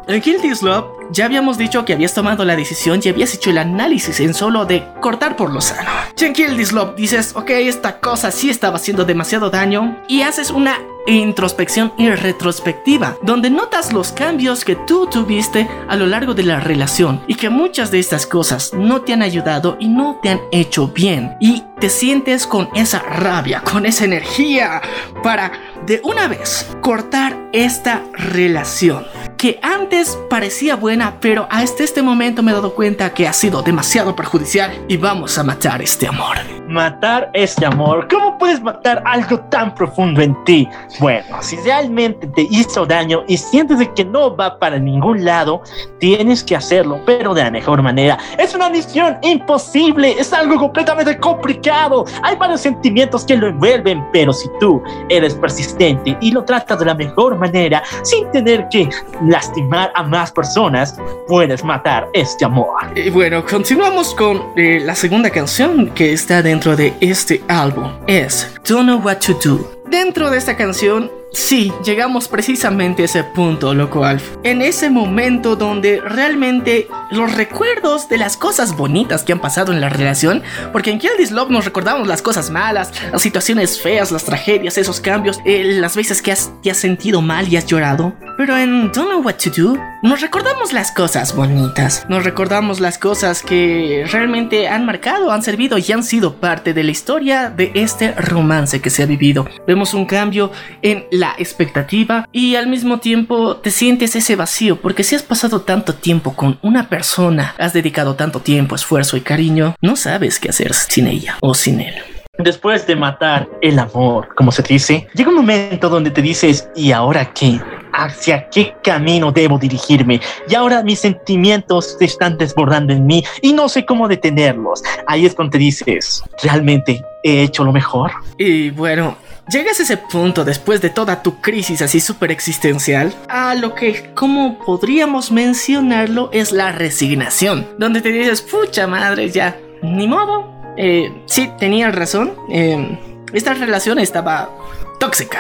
En Love ya habíamos dicho que habías tomado la decisión y habías hecho el análisis en solo de cortar por lo sano. en Kill This Love dices, ok, esta cosa sí estaba haciendo demasiado daño y haces una introspección y retrospectiva, donde notas los cambios que tú tuviste a lo largo de la relación y que muchas de estas cosas no te han ayudado y no te han hecho bien y te sientes con esa rabia, con esa energía para de una vez cortar esta relación que antes parecía buena, pero hasta este momento me he dado cuenta que ha sido demasiado perjudicial y vamos a matar este amor. matar este amor? ¿Cómo puedes matar algo tan profundo en ti? Bueno, si realmente te hizo daño y sientes que no va para ningún lado, tienes que hacerlo, pero de la mejor manera. Es una misión imposible, es algo completamente complicado. Hay varios sentimientos que lo envuelven, pero si tú eres persistente y lo tratas de la mejor manera, sin tener que lastimar a más personas, puedes matar este amor. Y bueno, continuamos con eh, la segunda canción que está dentro de este álbum. Es Don't Know What to Do. Dentro de esta canción Sí, llegamos precisamente a ese punto, loco Alf. En ese momento donde realmente los recuerdos de las cosas bonitas que han pasado en la relación, porque en Kill This nos recordamos las cosas malas, las situaciones feas, las tragedias, esos cambios, eh, las veces que has, te has sentido mal y has llorado. Pero en Don't Know What to Do, nos recordamos las cosas bonitas, nos recordamos las cosas que realmente han marcado, han servido y han sido parte de la historia de este romance que se ha vivido. Vemos un cambio en la expectativa y al mismo tiempo te sientes ese vacío porque si has pasado tanto tiempo con una persona, has dedicado tanto tiempo, esfuerzo y cariño, no sabes qué hacer sin ella o sin él. Después de matar el amor, como se dice, llega un momento donde te dices, ¿y ahora qué? ¿Hacia qué camino debo dirigirme? Y ahora mis sentimientos se están desbordando en mí y no sé cómo detenerlos. Ahí es cuando te dices, ¿realmente he hecho lo mejor? Y bueno, Llegas a ese punto después de toda tu crisis así súper existencial a lo que, como podríamos mencionarlo, es la resignación, donde te dices, pucha madre, ya, ni modo. Eh, sí, tenía razón. Eh, esta relación estaba tóxica.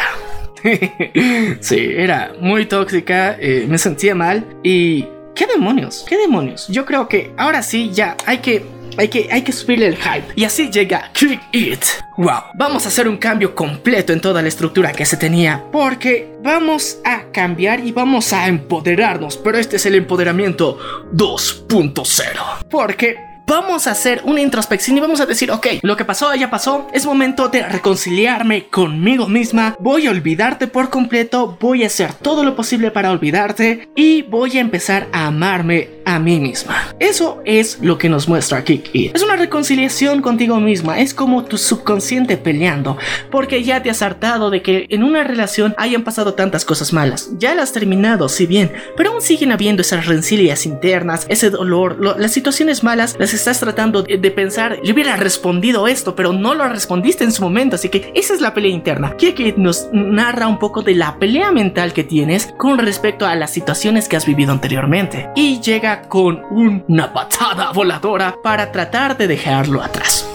sí, era muy tóxica, eh, me sentía mal y... ¿Qué demonios? ¿Qué demonios? Yo creo que ahora sí ya hay que hay que, hay que subirle el hype. Y así llega Kick It. Wow, vamos a hacer un cambio completo en toda la estructura que se tenía. Porque vamos a cambiar y vamos a empoderarnos. Pero este es el empoderamiento 2.0. Porque vamos a hacer una introspección y vamos a decir, ok, lo que pasó ya pasó, es momento de reconciliarme conmigo misma, voy a olvidarte por completo, voy a hacer todo lo posible para olvidarte y voy a empezar a amarme a mí misma. Eso es lo que nos muestra Kiki. Es una reconciliación contigo misma, es como tu subconsciente peleando, porque ya te has hartado de que en una relación hayan pasado tantas cosas malas. Ya las has terminado, si bien, pero aún siguen habiendo esas rencillas internas, ese dolor, las situaciones malas las estás tratando de, pensar, yo hubiera respondido esto, pero no lo respondiste en su momento, así que esa es la pelea interna. que nos narra un poco de la pelea mental que tienes con respecto a las situaciones que has vivido anteriormente y llega con una patada voladora para tratar de dejarlo atrás.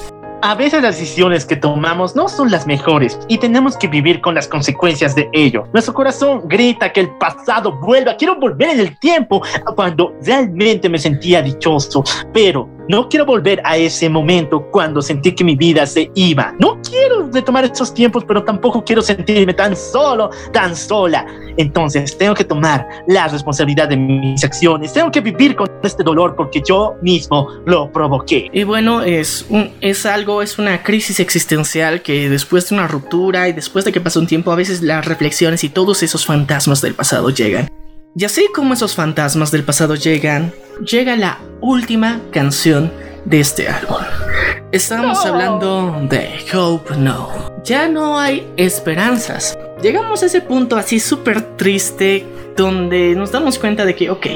A veces las decisiones que tomamos no son las mejores y tenemos que vivir con las consecuencias de ello. Nuestro corazón grita que el pasado vuelva. Quiero volver en el tiempo cuando realmente me sentía dichoso, pero no quiero volver a ese momento cuando sentí que mi vida se iba. No quiero retomar esos tiempos, pero tampoco quiero sentirme tan solo, tan sola. Entonces tengo que tomar la responsabilidad de mis acciones. Tengo que vivir con este dolor porque yo mismo lo provoqué. Y bueno, es, un, es algo, es una crisis existencial que después de una ruptura y después de que pasa un tiempo, a veces las reflexiones y todos esos fantasmas del pasado llegan. Y así como esos fantasmas del pasado llegan, llega la última canción de este álbum. Estamos hablando de Hope No. Ya no hay esperanzas. Llegamos a ese punto así súper triste donde nos damos cuenta de que, ok,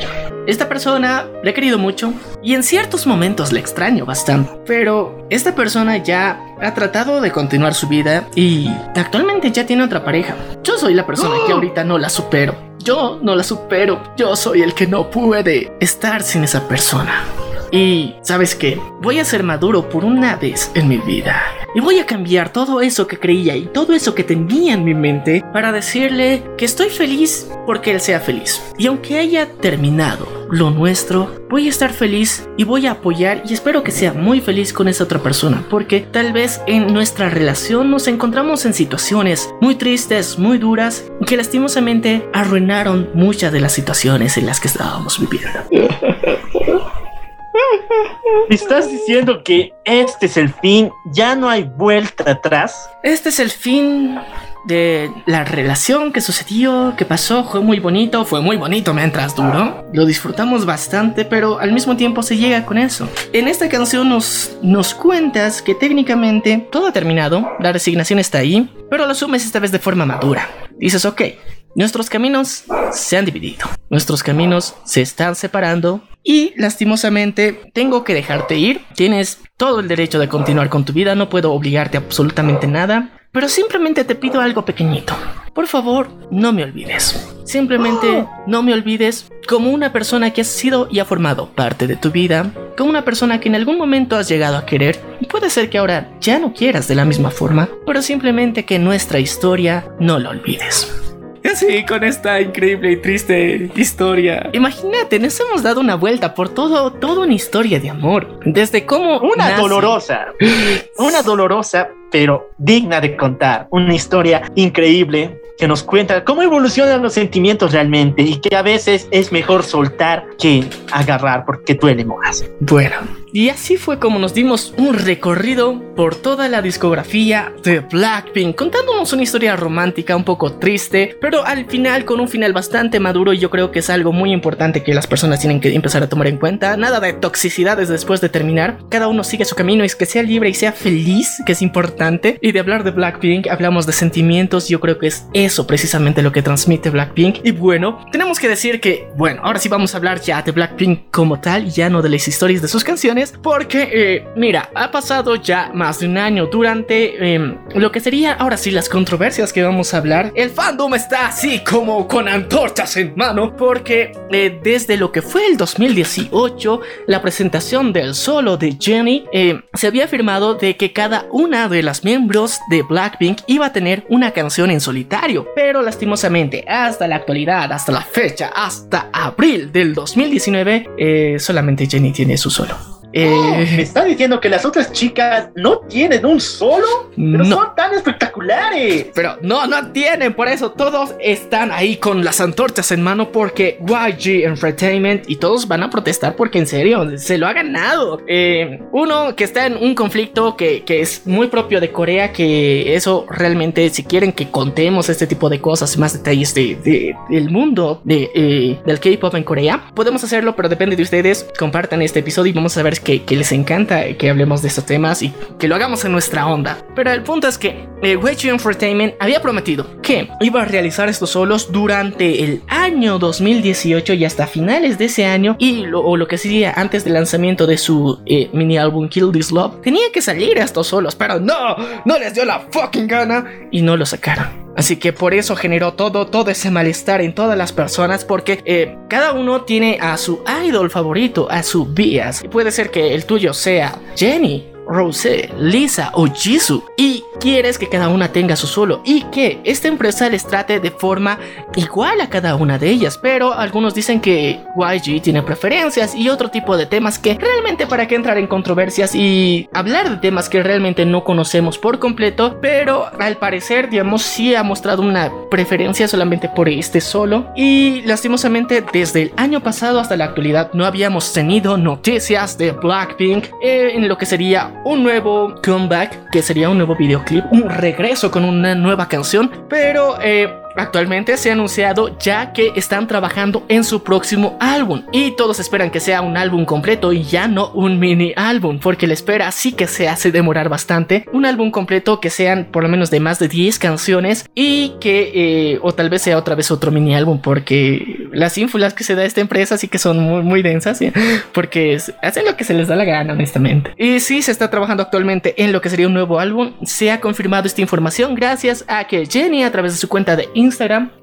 esta persona le he querido mucho y en ciertos momentos le extraño bastante, pero esta persona ya ha tratado de continuar su vida y actualmente ya tiene otra pareja. Yo soy la persona que ahorita no la supero. Yo no la supero. Yo soy el que no puede estar sin esa persona. Y, ¿sabes qué? Voy a ser maduro por una vez en mi vida. Y voy a cambiar todo eso que creía y todo eso que tenía en mi mente para decirle que estoy feliz porque él sea feliz. Y aunque haya terminado lo nuestro, voy a estar feliz y voy a apoyar y espero que sea muy feliz con esa otra persona. Porque tal vez en nuestra relación nos encontramos en situaciones muy tristes, muy duras, que lastimosamente arruinaron muchas de las situaciones en las que estábamos viviendo. ¿Me estás diciendo que este es el fin? ¿Ya no hay vuelta atrás? Este es el fin de la relación que sucedió, que pasó, fue muy bonito, fue muy bonito mientras duró. Lo disfrutamos bastante, pero al mismo tiempo se llega con eso. En esta canción nos, nos cuentas que técnicamente todo ha terminado, la resignación está ahí, pero lo asumes esta vez de forma madura. Dices, ok, nuestros caminos se han dividido, nuestros caminos se están separando y lastimosamente tengo que dejarte ir. Tienes todo el derecho de continuar con tu vida, no puedo obligarte a absolutamente nada, pero simplemente te pido algo pequeñito. Por favor, no me olvides. Simplemente no me olvides como una persona que has sido y ha formado parte de tu vida, como una persona que en algún momento has llegado a querer y puede ser que ahora ya no quieras de la misma forma, pero simplemente que nuestra historia no la olvides. Sí, con esta increíble y triste historia. Imagínate, nos hemos dado una vuelta por todo, toda una historia de amor. Desde cómo. Una nace- dolorosa. Una dolorosa, pero digna de contar. Una historia increíble que nos cuenta cómo evolucionan los sentimientos realmente y que a veces es mejor soltar que agarrar porque duele más. Bueno, y así fue como nos dimos un recorrido por toda la discografía de Blackpink, contándonos una historia romántica un poco triste, pero al final con un final bastante maduro y yo creo que es algo muy importante que las personas tienen que empezar a tomar en cuenta. Nada de toxicidades después de terminar, cada uno sigue su camino y es que sea libre y sea feliz, que es importante. Y de hablar de Blackpink, hablamos de sentimientos, yo creo que es eso precisamente lo que transmite Blackpink. Y bueno, tenemos que decir que, bueno, ahora sí vamos a hablar ya de Blackpink como tal, ya no de las historias de sus canciones, porque, eh, mira, ha pasado ya más de un año durante eh, lo que sería ahora sí las controversias que vamos a hablar. El fandom está así como con antorchas en mano, porque eh, desde lo que fue el 2018, la presentación del solo de Jenny, eh, se había afirmado de que cada una de las miembros de Blackpink iba a tener una canción en solitario, pero lastimosamente hasta la actualidad, hasta la fecha, hasta abril del 2019, eh, solamente Jenny tiene su solo. Eh, ¿Me está diciendo que las otras chicas no tienen un solo? Pero No. son tan espectaculares. Pero no, no tienen, por eso todos están ahí con las antorchas en mano porque YG Entertainment y todos van a protestar porque en serio se lo ha ganado. Eh, uno que está en un conflicto que, que es muy propio de Corea, que eso realmente si quieren que contemos este tipo de cosas más detalles de, de- del mundo de, eh, del K-Pop en Corea, podemos hacerlo, pero depende de ustedes. Compartan este episodio y vamos a ver que, les encanta que hablemos de estos temas y que lo hagamos en nuestra onda. Pero el punto es que eh, YG Entertainment había prometido que iba a realizar estos solos durante el año 2018 y hasta finales de ese año y lo, o lo que sería antes del lanzamiento de su eh, mini álbum Kill This Love tenía que salir estos solos pero no no les dio la fucking gana y no lo sacaron Así que por eso generó todo, todo ese malestar en todas las personas porque eh, cada uno tiene a su idol favorito, a su bias. Y puede ser que el tuyo sea Jenny, Rosé, Lisa o Jisoo y quieres que cada una tenga su solo y que esta empresa les trate de forma igual a cada una de ellas, pero algunos dicen que YG tiene preferencias y otro tipo de temas que realmente para qué entrar en controversias y hablar de temas que realmente no conocemos por completo, pero al parecer digamos sí ha mostrado una preferencia solamente por este solo. Y lastimosamente desde el año pasado hasta la actualidad no habíamos tenido noticias de Blackpink eh, en lo que sería un nuevo comeback, que sería un nuevo videoclip, un regreso con una nueva canción, pero eh, Actualmente se ha anunciado ya que están trabajando en su próximo álbum y todos esperan que sea un álbum completo y ya no un mini álbum porque la espera sí que se hace demorar bastante. Un álbum completo que sean por lo menos de más de 10 canciones y que eh, o tal vez sea otra vez otro mini álbum porque las ínfulas que se da esta empresa sí que son muy, muy densas ¿sí? porque es- hacen lo que se les da la gana honestamente. Y sí se está trabajando actualmente en lo que sería un nuevo álbum. Se ha confirmado esta información gracias a que Jenny a través de su cuenta de Instagram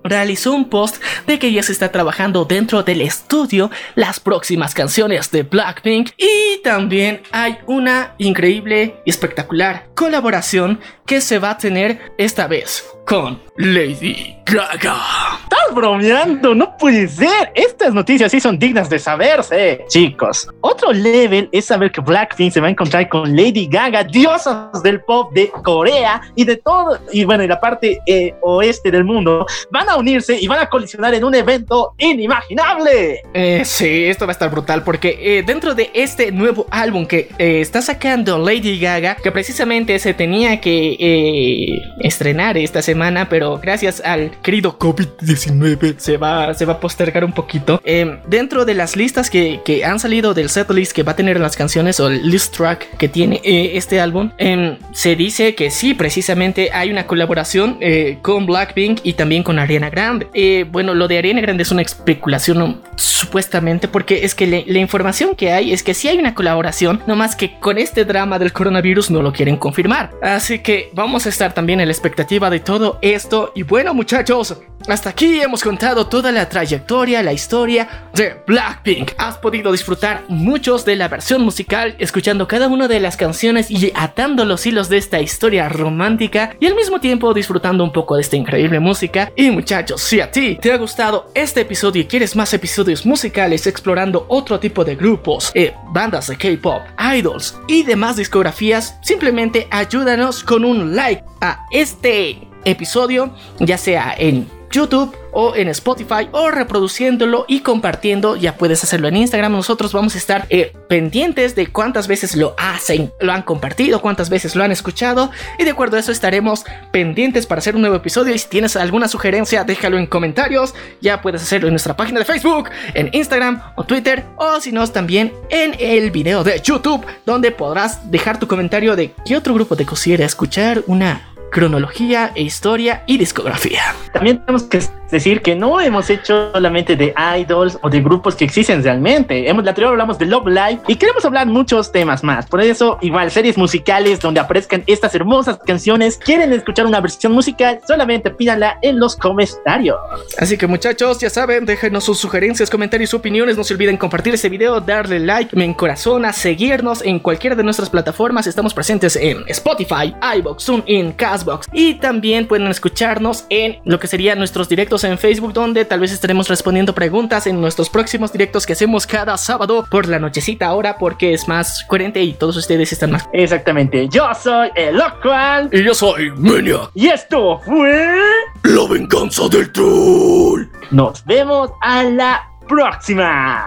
realizó un post de que ya se está trabajando dentro del estudio las próximas canciones de Blackpink. Y también hay una increíble y espectacular colaboración que se va a tener esta vez con Lady Gaga. Estás bromeando, no puede ser. Estas noticias sí son dignas de saberse, chicos. Otro level es saber que Blackpink se va a encontrar con Lady Gaga, diosas del pop de Corea y de todo, y bueno, y la parte eh, oeste del mundo, van a unirse y van a colisionar en un evento inimaginable. Eh, sí, esto va a estar brutal porque eh, dentro de este nuevo álbum que eh, está sacando Lady Gaga, que precisamente se tenía que eh, estrenar esta semana, pero gracias al querido COVID-19 se va, se va a postergar un poquito. Eh, dentro de las listas que, que han salido del setlist que va a tener las canciones o el list track que tiene eh, este álbum, em, se dice que sí, precisamente hay una colaboración eh, con Blackpink y también con Ariana Grande. Eh, bueno, lo de Ariana Grande es una especulación supuestamente porque es que la información que hay es que sí hay una colaboración, no más que con este drama del coronavirus no lo quieren confirmar. Así que vamos a estar también en la expectativa de todo esto. Y bueno, muchachos, hasta aquí hemos contado toda la trayectoria, la historia de Blackpink. Has podido disfrutar muchos de la versión musical, escuchando cada una de las canciones y atando los hilos de esta historia romántica y al mismo tiempo disfrutando un poco de esta increíble música. Y muchachos, si a ti te ha gustado este episodio y quieres más episodios musicales explorando otro tipo de grupos, eh, bandas de K-pop, idols y demás discografías, simplemente ayúdanos con un like a este episodio, ya sea en YouTube o en Spotify o reproduciéndolo y compartiendo. Ya puedes hacerlo en Instagram. Nosotros vamos a estar eh, pendientes de cuántas veces lo hacen, lo han compartido, cuántas veces lo han escuchado. Y de acuerdo a eso estaremos pendientes para hacer un nuevo episodio. Y si tienes alguna sugerencia, déjalo en comentarios. Ya puedes hacerlo en nuestra página de Facebook, en Instagram o Twitter. O si no, también en el video de YouTube, donde podrás dejar tu comentario de qué otro grupo te quisiera escuchar una cronología, e historia y discografía. También tenemos que decir que no hemos hecho solamente de idols o de grupos que existen realmente. Hemos, la anterior hablamos de Love Live y queremos hablar muchos temas más. Por eso, igual, series musicales donde aparezcan estas hermosas canciones. ¿Quieren escuchar una versión musical? Solamente pídanla en los comentarios. Así que muchachos, ya saben, déjenos sus sugerencias, comentarios, opiniones. No se olviden compartir este video, darle like, me encorazona, seguirnos en cualquiera de nuestras plataformas. Estamos presentes en Spotify, iBox, TuneIn, Castbox y también pueden escucharnos en lo que serían nuestros directos en Facebook, donde tal vez estaremos respondiendo preguntas en nuestros próximos directos que hacemos cada sábado por la nochecita ahora, porque es más coherente y todos ustedes están más. Exactamente. Yo soy el Locual Y yo soy Maniac. y esto fue. La venganza del troll. Nos vemos a la próxima.